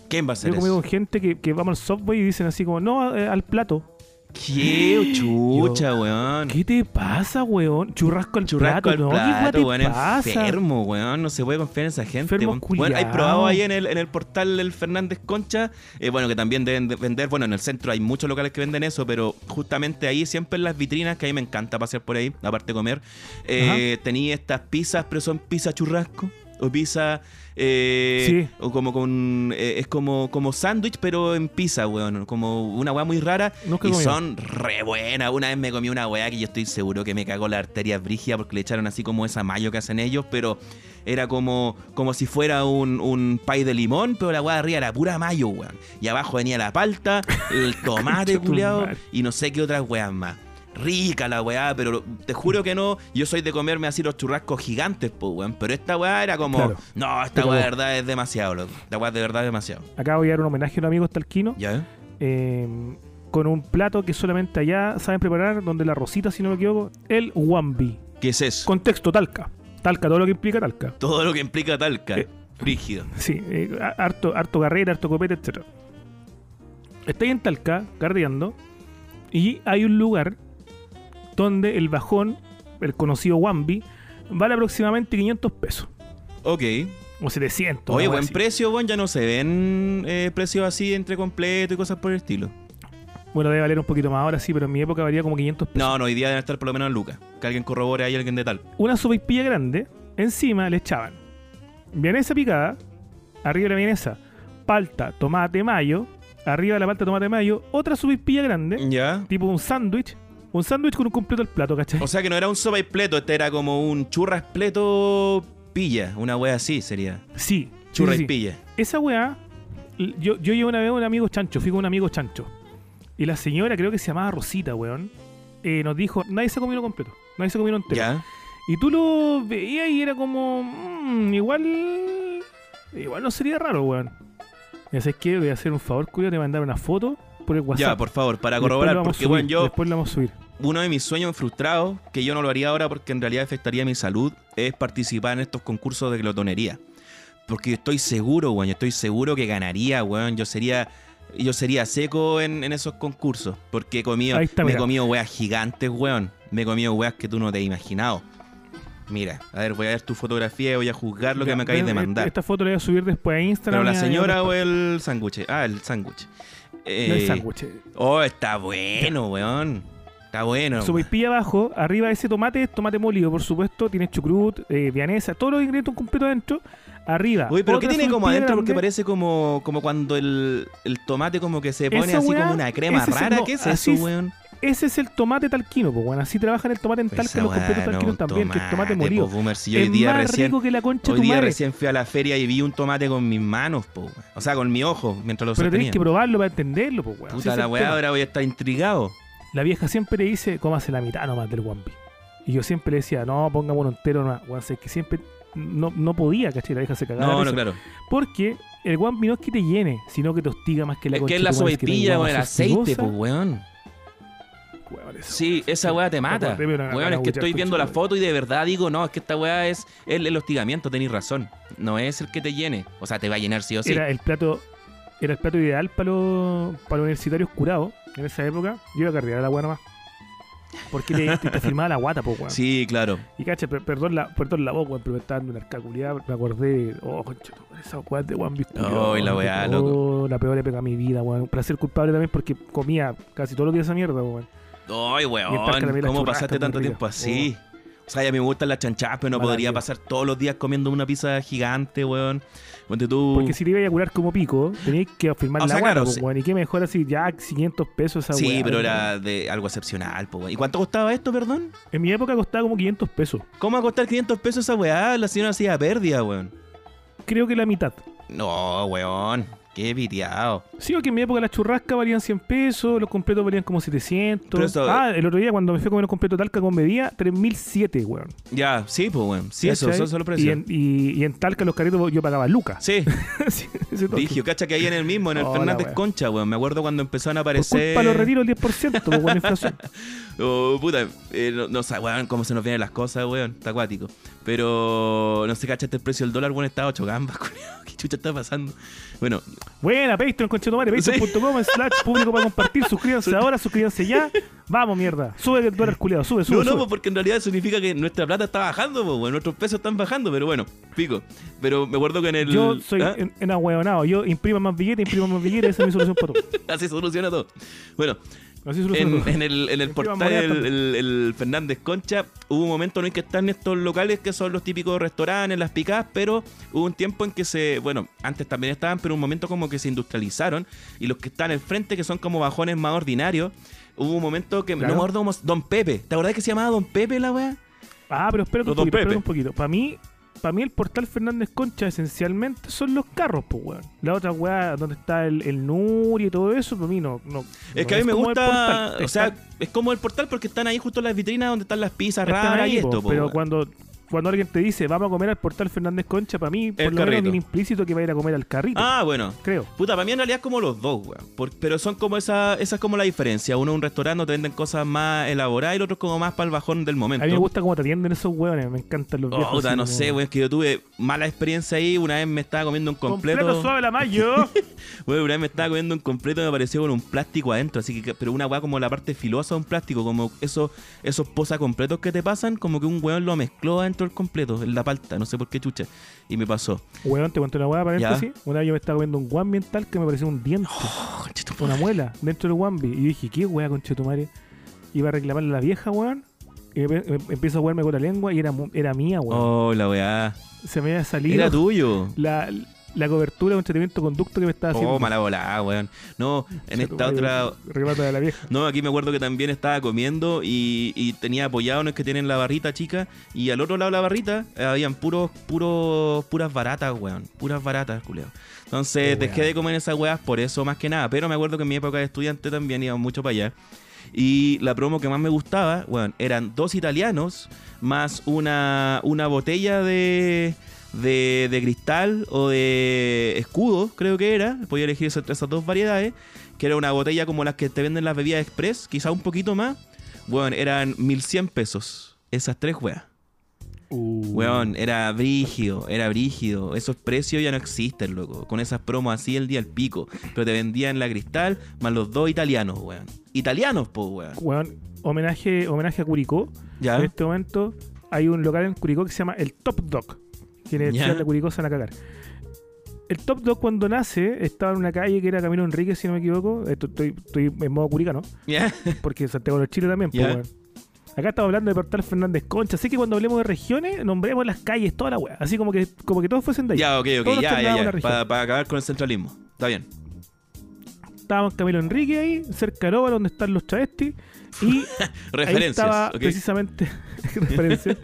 [SPEAKER 4] ¿Quién va a hacer
[SPEAKER 3] Yo he comido
[SPEAKER 4] eso?
[SPEAKER 3] con gente que, que vamos al Subway y dicen así como, no, eh, al plato.
[SPEAKER 4] ¿Qué chucha, weón?
[SPEAKER 3] ¿Qué te pasa, weón? Churrasco al
[SPEAKER 4] Churrasco
[SPEAKER 3] plato,
[SPEAKER 4] al
[SPEAKER 3] ¿no? ¿Qué
[SPEAKER 4] plato,
[SPEAKER 3] te
[SPEAKER 4] weón,
[SPEAKER 3] pasa?
[SPEAKER 4] enfermo, weón. No se puede confiar en esa gente,
[SPEAKER 3] Enfermo
[SPEAKER 4] weón. Bueno, hay probado ahí en el, en el portal del Fernández Concha, eh, bueno, que también deben de vender, bueno, en el centro hay muchos locales que venden eso, pero justamente ahí, siempre en las vitrinas, que a mí me encanta pasear por ahí, aparte de comer, eh, tenía estas pizzas, pero son pizza churrasco. O pizza, eh,
[SPEAKER 3] Sí.
[SPEAKER 4] o como con, eh, es como, como sándwich, pero en pizza, weón, como una weá muy rara,
[SPEAKER 3] he
[SPEAKER 4] y son re buenas. Una vez me comí una weá que yo estoy seguro que me cagó la arteria brígida porque le echaron así como esa mayo que hacen ellos, pero era como, como si fuera un, un pay de limón, pero la weá de arriba era pura mayo, weón. Y abajo venía la palta, el *laughs* tomate culiado y no sé qué otras weas más. Rica la weá, pero te juro que no. Yo soy de comerme así los churrascos gigantes, pues, weón. Pero esta weá era como,
[SPEAKER 3] Claro.
[SPEAKER 4] no, esta
[SPEAKER 3] Pero-
[SPEAKER 4] weá de verdad es demasiado, loco. Esta weá de verdad es demasiado.
[SPEAKER 3] Acá voy a dar un homenaje a un amigo talquino
[SPEAKER 4] ¿Ya?
[SPEAKER 3] eh, con un plato que solamente allá saben preparar, donde la rosita, si no me equivoco, el wambi.
[SPEAKER 4] ¿Qué es eso?
[SPEAKER 3] Contexto, talca. Talca, todo lo que implica talca.
[SPEAKER 4] Todo lo que implica talca.
[SPEAKER 3] Eh,
[SPEAKER 4] Frígido.
[SPEAKER 3] Sí, eh, harto, harto carrera, harto copete, etc. Estoy en Talca, carreando, y hay un lugar donde el bajón, el conocido Wambi, vale aproximadamente 500 pesos.
[SPEAKER 4] Ok.
[SPEAKER 3] O 700.
[SPEAKER 4] Oye, buen
[SPEAKER 3] así.
[SPEAKER 4] precio, weón. Ya no se ven eh, precios así entre completo y cosas por el estilo.
[SPEAKER 3] Bueno, debe valer un poquito más ahora sí, pero en mi época valía como 500 pesos.
[SPEAKER 4] No, no, hoy día deben estar por lo menos en lucas. Que alguien corrobore ahí alguien de tal.
[SPEAKER 3] Una sopaipilla grande, encima le echaban vienesa picada, arriba de la vienesa, palta, tomate, mayo, arriba de la palta, tomate, mayo, otra sopaipilla grande,
[SPEAKER 4] Ya.
[SPEAKER 3] tipo un sándwich, un sándwich con un completo al plato, ¿cachai?
[SPEAKER 4] O sea que no era un sopa y pleto, este era como un churras pleto pilla. Una wea así sería.
[SPEAKER 3] sí,
[SPEAKER 4] Churra
[SPEAKER 3] sí,
[SPEAKER 4] y pilla.
[SPEAKER 3] Esa weá, l- yo, yo llevé una vez a un amigo chancho, fui con un amigo chancho. Y la señora, creo que se llamaba Rosita, weón, eh, nos dijo, nadie se ha comido completo, nadie se ha comido entero.
[SPEAKER 4] Ya.
[SPEAKER 3] Y tú lo veías y era como, mm, igual Igual no sería raro, weón. Ya sabes que voy a hacer un favor, cuyo, te voy a mandar una foto por el WhatsApp.
[SPEAKER 4] Ya, por favor, para corroborar, porque
[SPEAKER 3] subir,
[SPEAKER 4] bueno, yo,
[SPEAKER 3] Después lo vamos a subir.
[SPEAKER 4] uno de mis sueños frustrados, que yo no lo haría ahora porque en realidad afectaría mi salud, es participar en estos concursos de glotonería. Porque estoy seguro, weón, estoy seguro que ganaría, weón. Yo sería, yo sería seco en, en esos concursos. Porque he comido,
[SPEAKER 3] está,
[SPEAKER 4] me he comido weas gigantes, weón. Me he comido weas que tú no te has imaginado. Mira, a ver, voy a ver tu fotografía y voy a juzgar lo que me acabáis de
[SPEAKER 3] ven,
[SPEAKER 4] mandar.
[SPEAKER 3] Esta foto la voy a subir después a Instagram.
[SPEAKER 4] Pero la señora o el sándwich. Ah, el sándwich.
[SPEAKER 3] No
[SPEAKER 4] Eh,
[SPEAKER 3] sándwich.
[SPEAKER 4] Oh, está bueno, weón. Está bueno.
[SPEAKER 3] Sopaipilla abajo, arriba de ese tomate, es tomate molido, por supuesto, tiene chucrut, eh, vianesa, todos los ingredientes completos adentro. Arriba.
[SPEAKER 4] Uy, pero ¿qué tiene como adentro? Porque parece como, como cuando el, el tomate como que se pone
[SPEAKER 3] Esa
[SPEAKER 4] así como una crema rara.
[SPEAKER 3] no,
[SPEAKER 4] ¿Qué es eso,
[SPEAKER 3] es-
[SPEAKER 4] weón?
[SPEAKER 3] Ese es el tomate talquino, pues bueno, así trabajan el tomate en
[SPEAKER 4] Pues
[SPEAKER 3] talca, los completos
[SPEAKER 4] no
[SPEAKER 3] talquinos también, que es tomate molido.
[SPEAKER 4] po, boomer. Si yo hoy
[SPEAKER 3] es
[SPEAKER 4] día
[SPEAKER 3] más
[SPEAKER 4] recién,
[SPEAKER 3] rico que la concha
[SPEAKER 4] hoy día
[SPEAKER 3] madre.
[SPEAKER 4] recién fui a la feria y vi un tomate con mis manos, po. O sea, con mi ojo, mientras lo
[SPEAKER 3] Pero tenés que probarlo para entenderlo, pues weón.
[SPEAKER 4] Puta
[SPEAKER 3] es
[SPEAKER 4] la
[SPEAKER 3] el
[SPEAKER 4] weá, ahora voy a estar intrigado.
[SPEAKER 3] La vieja siempre le dice, cómase la mitad nomás del guampi. Y yo siempre le decía, no, pongamos uno entero nomás. Weón, sé que siempre no, no podía, ¿cachai? La vieja se cagaba.
[SPEAKER 4] No, no, claro.
[SPEAKER 3] Porque el guampi no es que te llene, sino que te hostiga más que la
[SPEAKER 4] Es
[SPEAKER 3] concha
[SPEAKER 4] que es la sopaipilla, weón, el aceite, pues, weón.
[SPEAKER 3] Weón, esa
[SPEAKER 4] Sí, esa weá te mata. Weón, es que estoy viendo la foto y de verdad digo, no, es que esta weá es el, el hostigamiento, tenéis razón. No es el que te llene. O sea, te va a llenar sí o sí.
[SPEAKER 3] Era el plato era el plato ideal para los, para los universitarios curados en esa época. Yo iba a cargar a la weá nomás. Porque te, te, *laughs* te firmaba la guata, po, weón.
[SPEAKER 4] Sí, claro.
[SPEAKER 3] Y cacha, per- perdón la, perdón la voz, weón, pero me estaba dando una arcaculiada. Me acordé, oh, concha, esa weá de Juan
[SPEAKER 4] Oh, y la weá, loco.
[SPEAKER 3] La peor época de mi vida, weón. Para ser culpable también porque comía casi todos los días esa mierda, weón.
[SPEAKER 4] Ay, weón, ¿cómo pasaste tanto tiempo así? O sea, ya me gustan las chanchadas, pero no podría pasar todos los días comiendo una pizza gigante, weón. Tú.
[SPEAKER 3] Porque si te iba a curar como pico, tenías que firmar
[SPEAKER 4] O
[SPEAKER 3] la
[SPEAKER 4] sea, claro,
[SPEAKER 3] po,
[SPEAKER 4] sí.
[SPEAKER 3] weón. Y qué mejor así, ya 500 pesos esa
[SPEAKER 4] Sí,
[SPEAKER 3] weá,
[SPEAKER 4] pero
[SPEAKER 3] weón.
[SPEAKER 4] era de algo excepcional, po, weón. ¿Y cuánto costaba esto, perdón?
[SPEAKER 3] En mi época costaba como 500 pesos.
[SPEAKER 4] ¿Cómo va a costar 500 pesos esa weá? La señora hacía pérdida, weón.
[SPEAKER 3] Creo que la mitad.
[SPEAKER 4] No, weón. Qué piteado.
[SPEAKER 3] Sí, porque en mi época las churrascas valían 100 pesos, los completos valían como 700.
[SPEAKER 4] Pero eso-
[SPEAKER 3] Ah, el otro día cuando me fui a comer un completo talca con bebida, 3007, weón.
[SPEAKER 4] Ya, sí, pues, weón. Sí, eso, eso, eso lo
[SPEAKER 3] y
[SPEAKER 4] precio.
[SPEAKER 3] en, y, y en talca los carritos yo pagaba lucas.
[SPEAKER 4] Sí, *laughs*
[SPEAKER 3] Sí.
[SPEAKER 4] Digio, cacha que ahí en el mismo, en el
[SPEAKER 3] Oh,
[SPEAKER 4] Fernández. Concha, weón. Me acuerdo cuando empezaron a
[SPEAKER 3] Por
[SPEAKER 4] aparecer.
[SPEAKER 3] culpa de los retiros el 10%, pues, weón, inflación. *laughs*
[SPEAKER 4] Oh, puta, eh, no, no sé, weón, cómo se nos vienen las cosas, weón. Está acuático. Pero no sé, cachaste el precio del dólar, weón, está a 8 gambas, *laughs* culiao. ¿Qué chucha está pasando? Bueno,
[SPEAKER 3] Buena, Patreon, conchetumare, patreon.com slash público para compartir. Suscríbanse ahora, suscríbanse ya. *laughs* Vamos, mierda. Sube el dólar culiado, sube, sube.
[SPEAKER 4] no, no,
[SPEAKER 3] sube.
[SPEAKER 4] pues, porque en realidad significa que nuestra plata está bajando, pues. Nuestros pesos están bajando, pero bueno, pico. Pero me acuerdo que en el.
[SPEAKER 3] Yo soy
[SPEAKER 4] ¿Ah?
[SPEAKER 3] en, en ahueonado. Yo imprima más billetes, imprima más billetes. Esa es mi solución para todo. *laughs*
[SPEAKER 4] Así soluciona todo. Bueno,
[SPEAKER 3] Así soluciona
[SPEAKER 4] en, el, en el portal el- el Fernández Concha hubo un momento en el que están estos locales que son los típicos restaurantes, las picadas, pero hubo un tiempo en que se, bueno, antes también estaban, pero un momento como que se industrializaron y los que están al frente, que son como bajones más ordinarios, hubo un momento que
[SPEAKER 3] Claro.
[SPEAKER 4] no me acuerdo cómo- Don Pepe, ¿te acordás que se llamaba Don Pepe la weá?
[SPEAKER 3] Ah, pero espérate un poquito, espérate un poquito. Para mí, para mí el portal Fernández Concha esencialmente son los carros, pues, weón. La otra weá donde está el, el Nuri y todo eso, para mí no. no
[SPEAKER 4] Es
[SPEAKER 3] no
[SPEAKER 4] que a mí me gusta, o sea, es como el portal porque están ahí justo las vitrinas donde están las pizzas
[SPEAKER 3] están
[SPEAKER 4] raras
[SPEAKER 3] ahí,
[SPEAKER 4] y esto, po,
[SPEAKER 3] pero cuando cuando alguien te dice vamos a comer al portal Fernández Concha, para mí, por
[SPEAKER 4] El
[SPEAKER 3] lo menos viene implícito que va a ir a comer al carrito.
[SPEAKER 4] Ah, bueno.
[SPEAKER 3] Creo.
[SPEAKER 4] Puta, para mí en realidad es como los dos, weón. Por- pero son como esa, esa es como la diferencia. Uno en un restaurante donde te venden cosas más elaboradas y el otro es como más para el bajón del momento.
[SPEAKER 3] A mí me gusta cómo te atienden esos hueones, me encantan los
[SPEAKER 4] Oh,
[SPEAKER 3] viejos.
[SPEAKER 4] puta, no
[SPEAKER 3] como-
[SPEAKER 4] sé, weón, es que yo tuve mala experiencia ahí. Una vez me estaba comiendo un completo.
[SPEAKER 3] Completo suave la mayo. *laughs*
[SPEAKER 4] Weón, una vez me estaba comiendo un completo y me apareció con un plástico adentro. Así que, pero una weá como la parte filosa de un plástico, como esos, esos posa completos que te pasan, como que un weón lo mezcló adentro del completo, en la palta, no sé por qué chucha. Y me pasó.
[SPEAKER 3] Weón, te cuento una hueá paréntesis. Una vez yo me estaba comiendo un guambi en tal que me pareció un diente.
[SPEAKER 4] Oh,
[SPEAKER 3] una muela dentro del guambi. Y yo dije, ¿qué weá, conchetumare? Iba a reclamarle a la vieja, weón. Y me, me- empiezo a jugarme con la lengua y era, era mía, weón.
[SPEAKER 4] Oh, la weá.
[SPEAKER 3] Se me había salido
[SPEAKER 4] Era tuyo.
[SPEAKER 3] la, la cobertura de un tratamiento conducto que me estaba haciendo.
[SPEAKER 4] Oh, mala volada, weón. No, en esta otra.
[SPEAKER 3] Remata de la vieja.
[SPEAKER 4] No, aquí me acuerdo que también estaba comiendo y, y tenía apoyado el que tienen la barrita chica. Y al otro lado de la barrita eh, habían puros, puros, puras baratas, weón. Puras baratas, culeo. Entonces dejé de comer esas weas por eso más que nada. Pero me acuerdo que en mi época de estudiante también iba mucho para allá. Y la promo que más me gustaba, weón, eran dos italianos más una, una botella de, de, de cristal o de escudo, creo que era. Podía elegir esas, esas dos variedades. Que era una botella como las que te venden las bebidas express, quizá un poquito más. Bueno, eran 1100 pesos. Esas tres weas.
[SPEAKER 3] Uh,
[SPEAKER 4] Weón, era brígido, era brígido. Esos precios ya no existen, loco. Con esas promos así el día al pico. Pero te vendían la cristal más los dos italianos, weón. Italianos, po, weón.
[SPEAKER 3] weón, homenaje, homenaje a Curicó.
[SPEAKER 4] Ya.
[SPEAKER 3] En este momento hay un local en Curicó que se llama el Top Dog. Sean de Curicó se van a cagar. El Top Dog cuando nace estaba en una calle que era Camino Enrique, si no me equivoco. Esto- Estoy, estoy en modo Curica, ¿no?
[SPEAKER 4] ¿Ya? *laughs*
[SPEAKER 3] Porque Santiago de Chile también. pues. Acá estamos hablando de Portal Fernández Concha. Así que cuando hablemos de regiones, nombremos las calles, toda la weá. Así como que, como que todos fuesen de ahí.
[SPEAKER 4] Ya, ok, ok, ya, ya,
[SPEAKER 3] la.
[SPEAKER 4] Para acabar con el centralismo. Está bien.
[SPEAKER 3] Estábamos Camilo Enrique ahí, cerca de Lóval, donde están los travestis. Y *laughs* ahí
[SPEAKER 4] Referencias.
[SPEAKER 3] estaba
[SPEAKER 4] ok.
[SPEAKER 3] precisamente *laughs* referencias,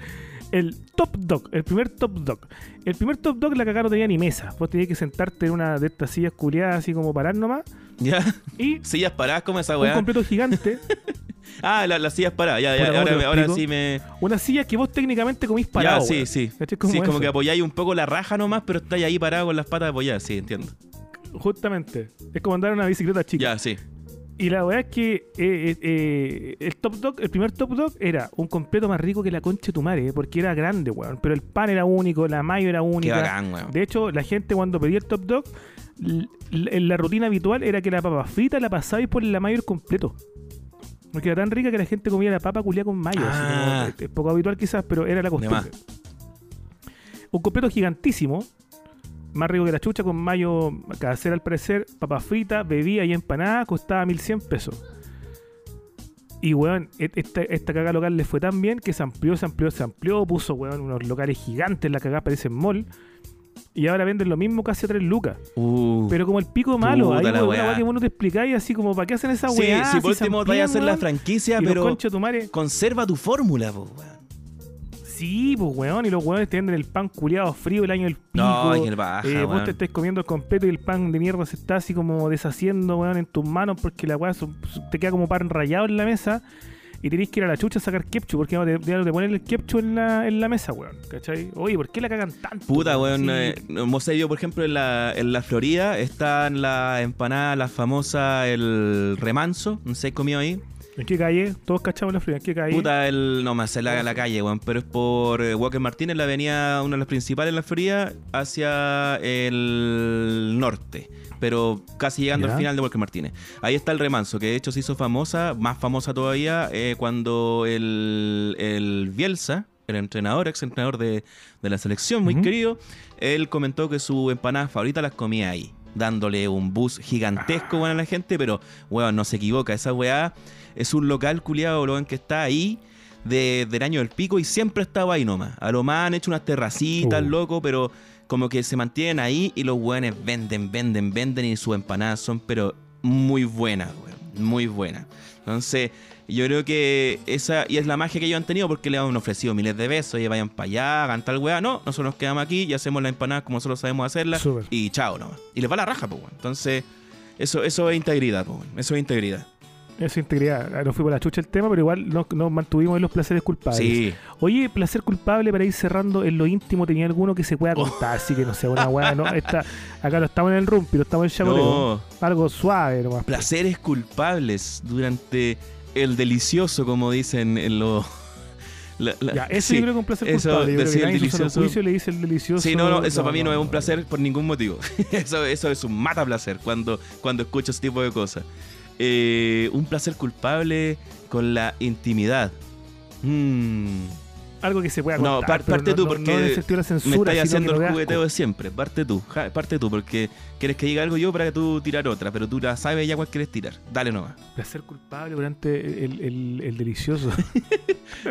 [SPEAKER 3] el Top Dog, el primer Top Dog. El primer Top Dog la cagada no tenía ni mesa. Vos tenías que sentarte en una de estas sillas culiadas así como parar nomás.
[SPEAKER 4] Ya.
[SPEAKER 3] Y *laughs*
[SPEAKER 4] Sillas paradas como esa
[SPEAKER 3] un
[SPEAKER 4] weá.
[SPEAKER 3] completo gigante, *laughs*
[SPEAKER 4] Ah, la- las sillas paradas. Ya, ya.
[SPEAKER 3] Puta, ¿cómo te
[SPEAKER 4] Ahora, sí me.
[SPEAKER 3] una silla que vos técnicamente comís parado.
[SPEAKER 4] ya, sí, sí.
[SPEAKER 3] ¿Cachai?
[SPEAKER 4] sí,
[SPEAKER 3] Como
[SPEAKER 4] como que apoyáis un poco la raja nomás, pero estáis ahí parado con las patas apoyadas. Sí, entiendo.
[SPEAKER 3] Justamente. Es como andar en una bicicleta chica.
[SPEAKER 4] Ya, sí.
[SPEAKER 3] Y la verdad es que eh, eh, eh, el Top Dog, el primer Top Dog era un completo más rico que la concha de tu madre, porque era grande, weón. Pero el pan era único, la mayo era
[SPEAKER 4] Qué
[SPEAKER 3] única.
[SPEAKER 4] bacán, weón.
[SPEAKER 3] De hecho, la gente cuando pedía el Top Dog, la rutina habitual era que la papa frita la pasabais por la mayo completo. Porque era tan rica que la gente comía la papa culia con mayo. así
[SPEAKER 4] Ah.
[SPEAKER 3] como, es poco habitual quizás, pero era la costumbre. Un completo gigantísimo, más rico que la chucha, con mayo casera al parecer, papa frita, bebida y empanada, costaba 1100 pesos. Y weón, e- esta, esta cagada local le fue tan bien que se amplió, se amplió, se amplió, puso weón unos locales gigantes, la cagada parece mall. Y ahora venden lo mismo casi a 3 lucas.
[SPEAKER 4] Uh.
[SPEAKER 3] Pero como el pico malo,
[SPEAKER 4] Puta
[SPEAKER 3] ahí
[SPEAKER 4] la
[SPEAKER 3] weón, una
[SPEAKER 4] weá.
[SPEAKER 3] que vos no te explicáis así como, ¿para qué hacen esa
[SPEAKER 4] Sí,
[SPEAKER 3] weá?
[SPEAKER 4] si por último vaya a hacer la franquicia, pero
[SPEAKER 3] tu madre,
[SPEAKER 4] conserva tu fórmula, po, weón.
[SPEAKER 3] Sí, pues weón, y los weones te venden el pan culiado frío el año del pico.
[SPEAKER 4] No, que el baja,
[SPEAKER 3] Eh, vos te estés comiendo el completo y el pan de mierda se está así como deshaciendo, weón, en tus manos porque la weá te queda como pan rayado en la mesa y tenés que ir a la chucha a sacar ketchup porque no te, no te ponen el ketchup en la, en la mesa, weón. ¿Cachai? Oye, ¿por qué la cagan tanto?
[SPEAKER 4] Puta, weón. Eh, hemos sabido, por ejemplo, en la, en la Florida están la empanada, la famosa, el remanso. No sé, comido ahí.
[SPEAKER 3] ¿En qué calle? Todos cachamos la fría. ¿En qué calle?
[SPEAKER 4] Puta, el. No más, en la, la calle, weón. Pero es por eh, Walker Martínez, la avenida, una de las principales en la Florida, hacia el norte. Pero casi llegando
[SPEAKER 3] Ya.
[SPEAKER 4] al final de Walker Martínez. Ahí está el remanso, que de hecho se hizo famosa, más famosa todavía, eh, cuando el, el Bielsa, el entrenador, ex entrenador de, de la selección, muy querido, él comentó que su empanada favorita las comía ahí. Dándole un bus gigantesco a la gente, pero weón, no se equivoca. Esa weá es un local culiado, weón, que está ahí de, del año del pico y siempre estaba ahí nomás. A lo más han hecho unas terracitas,
[SPEAKER 3] Uh.
[SPEAKER 4] loco, pero como que se mantienen ahí y los weones venden, venden, venden y sus empanadas son pero muy buenas, weón. Muy buenas. Entonces, yo creo que esa y es la magia que ellos han tenido porque le han ofrecido miles de besos, oye, vayan para allá, hagan tal weá. No, nosotros nos quedamos aquí y hacemos la empanada como nosotros sabemos hacerla y chao nomás. Y les va la raja, pues, weón. Entonces, eso, eso es integridad, pues, weón. Eso es integridad.
[SPEAKER 3] Eso es integridad. Ah, Nos fuimos a la chucha el tema, pero igual nos, nos mantuvimos en los placeres culpables.
[SPEAKER 4] Sí.
[SPEAKER 3] Oye, placer culpable para ir cerrando en lo íntimo, ¿tenía alguno que se
[SPEAKER 4] Oh.
[SPEAKER 3] pueda contar? Así que no sea una weá, ¿no? Esta, acá no estamos en el rumpi, no estamos en chacoteo.
[SPEAKER 4] No.
[SPEAKER 3] Algo suave nomás.
[SPEAKER 4] placeres culpables durante el delicioso, como dicen en los. la- la-
[SPEAKER 3] Ya, eso
[SPEAKER 4] sí,
[SPEAKER 3] que es un placer
[SPEAKER 4] eso,
[SPEAKER 3] culpable.
[SPEAKER 4] Decir el delicioso-
[SPEAKER 3] juicio le dice el delicioso.
[SPEAKER 4] Sí, no, no, eso para mí no, es un placer por ningún motivo. *laughs* eso, eso es un mata placer cuando, cuando escucho ese tipo de cosas. Eh, un placer culpable con la intimidad. Mm,
[SPEAKER 3] Algo que se pueda
[SPEAKER 4] No,
[SPEAKER 3] contar.
[SPEAKER 4] par-
[SPEAKER 3] pero
[SPEAKER 4] parte
[SPEAKER 3] no-
[SPEAKER 4] tú,
[SPEAKER 3] no-
[SPEAKER 4] porque
[SPEAKER 3] No
[SPEAKER 4] me estás haciendo el jugueteo de siempre. Parte tú, ja, parte tú, porque quieres que diga algo yo para que tú tirar otra, pero tú la sabes ya cuál quieres tirar. Dale nomás.
[SPEAKER 3] Placer culpable durante el, el, el delicioso. *laughs*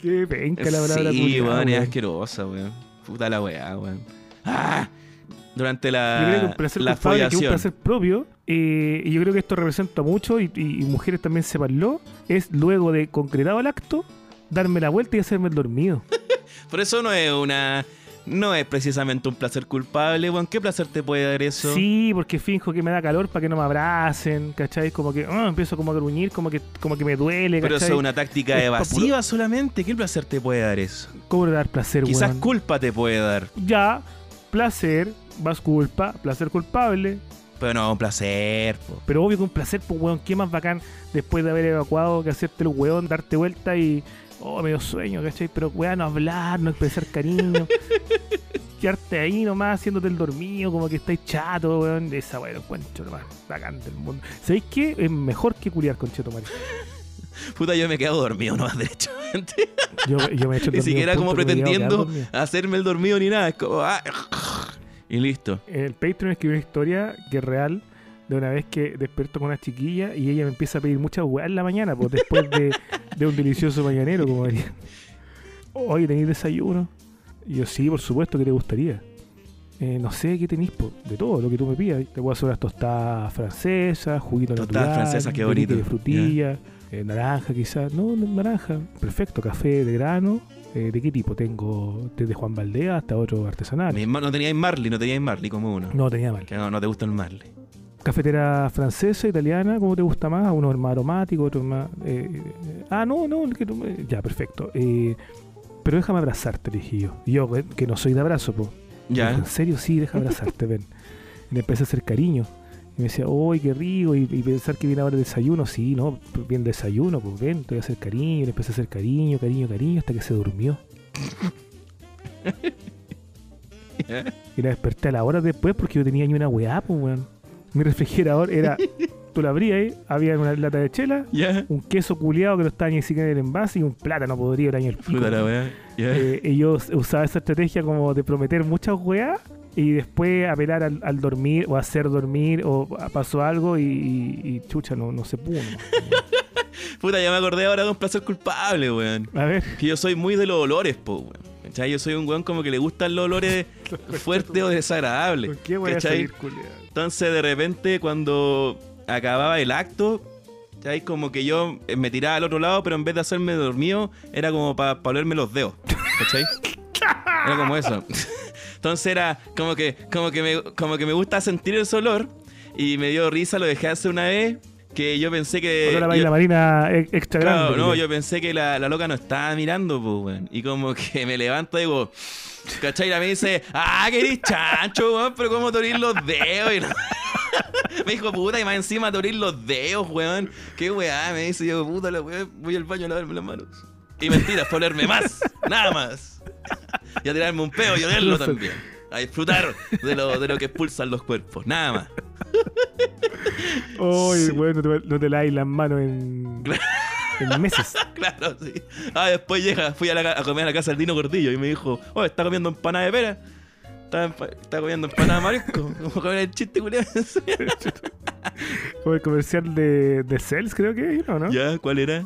[SPEAKER 3] Qué penca la palabra
[SPEAKER 4] Sí, es asquerosa, weón. Puta la weá, weón. ¡Ah! Durante la,
[SPEAKER 3] Yo creo que un placer
[SPEAKER 4] la
[SPEAKER 3] culpable que es un
[SPEAKER 4] follación.
[SPEAKER 3] placer propio, eh, y yo creo que esto representa mucho, y, y- y mujeres también sepanlo, es luego de concretado el acto, darme la vuelta y hacerme el dormido. *laughs*
[SPEAKER 4] Por eso no es una no es precisamente un placer culpable, weón. ¿Qué placer te puede dar eso?
[SPEAKER 3] Sí, porque finjo que me da calor para que no me abracen, ¿cachai? Como que ah, empiezo como a gruñir, como que, como que me duele,
[SPEAKER 4] Pero eso es una táctica
[SPEAKER 3] Es
[SPEAKER 4] evasiva solamente. ¿Qué placer te puede dar eso?
[SPEAKER 3] ¿Cómo le dar placer,
[SPEAKER 4] Quizás
[SPEAKER 3] weón?
[SPEAKER 4] culpa te puede dar.
[SPEAKER 3] Ya, placer, más culpa, placer culpable.
[SPEAKER 4] Pero no, un placer, po.
[SPEAKER 3] Pero obvio que un placer, pues, weón, qué más bacán después de haber evacuado que hacerte el weón, darte vuelta y. Oh, medio sueño, ¿cachai? Pero, weón, no hablar, no expresar cariño. *laughs* Quedarte ahí nomás haciéndote el dormido, como que estáis chato, weón. Esa weón, encuentro lo más bacán del mundo. ¿Sabéis qué? Es mejor que culiar con Cheto. *laughs*
[SPEAKER 4] Puta, yo me quedo dormido nomás *laughs* derechamente.
[SPEAKER 3] Yo, yo me he hecho el
[SPEAKER 4] Ni siquiera como pretendiendo hacerme el dormido ni nada. Es como. ah, y listo.
[SPEAKER 3] En el Patreon escribí una historia que es real de una vez que despierto con una chiquilla y ella me empieza a pedir muchas weas en la mañana, pues después de, de un delicioso mañanero, como diría. Oye, ¿tenéis desayuno? Y yo, sí, por supuesto que te gustaría. "Eh, no sé qué tenéis, de todo lo que tú me pidas. Te puedo hacer unas tostadas francesas, juguito
[SPEAKER 4] Tostadas
[SPEAKER 3] natural,
[SPEAKER 4] francesas, qué
[SPEAKER 3] delique
[SPEAKER 4] bonito.
[SPEAKER 3] de frutilla, eh, naranja quizás. No, naranja. Perfecto, café de grano. Eh, ¿De qué tipo? Tengo desde Juan Valdea hasta otro artesanal.
[SPEAKER 4] No teníais Marley, no teníais Marley como uno.
[SPEAKER 3] No tenía.
[SPEAKER 4] Que no, no te gusta el Marley.
[SPEAKER 3] Cafetera francesa, italiana, ¿cómo te gusta más? Uno es más aromático, otro es más... eh, eh, ah, no, no, el que tú me- ya, perfecto. Eh, pero déjame abrazarte, dije yo. Yo, que no soy de abrazo, po.
[SPEAKER 4] Ya.
[SPEAKER 3] ¿En serio? Sí, déjame abrazarte, ven. Y le empecé a hacer cariño. Y me decía, uy, qué rico. Y, y pensar que viene ahora el desayuno. Sí, no, viene el desayuno, pues ven, te voy a hacer cariño. Y le empecé a hacer cariño, cariño, cariño, hasta que se durmió. *laughs* Y la desperté a la hora después porque yo tenía ni una weá, pues, weón. Mi refrigerador era. *laughs* Tú lo abrías ahí, había una lata de chela, un queso culiado que no estaba ni siquiera en el envase y un plátano podrido era en el pico.
[SPEAKER 4] La.
[SPEAKER 3] Eh, y yo us- usaba esa estrategia como de prometer muchas weas y después apelar al, al dormir o hacer dormir o a- pasó algo y, y- y chucha, no, no se pudo. *laughs*
[SPEAKER 4] Puta, ya me acordé ahora de un placer culpable, weón.
[SPEAKER 3] A ver,
[SPEAKER 4] Que yo soy muy de los olores, po, weón. ¿Cachai? Yo soy un weón como que le gustan los olores *laughs* fuertes o desagradables.
[SPEAKER 3] ¿por qué voy a
[SPEAKER 4] ¿cachai?
[SPEAKER 3] salir?
[SPEAKER 4] Entonces, de repente, cuando acababa el acto, ¿cachai? Como que yo eh, me tiraba al otro lado, pero en vez de hacerme dormido, era como para olerme los dedos. ¿Cachai? *laughs* Era como eso. Entonces era como que, como que me, como que me gusta sentir ese olor. Y me dio risa, lo dejé hace una vez. Que yo pensé que.
[SPEAKER 3] Olor a
[SPEAKER 4] yo-
[SPEAKER 3] baila marina extra
[SPEAKER 4] Claro,
[SPEAKER 3] grande.
[SPEAKER 4] no, yo pensé que la, la loca no estaba mirando, pues, weón. Y como que *laughs* me levanto y digo, ¿cachai? Y me dice, ah, que eres chancho, weón, pero ¿cómo te los dedos? Y no- *laughs* me dijo, puta, y más encima te los dedos, weón. Qué weá, me dice yo, puta, la weá, voy al baño a lavarme las manos. Y mentira, fue olerme más, nada más. *laughs* Y a tirarme un peo y olerlo también. A disfrutar de lo, de lo que expulsan los cuerpos, nada más.
[SPEAKER 3] Oye,
[SPEAKER 4] Sí.
[SPEAKER 3] weón, no te, no te laves las manos en, en meses. *laughs*
[SPEAKER 4] Claro, sí. Ah, después llega, fui a, la a comer a la casa del Dino Gordillo y me dijo, oh, está comiendo empanada de pera. Está, está comiendo empanada de marisco. *laughs* Como comer el chiste, culiao. *laughs*
[SPEAKER 3] Como el comercial de, de Cells, creo que es, ¿no? ¿no?
[SPEAKER 4] ¿Ya? ¿Cuál era?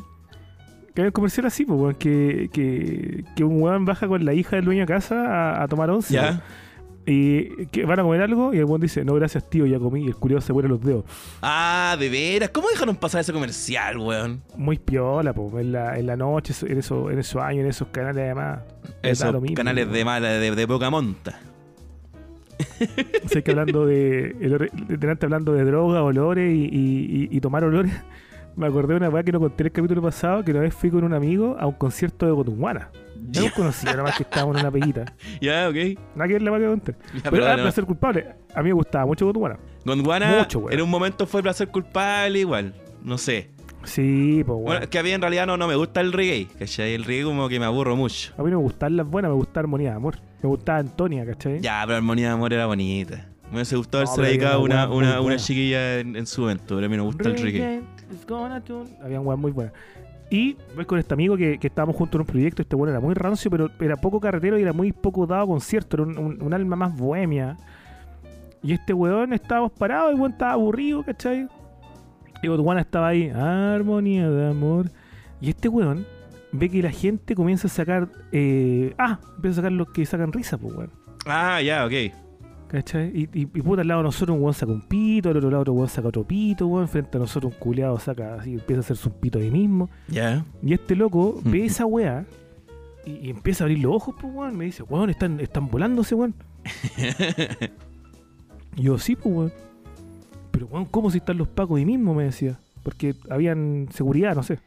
[SPEAKER 3] Que hay un comercial así, pues, que, que, que un weón baja con la hija del dueño de casa a, a tomar once.
[SPEAKER 4] ¿Ya?
[SPEAKER 3] Y que van a comer algo y el weón dice, no, gracias tío, ya comí. Y el curioso se pone los dedos.
[SPEAKER 4] Ah, de veras. ¿Cómo dejaron pasar ese comercial, weón?
[SPEAKER 3] Muy piola, pues, en la, en la noche, en, eso, en esos años, en esos canales además.
[SPEAKER 4] Esos
[SPEAKER 3] mismo,
[SPEAKER 4] canales de mala, de, de poca monta.
[SPEAKER 3] Sea, que hablando de. delante hablando de droga, olores y, y- y- y tomar olores. *laughs* Me acordé de una weá que no conté en el capítulo pasado, que una vez fui con un amigo a un concierto de Cotunguana. No
[SPEAKER 4] Ya,
[SPEAKER 3] conocía, nada más que estábamos en una peguita. *laughs*
[SPEAKER 4] ya, ok.
[SPEAKER 3] Nada que ver la que Pero
[SPEAKER 4] pero
[SPEAKER 3] era
[SPEAKER 4] bueno.
[SPEAKER 3] placer culpable. A mí me gustaba mucho Cotunguana.
[SPEAKER 4] Gondwana
[SPEAKER 3] Mucho, weón.
[SPEAKER 4] en un momento fue placer culpable igual. No sé.
[SPEAKER 3] Sí, pues
[SPEAKER 4] Bueno,
[SPEAKER 3] bueno.
[SPEAKER 4] es que a mí en realidad no, no me gusta el reggae. ¿Cachai? El reggae como que me aburro mucho.
[SPEAKER 3] A mí no me gustaban las buenas, me gustaba Armonía de Amor. Me gustaba Antonia, ¿cachai?
[SPEAKER 4] Ya, pero Armonía de Amor era bonita. Me hubiese gustado
[SPEAKER 3] No,
[SPEAKER 4] haberse
[SPEAKER 3] pero
[SPEAKER 4] dedicado
[SPEAKER 3] había
[SPEAKER 4] una,
[SPEAKER 3] una
[SPEAKER 4] una, una
[SPEAKER 3] buena.
[SPEAKER 4] chiquilla en, en su evento, pero a mí no me gusta el reggae.
[SPEAKER 3] tune. Habían weas muy buenas. Y voy con este amigo que, que estábamos juntos en un proyecto. Este bueno era muy rancio, pero era poco carretero y era muy poco dado concierto. Era un, alma más bohemia. Y este weón estábamos parados, el weón estaba aburrido, ¿cachai? Y Botswana estaba ahí, armonía de amor. Y este weón ve que la gente comienza a sacar. eh, ah, empieza a sacar los que sacan risa, pues weón.
[SPEAKER 4] Ah, ya, ok.
[SPEAKER 3] ¿Cachai? Y, y, y puta, al lado de nosotros un weón saca un pito, al otro lado otro weón saca otro pito, weón, frente a nosotros un culeado saca así, empieza a hacerse un pito ahí mismo.
[SPEAKER 4] Ya.
[SPEAKER 3] Y este loco
[SPEAKER 4] Mm.
[SPEAKER 3] ve esa weá Y, y empieza a abrir los ojos, pues, weón. Me dice, weón, están, están volándose, weón. y *laughs* yo, sí, pues, weón. Pero, weón, ¿cómo si están los pacos ahí mismo? Me decía. Porque habían seguridad, no sé.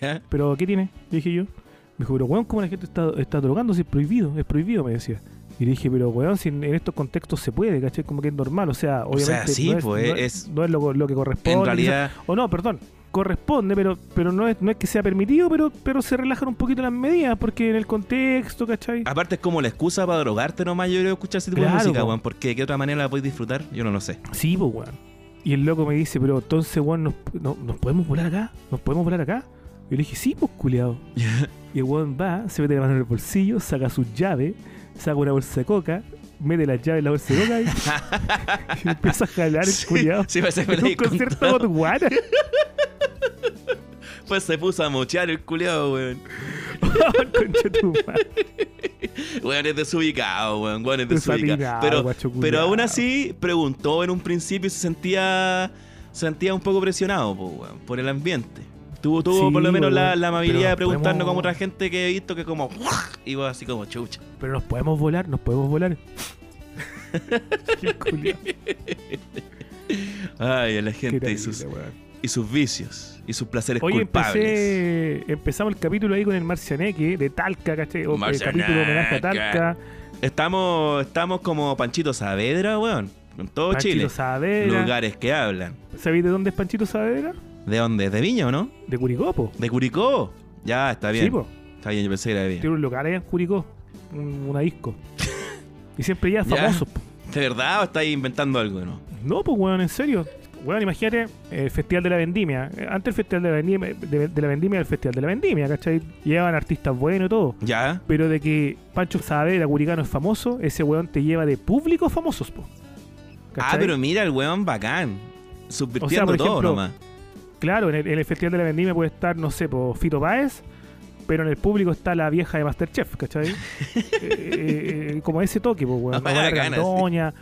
[SPEAKER 4] ¿Ya?
[SPEAKER 3] ¿Pero qué tiene? Le dije yo. Me dijo, pero weón, ¿cómo la gente está, está drogándose? Es prohibido, es prohibido, me decía. Y le dije, pero weón, si en, estos contextos se puede, ¿cachai? Como que es normal, o sea,
[SPEAKER 4] O sea,
[SPEAKER 3] obviamente.
[SPEAKER 4] sí,
[SPEAKER 3] no es,
[SPEAKER 4] pues,
[SPEAKER 3] no es,
[SPEAKER 4] es-
[SPEAKER 3] no es lo, lo que corresponde.
[SPEAKER 4] En realidad,
[SPEAKER 3] quizás. O no, perdón, corresponde, pero pero no es, no es que sea permitido, pero pero se relajan un poquito las medidas, porque en el contexto, ¿cachai?
[SPEAKER 4] aparte es como la excusa para drogarte nomás, yo creo, escuchar ese tipo
[SPEAKER 3] Claro,
[SPEAKER 4] de música, weón. Porque de qué otra manera la podéis disfrutar, yo no lo sé.
[SPEAKER 3] Sí, pues, weón. Y el loco me dice, pero entonces, weón, ¿nos, no- ¿nos podemos volar acá? ¿Nos podemos volar acá? Y le dije, sí, pues, culiado. *laughs* Y el weón va, se mete la mano en el bolsillo, saca sus llaves, saca una bolsa de coca, mete las llaves en la bolsa de coca y, *laughs* y empieza a jalar el culiado.
[SPEAKER 4] sí, parece que me
[SPEAKER 3] un concierto botuana. *laughs*
[SPEAKER 4] Pues se puso a mochear el culiado, weón. *laughs* Weón es desubicado, weón. Weón es desubicado. Pero, pero aún así preguntó en un principio y se sentía se sentía un poco presionado, po, weón, por el ambiente. Tuvo, tuvo
[SPEAKER 3] Sí,
[SPEAKER 4] por lo menos la, la amabilidad de preguntarnos
[SPEAKER 3] podemos-
[SPEAKER 4] como otra gente que he visto que como iba así como chucha.
[SPEAKER 3] Pero nos podemos volar, nos podemos volar. *laughs*
[SPEAKER 4] Ay, a la gente y sus, y sus vicios y sus placeres
[SPEAKER 3] Oye,
[SPEAKER 4] culpables.
[SPEAKER 3] empecé, empezamos el capítulo ahí con el Marcianeque de Talca, ¿cachai? O el capítulo homenaje a Talca.
[SPEAKER 4] Estamos, estamos como Panchito Saavedra, weón. En todo
[SPEAKER 3] Panchito
[SPEAKER 4] Chile.
[SPEAKER 3] Saavedra.
[SPEAKER 4] Lugares que hablan.
[SPEAKER 3] ¿Sabéis de dónde es Panchito Saavedra?
[SPEAKER 4] ¿De dónde? ¿De Viña o no?
[SPEAKER 3] De Curicopo.
[SPEAKER 4] ¿De Curicó? Ya, está bien.
[SPEAKER 3] Sí, po.
[SPEAKER 4] Está bien, yo pensé que era de Viña.
[SPEAKER 3] Tiene un local allá en Curicó. un- una disco. *laughs* y siempre ya famosos. po.
[SPEAKER 4] ¿De verdad o estáis inventando algo, no?
[SPEAKER 3] No, pues, weón, en serio. Weón, imagínate el Festival de la Vendimia. Eh, Antes el Festival de la Vendimia, de, de la Vendimia, el Festival de la Vendimia, ¿cachai? Llevan artistas buenos y todo.
[SPEAKER 4] ¿Ya?
[SPEAKER 3] Pero de que Pancho Saavedra, Curicano, es famoso, ese weón te lleva de públicos famosos, po.
[SPEAKER 4] Ah, pero mira el weón bacán. Subvirtiendo
[SPEAKER 3] por
[SPEAKER 4] todo
[SPEAKER 3] ejemplo,
[SPEAKER 4] nomás.
[SPEAKER 3] Claro, en el, en el Festival de la Vendimia puede estar, no sé, por Fito Páez, pero en el público está la vieja de Masterchef, ¿cachai? *laughs* Eh, eh, eh, como ese toque, pues, weón.
[SPEAKER 4] Ah,
[SPEAKER 3] O la. Gandoña,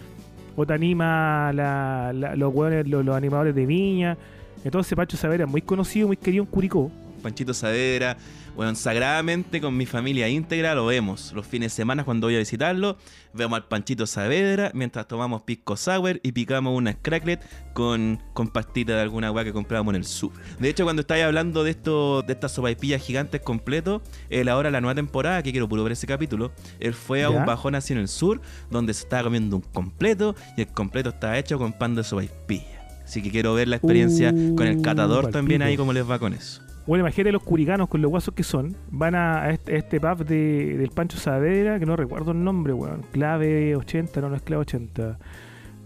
[SPEAKER 3] o te anima la, la- los weones, los, los animadores de Viña. Entonces Pancho Saavedra es muy conocido, muy querido en Curicó.
[SPEAKER 4] Panchito Saavedra, bueno, sagradamente con mi familia íntegra lo vemos. Los fines de semana cuando voy a visitarlo, vemos al Panchito Saavedra mientras tomamos pisco sour y picamos una cracklet con, con pastita de alguna weá que comprábamos en el sur. De hecho, cuando estáis hablando de esto, de estas sopaipillas gigantes completos, él ahora la nueva temporada, que quiero puro ver ese capítulo, él fue a
[SPEAKER 3] ¿Ya?
[SPEAKER 4] un bajón así en el sur, donde se estaba comiendo un completo y el completo estaba hecho con pan de sopaipilla. Así que quiero ver la experiencia con el
[SPEAKER 3] Uh,
[SPEAKER 4] catador también ahí, cómo les va con eso.
[SPEAKER 3] Bueno, imagínate los curicanos con los guasos que son. Van a, este, a este pub de, del Pancho Saavedra, que no recuerdo el nombre, weón. Clave 80, no, no es clave 80.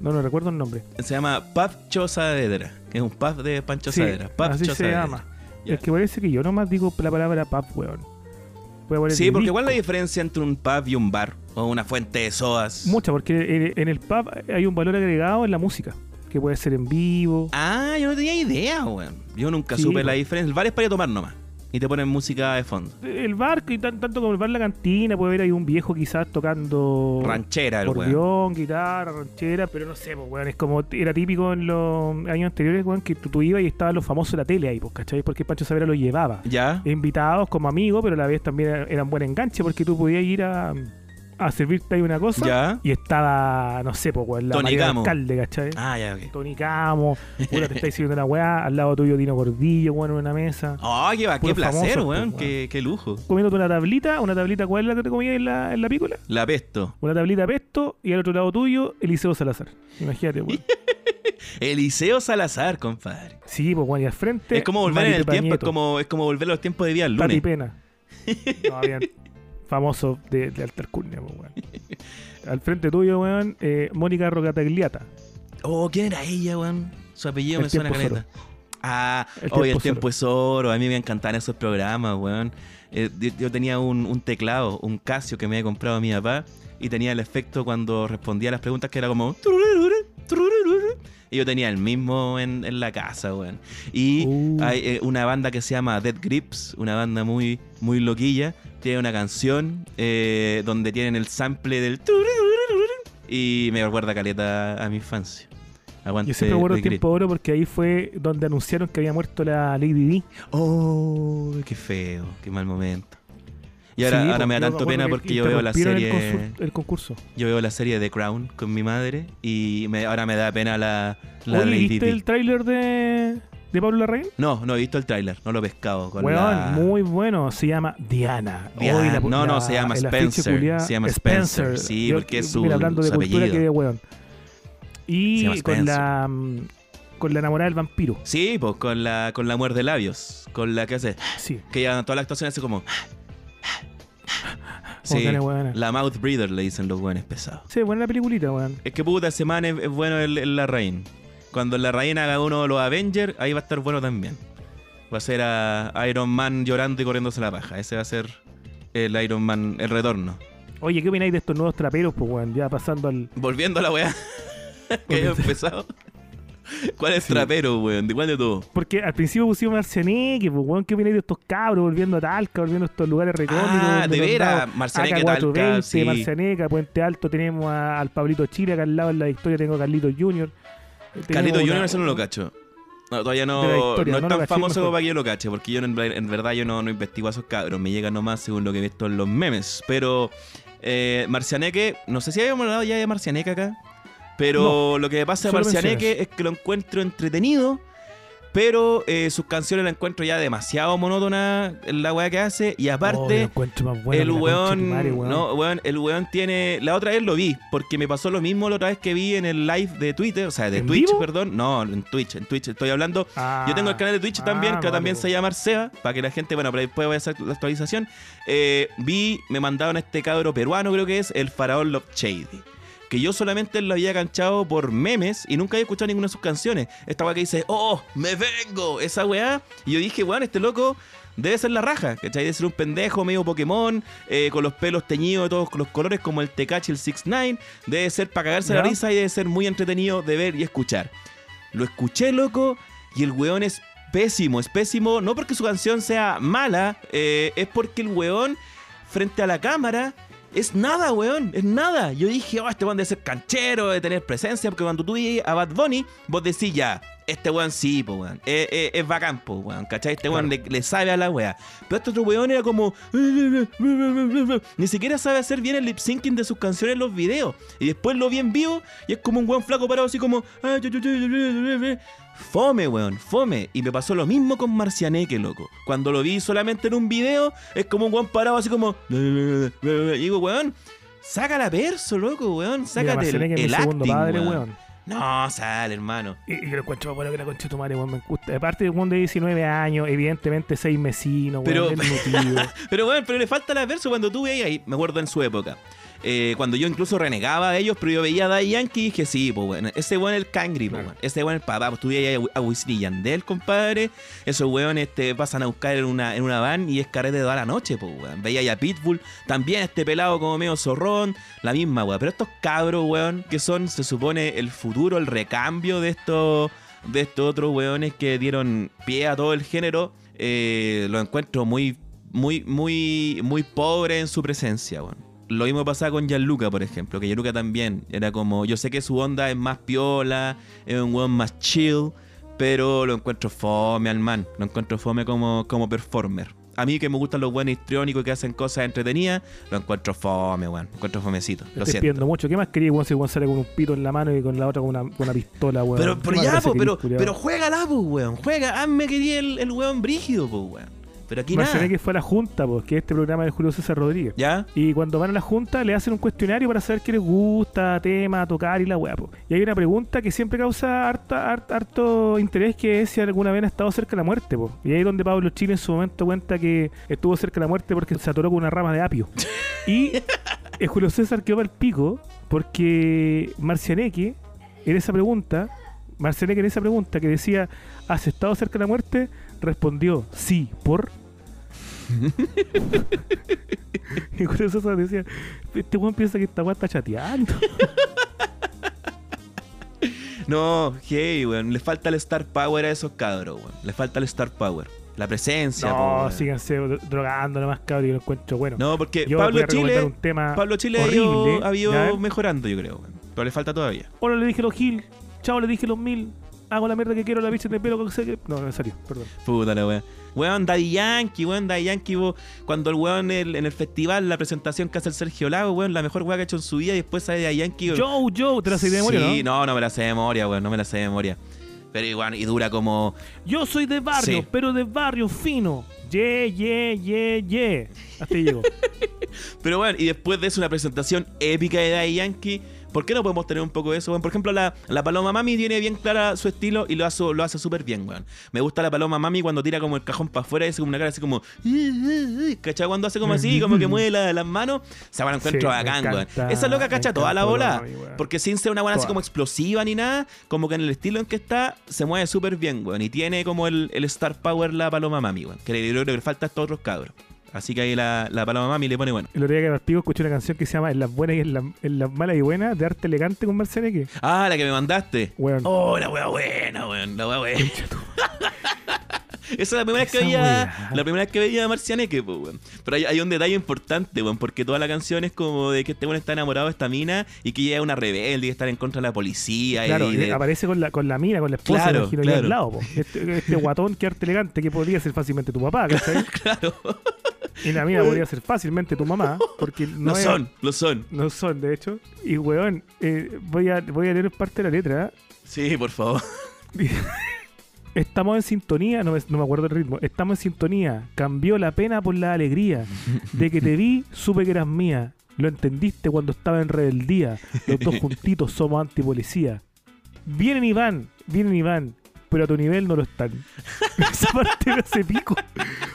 [SPEAKER 3] No, no recuerdo el nombre.
[SPEAKER 4] Se llama Pub Saavedra, que es un pub de Pancho
[SPEAKER 3] Sí,
[SPEAKER 4] Saavedra. Pub
[SPEAKER 3] así se
[SPEAKER 4] Saavedra.
[SPEAKER 3] llama. Es que parece que yo nomás digo la palabra pub, weón.
[SPEAKER 4] Sí, porque
[SPEAKER 3] disco.
[SPEAKER 4] igual la diferencia entre un pub y un bar, o una fuente de sodas.
[SPEAKER 3] Mucha, porque en el pub hay un valor agregado en la música. Que puede ser en vivo.
[SPEAKER 4] Ah, yo no tenía idea, weón. Yo nunca
[SPEAKER 3] Sí,
[SPEAKER 4] supe la diferencia. El bar es para ir a tomar nomás. Y te ponen música de fondo.
[SPEAKER 3] El bar, y tan- tanto como el bar La Cantina, puede haber ahí un viejo quizás tocando
[SPEAKER 4] Ranchera, el weón.
[SPEAKER 3] acordeón, guitarra, ranchera, pero no sé, pues, weón, es como era típico en los años anteriores, weón, que tú, tú ibas y estaban los famosos de la tele ahí, pues, ¿cachai? Porque Pancho Savera lo llevaba.
[SPEAKER 4] ¿Ya?
[SPEAKER 3] Invitados como amigos, pero a la vez también eran buen enganche porque tú podías ir a, a servirte ahí una cosa
[SPEAKER 4] ¿Ya?
[SPEAKER 3] y estaba, no sé, pues, la
[SPEAKER 4] Tony Camo.
[SPEAKER 3] alcalde, ¿cachai?
[SPEAKER 4] Ah, ya, ok.
[SPEAKER 3] Tony Camo, te *laughs* estáis sirviendo una weá, al lado tuyo Dino Gordillo, weón, en una mesa.
[SPEAKER 4] Oh, qué, qué placer,
[SPEAKER 3] famosos,
[SPEAKER 4] weón.
[SPEAKER 3] pues,
[SPEAKER 4] Qué, qué lujo.
[SPEAKER 3] Comiéndote una tablita, una tablita, ¿cuál es la que te comías en la, en la pícola?
[SPEAKER 4] La pesto.
[SPEAKER 3] Una tablita pesto y al otro lado tuyo, Eliseo Salazar. Imagínate, weón. *laughs*
[SPEAKER 4] Eliseo Salazar, compadre.
[SPEAKER 3] Sí, pues, weón, y al frente.
[SPEAKER 4] Es como volver en el tiempo, es como, es como volver a los tiempos de día al
[SPEAKER 3] Tati
[SPEAKER 4] lunes.
[SPEAKER 3] Pena. *laughs* No, habían famosos de, de pues, weón. *laughs* Al frente tuyo, weón, eh, Mónica Rocatagliata.
[SPEAKER 4] Oh, ¿quién era ella, weón? Su apellido
[SPEAKER 3] El
[SPEAKER 4] me suena caleta. Ah,
[SPEAKER 3] El
[SPEAKER 4] hoy el
[SPEAKER 3] tiempo
[SPEAKER 4] es oro. A mí me encantan esos programas, weón. Eh, yo, yo tenía un, un teclado, un Casio que me había comprado mi papá y tenía el efecto cuando respondía a las preguntas que era como... Y yo tenía el mismo en, en la casa, weón. Y
[SPEAKER 3] Uh.
[SPEAKER 4] hay eh, una banda que se llama Dead Grips, una banda muy, muy loquilla. Tiene una canción eh, donde tienen el sample del... Y me recuerda caleta a mi infancia. Aguante
[SPEAKER 3] Yo siempre recuerdo el tiempo oro porque ahí fue donde anunciaron que había muerto la Lady Di.
[SPEAKER 4] Oh, qué feo, qué mal momento. Y ahora,
[SPEAKER 3] Sí,
[SPEAKER 4] ahora me da tanto pena
[SPEAKER 3] que
[SPEAKER 4] porque yo veo la
[SPEAKER 3] el
[SPEAKER 4] serie.
[SPEAKER 3] El concurso.
[SPEAKER 4] Yo veo la serie The Crown con mi madre y me- ahora me da pena la, la
[SPEAKER 3] Oye,
[SPEAKER 4] Lady
[SPEAKER 3] ¿viste el tráiler de, de Pablo Larraín?
[SPEAKER 4] No, no he visto el tráiler, no lo he pescado. Con
[SPEAKER 3] Weón,
[SPEAKER 4] la...
[SPEAKER 3] muy bueno. Se llama Diana.
[SPEAKER 4] Diana.
[SPEAKER 3] Hoy la-
[SPEAKER 4] No, no, se llama Spencer. Se llama Spencer, sí,
[SPEAKER 3] Yo-
[SPEAKER 4] porque es su-
[SPEAKER 3] Mira, hablando de
[SPEAKER 4] su
[SPEAKER 3] cultura
[SPEAKER 4] apellido.
[SPEAKER 3] que de weón.
[SPEAKER 4] Se
[SPEAKER 3] Y con
[SPEAKER 4] Spencer.
[SPEAKER 3] la, mm, con la enamorada del vampiro.
[SPEAKER 4] Sí, pues con la, con la muerte de labios, con la que hace,
[SPEAKER 3] Sí.
[SPEAKER 4] que ya toda la actuación hace como... Sí, la mouth breather le dicen los buenos pesados.
[SPEAKER 3] Sí, buena la peliculita, weón.
[SPEAKER 4] Es que puta, ese man es, es bueno el, el Larraín. Cuando el Larraín haga uno de los Avengers, ahí va a estar bueno también. Va a ser a Iron Man llorando y corriéndose la paja. Ese va a ser el Iron Man, el retorno.
[SPEAKER 3] Oye, ¿qué opináis de estos nuevos traperos, pues, weón? Ya pasando al.
[SPEAKER 4] Volviendo a la weá *laughs* que había empezado. ¿Cuál es
[SPEAKER 3] Sí.
[SPEAKER 4] trapero, weón? ¿De cuál de todo?
[SPEAKER 3] Porque al principio pusimos Marcianeque, pues, weón, ¿qué opináis de estos cabros volviendo a Talca, volviendo a estos lugares recónditos?
[SPEAKER 4] Ah, de veras, Marcianeque,
[SPEAKER 3] AK420,
[SPEAKER 4] Talca, sí.
[SPEAKER 3] Marcianeca, Puente Alto, tenemos a- al Pablito Chile, acá al lado en la victoria tengo a Carlitos Junior.
[SPEAKER 4] Carlito
[SPEAKER 3] tenemos
[SPEAKER 4] Junior ese no lo cacho. No, todavía no,
[SPEAKER 3] historia,
[SPEAKER 4] no es
[SPEAKER 3] no
[SPEAKER 4] tan
[SPEAKER 3] caché,
[SPEAKER 4] famoso como para que yo lo cache, porque yo en, en verdad yo no, no investigo a esos cabros, me llegan nomás según lo que he visto en los memes. Pero eh, Marcianeque, no sé si habíamos hablado ya de Marcianeque acá, pero lo que me pasa de Marcianeque es que lo encuentro entretenido, pero eh, sus canciones las encuentro ya demasiado monótonas en la weá que hace, y
[SPEAKER 3] Oh,
[SPEAKER 4] aparte...
[SPEAKER 3] encuentro más bueno
[SPEAKER 4] el weón,
[SPEAKER 3] madre, weón.
[SPEAKER 4] no, weón, el weón tiene. La otra vez lo vi, porque me pasó lo mismo la otra vez que vi en el live de Twitter, o sea, de
[SPEAKER 3] ¿En
[SPEAKER 4] Twitch,
[SPEAKER 3] vivo?
[SPEAKER 4] perdón. No, en Twitch, en Twitch estoy hablando.
[SPEAKER 3] Ah,
[SPEAKER 4] Yo tengo el canal de Twitch también,
[SPEAKER 3] ah,
[SPEAKER 4] que también se llama Seba, para que la gente, bueno, pero después voy a hacer la actualización. Eh, vi, me mandaron a este cabro peruano, creo que es, el faraón Love Shady. Que yo solamente lo había canchado por memes y nunca había escuchado ninguna de sus canciones. Esta weá que dice, oh, me vengo, esa weá. Y yo dije, weón, este loco debe ser la raja, ¿cachai? Debe ser un pendejo medio Pokémon, eh, con los pelos teñidos de todos los colores, como el Tecachi, el 6ix9ine. Debe ser para cagarse la risa y debe ser muy entretenido de ver y escuchar. Lo escuché, loco, y el weón es pésimo. Es pésimo no porque su canción sea mala, eh, es porque el weón, frente a la cámara, es nada, weón. Es nada. Yo dije, oh, este weón debe ser canchero, de tener presencia, porque cuando tú veías a Bad Bunny, vos decís ya. Este weón sí, po, weón. Es, es, es bacán, po, weón. ¿Cachai? Este weón le, le sabe a la wea. Pero este otro weón era como. Ni siquiera sabe hacer bien el lip syncing de sus canciones en los videos. Y después lo vi en vivo y es como un weón flaco parado así como. Fome, weón, fome. Y me pasó lo mismo con Marcianeque, loco. Cuando lo vi solamente en un video, es como un weón parado así como. Y digo, weón, saca la perso, loco, weón.
[SPEAKER 3] Mira,
[SPEAKER 4] Sácate el,
[SPEAKER 3] Marcianeque es mi
[SPEAKER 4] el
[SPEAKER 3] segundo
[SPEAKER 4] acting,
[SPEAKER 3] padre,
[SPEAKER 4] weón.
[SPEAKER 3] weón.
[SPEAKER 4] No, sale, hermano.
[SPEAKER 3] Y, y lo encuentro bueno que la concha de tu madre, weón. Me gusta. Aparte de un de 19 años, evidentemente seis mesinos, *laughs*
[SPEAKER 4] Pero-
[SPEAKER 3] weón. nutrido.
[SPEAKER 4] Pero bueno, pero le falta la verso cuando tú veías ahí, me acuerdo en su época. Eh, cuando yo incluso renegaba de ellos, pero yo veía a Daddy Yankee y dije, sí, pues bueno, ese weón es el cangri, pues, ese weón es el papá, pues tú veías a- a Wisin y Yandel, compadre, esos weones te pasan a buscar en una, en una van y es carrete de toda la noche, pues weón. Veía a Pitbull, también este pelado como medio zorrón, la misma weón. Pero estos cabros, weón, que son, se supone, el futuro, el recambio de estos, de estos otros weones que dieron pie a todo el género, eh, lo encuentro muy, muy, muy, muy pobre en su presencia, weón. Lo mismo pasaba con Gianluca, por ejemplo, que Gianluca también era como, yo sé que su onda es más piola, es un weón más chill, pero lo encuentro fome al man, lo encuentro fome como, como performer. A mí que me gustan los buenos histriónicos que hacen cosas entretenidas, lo encuentro fome, weón, lo encuentro fomecito, lo
[SPEAKER 3] Estoy
[SPEAKER 4] siento.
[SPEAKER 3] mucho. ¿Qué más quería, weón? Si weón sale con un pito en la mano y con la otra con una, con una pistola, weón.
[SPEAKER 4] Pero,
[SPEAKER 3] ¿Qué
[SPEAKER 4] pero ya, po, pero, pero juégala, pues, weón, juega, hazme quería el, el weón brígido, pues, weón. Pero aquí.
[SPEAKER 3] Marcianeque fue a la Junta, pues, que es este programa de Julio César Rodríguez.
[SPEAKER 4] ¿Ya?
[SPEAKER 3] Y cuando van a la junta le hacen un cuestionario para saber qué les gusta, tema, tocar y la weá. Y hay una pregunta que siempre causa harta, harta- harto interés que es si alguna vez ha estado cerca de la muerte. po. Y ahí es donde Pablo Chile en su momento cuenta que estuvo cerca de la muerte porque se atoró con una rama de apio. Y *laughs* eh, Julio César quedó para el pico porque Marcianeque en esa pregunta, Marcianeque en esa pregunta que decía, ¿has estado cerca de la muerte? Respondió, sí, por... *laughs* y César decía, este weón piensa que esta weá está chateando. *laughs*
[SPEAKER 4] No, hey, weón. Le falta el star power a esos cabros, weón. Le falta el star power. La presencia,
[SPEAKER 3] no,
[SPEAKER 4] weón.
[SPEAKER 3] síganse dro- drogando nomás, cabrón, y lo encuentro bueno.
[SPEAKER 4] No, porque
[SPEAKER 3] Yo
[SPEAKER 4] Pablo Chile.
[SPEAKER 3] un tema
[SPEAKER 4] Pablo Chile ha ido, ha ido mejorando, yo creo, weón. Pero le falta todavía.
[SPEAKER 3] Hola, le dije los Gil. Chao, le dije los mil. hago la mierda que quiero, la bicha de pelo, sé que... No, no salió, perdón.
[SPEAKER 4] Puta la wea. Weón, Daddy Yankee, weón, Daddy Yankee, cuando el weón en el, en el festival, la presentación que hace el Sergio Lago, weón, la mejor weá que ha hecho en su vida y después sale Daddy Yankee.
[SPEAKER 3] Joe, Joe, te la sé de memoria,
[SPEAKER 4] sí,
[SPEAKER 3] ¿no?
[SPEAKER 4] no, no me la sé de memoria, weón, no me la sé de memoria. Pero igual, y dura como.
[SPEAKER 3] Yo soy de barrio,
[SPEAKER 4] Sí.
[SPEAKER 3] pero de barrio fino. Yeah, yeah, yeah, yeah. Hasta ahí llegó. *laughs*
[SPEAKER 4] Pero bueno, y después de eso, una presentación épica de Daddy Yankee. ¿Por qué no podemos tener un poco de eso? Bueno, por ejemplo, la, la Paloma Mami tiene bien clara su estilo y lo hace, lo hace súper bien, weón. Me gusta la Paloma Mami cuando tira como el cajón para afuera y hace como una cara así como. ¿Cachai? Cuando hace como así, como que mueve la- las manos. Se van a encuentro
[SPEAKER 3] Sí,
[SPEAKER 4] bacán, weón. Esa loca cacha toda la bola.
[SPEAKER 3] Mami, weón.
[SPEAKER 4] Porque sin ser una buena así como explosiva ni nada, como que en el estilo en que está, se mueve súper bien, weón. Y tiene como el, el Star Power la Paloma Mami, weón. Que le creo que le falta a estos otros cabros. Así que ahí la, la Paloma Mami le pone bueno.
[SPEAKER 3] El otro día que partido escuché una canción que se llama En las buenas y en, las- en las malas y buenas de arte elegante con Marcianeque.
[SPEAKER 4] Ah, la que me mandaste.
[SPEAKER 3] Weón.
[SPEAKER 4] Oh, la wea buena, weón. La wea buena. *laughs* Esa es la primera vez que veía.
[SPEAKER 3] wea.
[SPEAKER 4] La primera vez que veía a Marcianeque, pues, weón. Pero hay, hay un detalle importante, weón, porque toda la canción es como de que este weón está enamorado de esta mina y que ella es una rebelde y está en contra de la policía.
[SPEAKER 3] Claro,
[SPEAKER 4] y de-
[SPEAKER 3] aparece con la, con la mina, con la esposa,
[SPEAKER 4] Claro,
[SPEAKER 3] imagino,
[SPEAKER 4] claro.
[SPEAKER 3] al lado. po. Este, este guatón que arte elegante que podría ser fácilmente tu papá, ¿cachai? *laughs*
[SPEAKER 4] Claro. *laughs*
[SPEAKER 3] Y la mina podría ser fácilmente tu mamá, porque *laughs* no es-
[SPEAKER 4] son, lo son.
[SPEAKER 3] No son, de hecho. Y, weón, eh, voy, a, voy a leer parte de la letra.
[SPEAKER 4] Sí, por favor. *laughs*
[SPEAKER 3] Estamos en sintonía, no me, no me acuerdo el ritmo. Estamos en sintonía. Cambió la pena por la alegría. De que te vi, supe que eras mía. Lo entendiste cuando estaba en rebeldía. Los dos juntitos somos antipolicía. Vienen y van, vienen y van, pero a tu nivel no lo están. *laughs* Esa parte me hace pico.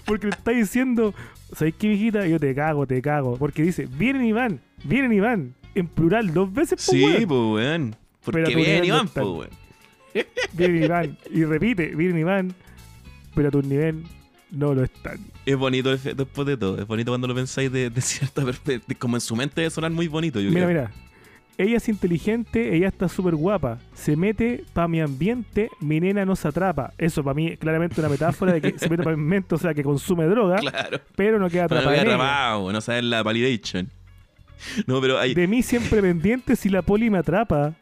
[SPEAKER 3] Porque le está diciendo, ¿sabes qué, viejita? Yo te cago, te cago. Porque dice, vienen y van, vienen y van. En plural, dos veces por
[SPEAKER 4] Sí,
[SPEAKER 3] weón.
[SPEAKER 4] pues, weón. Porque
[SPEAKER 3] no
[SPEAKER 4] Iván,
[SPEAKER 3] está.
[SPEAKER 4] pues, weón.
[SPEAKER 3] Vienen y van. Y repite, vienen y van, pero a tu nivel no lo están.
[SPEAKER 4] Es bonito después de todo. Es bonito cuando lo pensáis de, de cierta perspectiva. Como en su mente debe sonar muy bonito, yo
[SPEAKER 3] Mira,
[SPEAKER 4] creo.
[SPEAKER 3] mira. Ella es inteligente, ella está súper guapa. Se mete pa' mi ambiente, mi nena no se atrapa. Eso para mí claramente una metáfora de que se mete para mi ambiente, o sea, que consume droga, *laughs*
[SPEAKER 4] Claro.
[SPEAKER 3] pero no queda
[SPEAKER 4] Para
[SPEAKER 3] atrapada.
[SPEAKER 4] no
[SPEAKER 3] ella.
[SPEAKER 4] atrapado, no saber la validation. *laughs* No, pero hay.
[SPEAKER 3] De mí siempre pendiente si la poli me atrapa.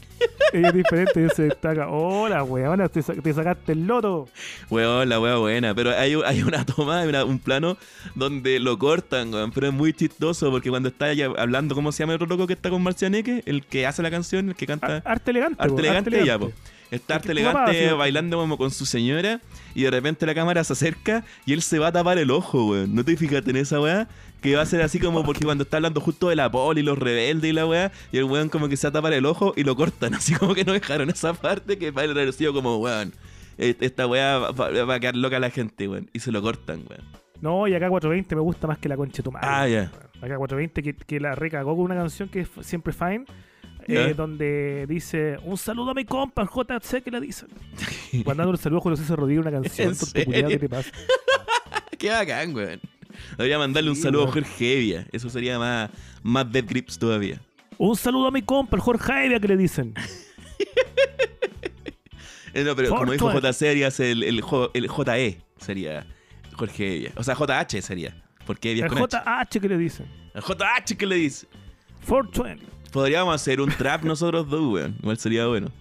[SPEAKER 3] Ella es diferente, ella se destaca. Hola, weona, te, sa- te sacaste el loto.
[SPEAKER 4] Weón, la wea buena. Pero hay, hay una toma, hay una- un plano donde lo cortan, weón. Pero es muy chistoso porque cuando está ya hablando, ¿cómo se llama el otro loco que está con Marcianeque? El que hace la canción, el que canta.
[SPEAKER 3] Arte elegante.
[SPEAKER 4] Arte elegante, ya, po. Está arte
[SPEAKER 3] papá
[SPEAKER 4] elegante bailando como con su señora y de repente la cámara se acerca y él se va a tapar el ojo, weón. ¿No te fijaste en esa weá? Que va a ser así como porque cuando está hablando justo de la poli, los rebeldes y la weá, y el weón como que se va a tapar el ojo y lo cortan, *laughs* así como que no dejaron esa parte que para haber sido como, weón, esta weá va, va- va a quedar loca a la gente, weón. Y se lo cortan, weón.
[SPEAKER 3] No, y acá 420 me gusta más que la concha de tu madre.
[SPEAKER 4] Ah, ya.
[SPEAKER 3] Acá 420 que, que la recagó con una canción que es siempre fine. Eh, donde dice un saludo a mi compa, el JC que la dicen. Mandando un saludo a César Rodríguez, una *laughs* canción.
[SPEAKER 4] ¿En
[SPEAKER 3] tonto culiao, ¿Qué
[SPEAKER 4] serio?
[SPEAKER 3] te pasa? *laughs*
[SPEAKER 4] Qué bacán, weón. Debería mandarle un
[SPEAKER 3] Sí,
[SPEAKER 4] saludo a. Jorge Evia. Eso sería más, más Dead Grips todavía.
[SPEAKER 3] Un saludo a mi compa, el Jorge Evia que le dicen. *laughs*
[SPEAKER 4] Eh, no, pero como dijo. JC, serías el, el, el JE, sería Jorge Evia. O sea, JH sería. Porque Evia
[SPEAKER 3] El
[SPEAKER 4] con H.
[SPEAKER 3] JH que le dicen.
[SPEAKER 4] El JH que le dice.
[SPEAKER 3] 420.
[SPEAKER 4] Podríamos hacer un trap *laughs* nosotros dos, weón. Igual sería bueno.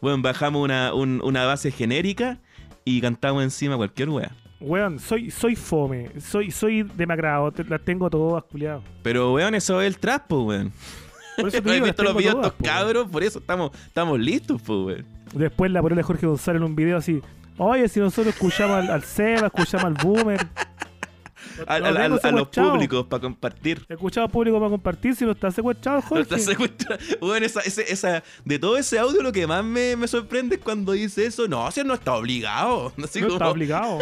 [SPEAKER 4] Bueno, bajamos una, un- una base genérica y cantamos encima cualquier wea.
[SPEAKER 3] Weón, soy, soy fome. Soy, soy demacrado. te- Las tengo todas, culiado.
[SPEAKER 4] Pero, weón, eso es el trap, pues, weón.
[SPEAKER 3] Por eso te *laughs*
[SPEAKER 4] ¿No
[SPEAKER 3] digo,
[SPEAKER 4] visto los videos de
[SPEAKER 3] todas,
[SPEAKER 4] estos
[SPEAKER 3] po, weón.
[SPEAKER 4] cabros? Por eso estamos, estamos listos, pues, weón.
[SPEAKER 3] Después la polola de Jorge González en un video así. Oye, si nosotros escuchamos al, al Seba, escuchamos al Boomer. *laughs*
[SPEAKER 4] A los públicos para compartir.
[SPEAKER 3] Escuchamos público para compartir si no está secuestrado,
[SPEAKER 4] No
[SPEAKER 3] Jorge.
[SPEAKER 4] está secuestrado. *laughs* Bueno, esa, ese- esa, de todo ese audio, lo que más me, me sorprende es cuando dice eso. No, si él no está obligado. Así
[SPEAKER 3] no
[SPEAKER 4] como,
[SPEAKER 3] está obligado.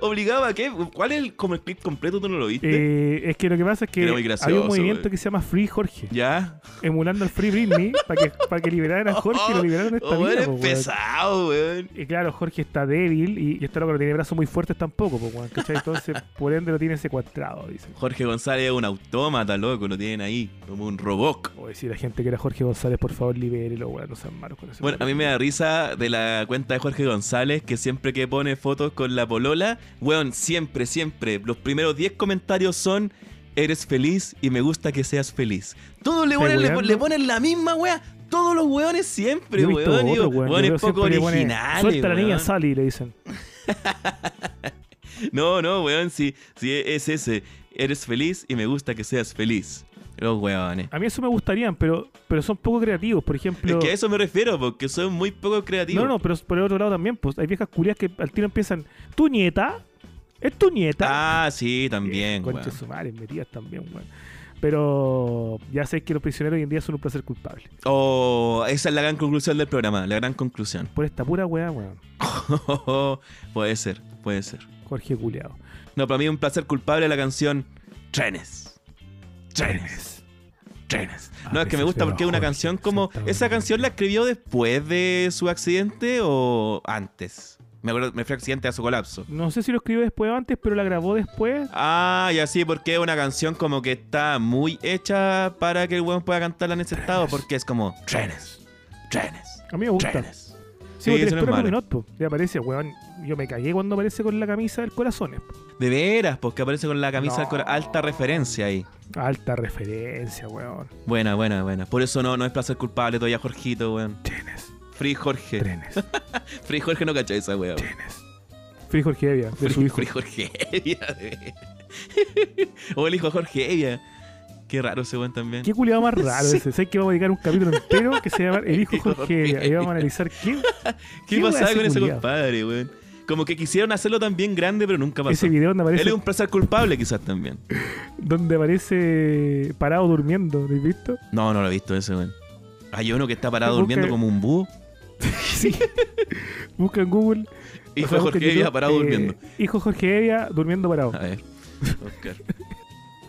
[SPEAKER 4] ¿Obligado a qué? ¿Cuál es el, como el clip completo? ¿Tú no lo viste?
[SPEAKER 3] Eh, es que lo que pasa es que hay un movimiento que se llama Free Jorge,
[SPEAKER 4] ¿Ya?
[SPEAKER 3] emulando al Free Britney para que, para que liberaran a *laughs* Jorge y lo liberaron esta
[SPEAKER 4] Oh,
[SPEAKER 3] vida. po,
[SPEAKER 4] pesado, weón.
[SPEAKER 3] Y claro, Jorge está débil y, y este loco no tiene brazos muy fuertes tampoco, po, weón, ¿cachai? Entonces, *laughs* por ende lo tiene secuestrado, dicen.
[SPEAKER 4] Jorge González es un autómata, loco. Lo tienen ahí, como un robot.
[SPEAKER 3] O si la gente que era Jorge González, por favor, libérelo, weón, no sean malos con eso.
[SPEAKER 4] Bueno, a mí me da risa de la cuenta de Jorge González que siempre que pone fotos con la polola, weón, siempre, siempre, los primeros 10 comentarios son eres feliz y me gusta que seas feliz. Todos le
[SPEAKER 3] ¿Estás
[SPEAKER 4] ponen, le, ponen la misma weá, Todos los weones siempre,
[SPEAKER 3] Yo
[SPEAKER 4] weón.
[SPEAKER 3] otro, weón. Veo
[SPEAKER 4] poco originales.
[SPEAKER 3] Suelta la niña. Sally, le dicen. *laughs*
[SPEAKER 4] No, no, weón, sí, sí, es ese. Eres feliz y me gusta que seas feliz. Los weones.
[SPEAKER 3] A mí eso me gustarían, pero, pero son poco creativos. Por ejemplo.
[SPEAKER 4] Es que a eso me refiero, porque son muy poco creativos.
[SPEAKER 3] No, no, pero por el otro lado también, pues hay viejas culias que al tiro empiezan, tu nieta, es tu nieta.
[SPEAKER 4] Ah, sí, también, weón.
[SPEAKER 3] Concha su madre, metidas también, weón. Pero ya sé que los prisioneros hoy en día son un placer culpable.
[SPEAKER 4] Oh, esa es la gran conclusión del programa, la gran conclusión.
[SPEAKER 3] Por esta pura weá, weón. *laughs*
[SPEAKER 4] puede ser, puede ser.
[SPEAKER 3] Jorge Culeado.
[SPEAKER 4] No, para mí un placer culpable la canción Trenes. Trenes. Trenes. No,
[SPEAKER 3] Ah,
[SPEAKER 4] es que me gusta porque es una canción como... ¿Esa canción la escribió después de su accidente o antes? Me, acuerdo, me fue accidente a su colapso.
[SPEAKER 3] No sé si lo escribió después o antes, pero la grabó después.
[SPEAKER 4] Ah, ya sí, porque es una canción como que está muy hecha para que el weón pueda cantarla en ese estado, porque es como trenes, trenes,
[SPEAKER 3] A mí me gusta.
[SPEAKER 4] trenes.
[SPEAKER 3] Sí,
[SPEAKER 4] Sí, eso no es malo.
[SPEAKER 3] Ruminot, po. Y aparece, weón. Yo me cagué cuando aparece con la camisa del corazones.
[SPEAKER 4] De veras, porque aparece con la camisa
[SPEAKER 3] No.
[SPEAKER 4] del cora- alta referencia ahí.
[SPEAKER 3] Alta referencia, weón.
[SPEAKER 4] Buena, buena, buena. Por eso no, no es placer culpable todavía Jorgito, weón.
[SPEAKER 3] Trenes,
[SPEAKER 4] Free Jorge.
[SPEAKER 3] trenes, *laughs*
[SPEAKER 4] Free Jorge no cachó esa weón.
[SPEAKER 3] trenes. Free Jorge Evia, de su
[SPEAKER 4] Free,
[SPEAKER 3] hijo.
[SPEAKER 4] Free Jorge Evia. de- *laughs* o el hijo Jorge Evia. Qué raro ese weón también.
[SPEAKER 3] Qué culiado más raro *laughs*
[SPEAKER 4] Sí.
[SPEAKER 3] ese. ¿Sabes que vamos a dedicar un capítulo entero que se llama *laughs* El hijo Jorge Evia? Y vamos a analizar qué, *laughs*
[SPEAKER 4] ¿Qué
[SPEAKER 3] qué
[SPEAKER 4] pasaba con ese
[SPEAKER 3] culiao?
[SPEAKER 4] compadre, weón? Como que quisieron hacerlo también grande, pero nunca pasó.
[SPEAKER 3] ese video donde
[SPEAKER 4] Él
[SPEAKER 3] aparece,
[SPEAKER 4] es un placer culpable, quizás también.
[SPEAKER 3] donde aparece parado durmiendo. ¿Lo has visto?
[SPEAKER 4] No, no lo he visto ese, weón. Hay uno que está parado
[SPEAKER 3] Busca-
[SPEAKER 4] durmiendo como un búho.
[SPEAKER 3] Sí. Busca en Google.
[SPEAKER 4] Hijo
[SPEAKER 3] o sea,
[SPEAKER 4] Jorge Evia parado
[SPEAKER 3] eh,
[SPEAKER 4] durmiendo.
[SPEAKER 3] Hijo Jorge Evia durmiendo parado.
[SPEAKER 4] A ver, Oscar.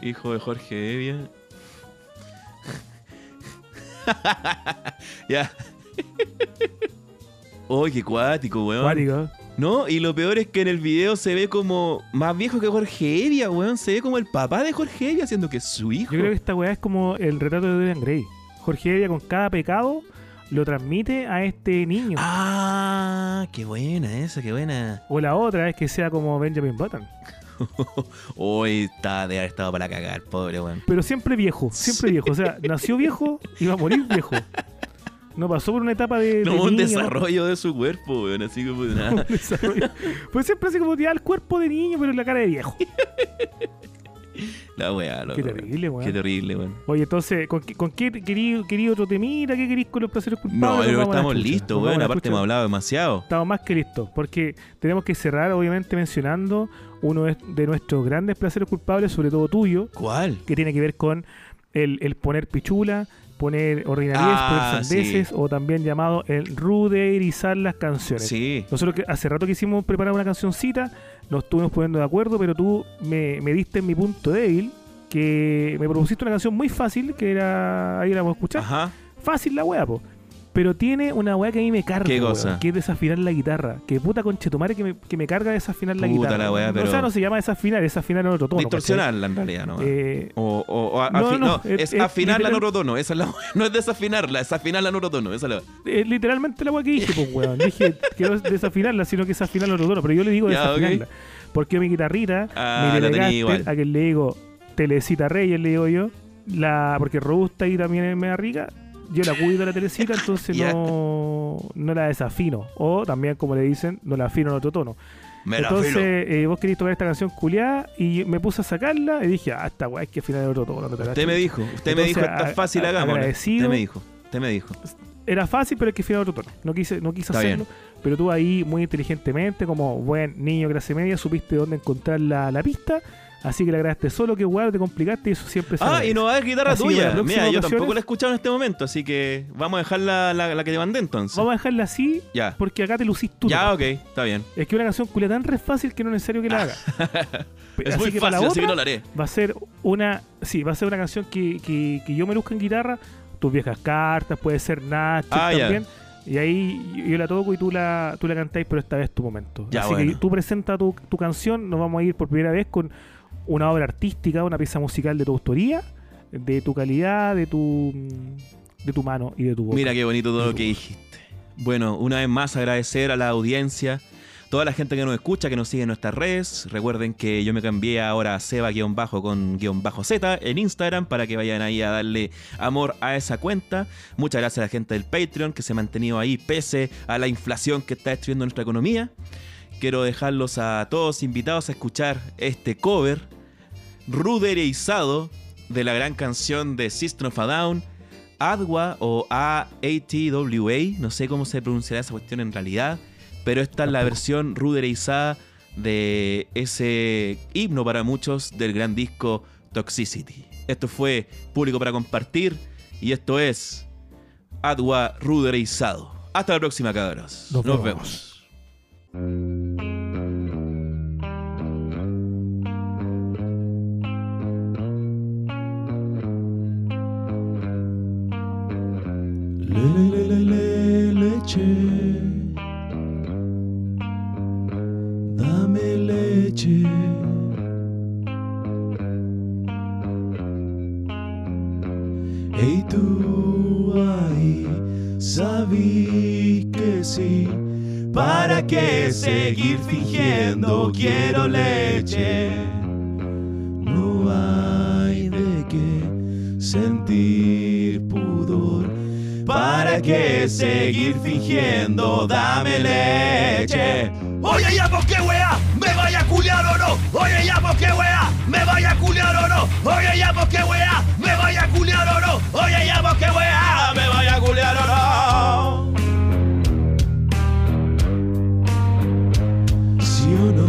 [SPEAKER 4] Hijo de Jorge Evia. *laughs* ya. Uy, qué cuático, weón.
[SPEAKER 3] Cuático.
[SPEAKER 4] No, y lo peor es que en el video se ve como más viejo que Jorge Evia, weón. Se ve como el papá de Jorge Evia, siendo que es su hijo.
[SPEAKER 3] Yo creo que esta weá es como el retrato de Dorian Gray. Jorge Evia con cada pecado lo transmite a este niño.
[SPEAKER 4] Ah, qué buena esa, qué buena.
[SPEAKER 3] O la otra es que sea como Benjamin Button. *laughs*
[SPEAKER 4] Hoy está de haber estado para cagar, pobre weón.
[SPEAKER 3] Pero siempre viejo, siempre viejo. O sea, nació viejo y va a morir viejo. No pasó por una etapa de. de
[SPEAKER 4] No un
[SPEAKER 3] niño,
[SPEAKER 4] desarrollo de su cuerpo, weón. Así como
[SPEAKER 3] un
[SPEAKER 4] nada.
[SPEAKER 3] desarrollo. Pues siempre así como ya el cuerpo de niño, pero la cara de viejo. *laughs*
[SPEAKER 4] La weá, loco,
[SPEAKER 3] Qué terrible, weón.
[SPEAKER 4] Qué terrible, weón.
[SPEAKER 3] Oye, entonces, ¿con qué, con qué querido, querido otro temita? ¿Qué querís con los placeres culpables?
[SPEAKER 4] No, pero estamos listos, weón. Aparte hemos hablado demasiado.
[SPEAKER 3] Estamos más que listos, porque tenemos que cerrar, obviamente, mencionando uno de- nuestros grandes placeres culpables, sobre todo tuyo,
[SPEAKER 4] ¿Cuál?
[SPEAKER 3] que tiene que ver con el, el poner pichula, poner ordinariez,
[SPEAKER 4] Ah,
[SPEAKER 3] poner sandeces, o también llamado el ruderizar las canciones.
[SPEAKER 4] Sí.
[SPEAKER 3] Nosotros hace rato que hicimos preparar una cancioncita, nos estuvimos poniendo de acuerdo, pero tú me, me diste en mi punto débil, que me propusiste una canción muy fácil, que era, ahí la vamos a escuchar,
[SPEAKER 4] Ajá.
[SPEAKER 3] fácil la wea, po. Pero tiene una weá que a mí me carga,
[SPEAKER 4] ¿Qué
[SPEAKER 3] weón,
[SPEAKER 4] cosa?
[SPEAKER 3] que es desafinar la guitarra. Que puta conchetumare que me, que me carga desafinar la
[SPEAKER 4] Puta
[SPEAKER 3] guitarra.
[SPEAKER 4] la weá,
[SPEAKER 3] No,
[SPEAKER 4] pero-
[SPEAKER 3] O sea, no se llama desafinar, es afinar en otro tono.
[SPEAKER 4] Distorsionarla en realidad, ¿no?
[SPEAKER 3] Eh,
[SPEAKER 4] O, o, o a-
[SPEAKER 3] No, no, es-
[SPEAKER 4] es, afinarla en otro tono. Esa es la, no es desafinarla, es afinarla en otro tono. Esa es la,
[SPEAKER 3] es literalmente la weá que dije, pues weón. Dije que no es desafinarla, sino que es afinar en otro tono. Pero yo le digo *laughs*
[SPEAKER 4] Ya,
[SPEAKER 3] desafinarla. Porque mi guitarrita,
[SPEAKER 4] Ah,
[SPEAKER 3] mi Telecaster, a quien le digo Telecita Reyes, le digo yo. La, porque Robusta y también es media rica. Yo la cuido la Telecita, *laughs* entonces no, no la desafino. O también, como le dicen, no la afino en otro tono.
[SPEAKER 4] me
[SPEAKER 3] Entonces, eh, vos querías tocar esta canción culiada y me puse a sacarla y dije, ah, esta weá hay que afinar el otro tono. no te
[SPEAKER 4] Usted me dijo, usted me dijo, está
[SPEAKER 3] a-
[SPEAKER 4] fácil,
[SPEAKER 3] a-
[SPEAKER 4] hagámoslo. Usted me dijo, usted me dijo.
[SPEAKER 3] Era fácil, pero hay que afinar otro tono. No quise, no quise
[SPEAKER 4] Está
[SPEAKER 3] hacerlo. Pero tú ahí, muy inteligentemente, como buen niño clase media, supiste dónde encontrar la, la pista. Así que le agradaste solo, que weá, te complicaste y eso siempre se
[SPEAKER 4] Ah,
[SPEAKER 3] agradece.
[SPEAKER 4] y no va a haber guitarra
[SPEAKER 3] Así
[SPEAKER 4] tuya.
[SPEAKER 3] la
[SPEAKER 4] Mira, yo tampoco
[SPEAKER 3] es-
[SPEAKER 4] la he escuchado en este momento, así que vamos a dejar la, la, la que te mandé entonces.
[SPEAKER 3] Vamos a dejarla así,
[SPEAKER 4] Ya.
[SPEAKER 3] porque acá te lucís tú.
[SPEAKER 4] Ya, ok, está bien.
[SPEAKER 3] Es que una canción culia tan re fácil que no es necesario que la haga. *laughs*
[SPEAKER 4] Es
[SPEAKER 3] Así
[SPEAKER 4] muy
[SPEAKER 3] que para la
[SPEAKER 4] fácil, así que no la haré.
[SPEAKER 3] va a ser una sí va a ser una canción que, que, que yo me luzca en guitarra tus viejas cartas puede ser Nacho
[SPEAKER 4] Ah, ya.
[SPEAKER 3] también y ahí yo- la toco y tú la tú la cantáis pero esta vez tu momento
[SPEAKER 4] Ya,
[SPEAKER 3] así
[SPEAKER 4] bueno.
[SPEAKER 3] que tú presenta tu, tu canción nos vamos a ir por primera vez con una obra artística una pieza musical de tu autoría de tu calidad de tu de tu mano y de tu boca
[SPEAKER 4] Mira qué bonito todo lo que dijiste. Bueno, una vez más agradecer a la audiencia, Toda la gente que nos escucha, que nos sigue en nuestras redes, recuerden que yo me cambié ahora a Seba-bajo con guion bajo Z en Instagram para que vayan ahí a darle amor a esa cuenta. Muchas gracias a la gente del Patreon que se ha mantenido ahí pese a la inflación que está destruyendo nuestra economía. Quiero dejarlos a todos invitados a escuchar este cover ruderizado de la gran canción de System of a Down, Adwa o A-A-T-W-A, no sé cómo se pronunciará esa cuestión en realidad, pero esta es la versión ruderizada de ese himno para muchos del gran disco Toxicity. Esto fue público para compartir y esto es Adwa ruderizado. Hasta la próxima, cabros.
[SPEAKER 3] Nos
[SPEAKER 4] Nos
[SPEAKER 3] vemos.
[SPEAKER 4] vemos.
[SPEAKER 5] Le, le, le, le, leche. Dame leche. Hey tú ahí, sabí que sí. ¿Para qué seguir fingiendo? Quiero leche. No hay de qué sentir. ¿Para qué seguir fingiendo? Dame leche. Oye, ya, ¿por qué wea? ¿Me vaya a culiar o no? Oye, ya, ¿por qué wea? ¿Me vaya a culiar o no? Oye, ya, ¿por qué wea? ¿Me vaya a culiar o no? Oye, ya, ¿por qué wea? ¿Me vaya a culiar o no? ¿Sí o no?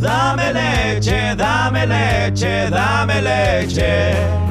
[SPEAKER 5] Dame leche, dame leche, dame leche.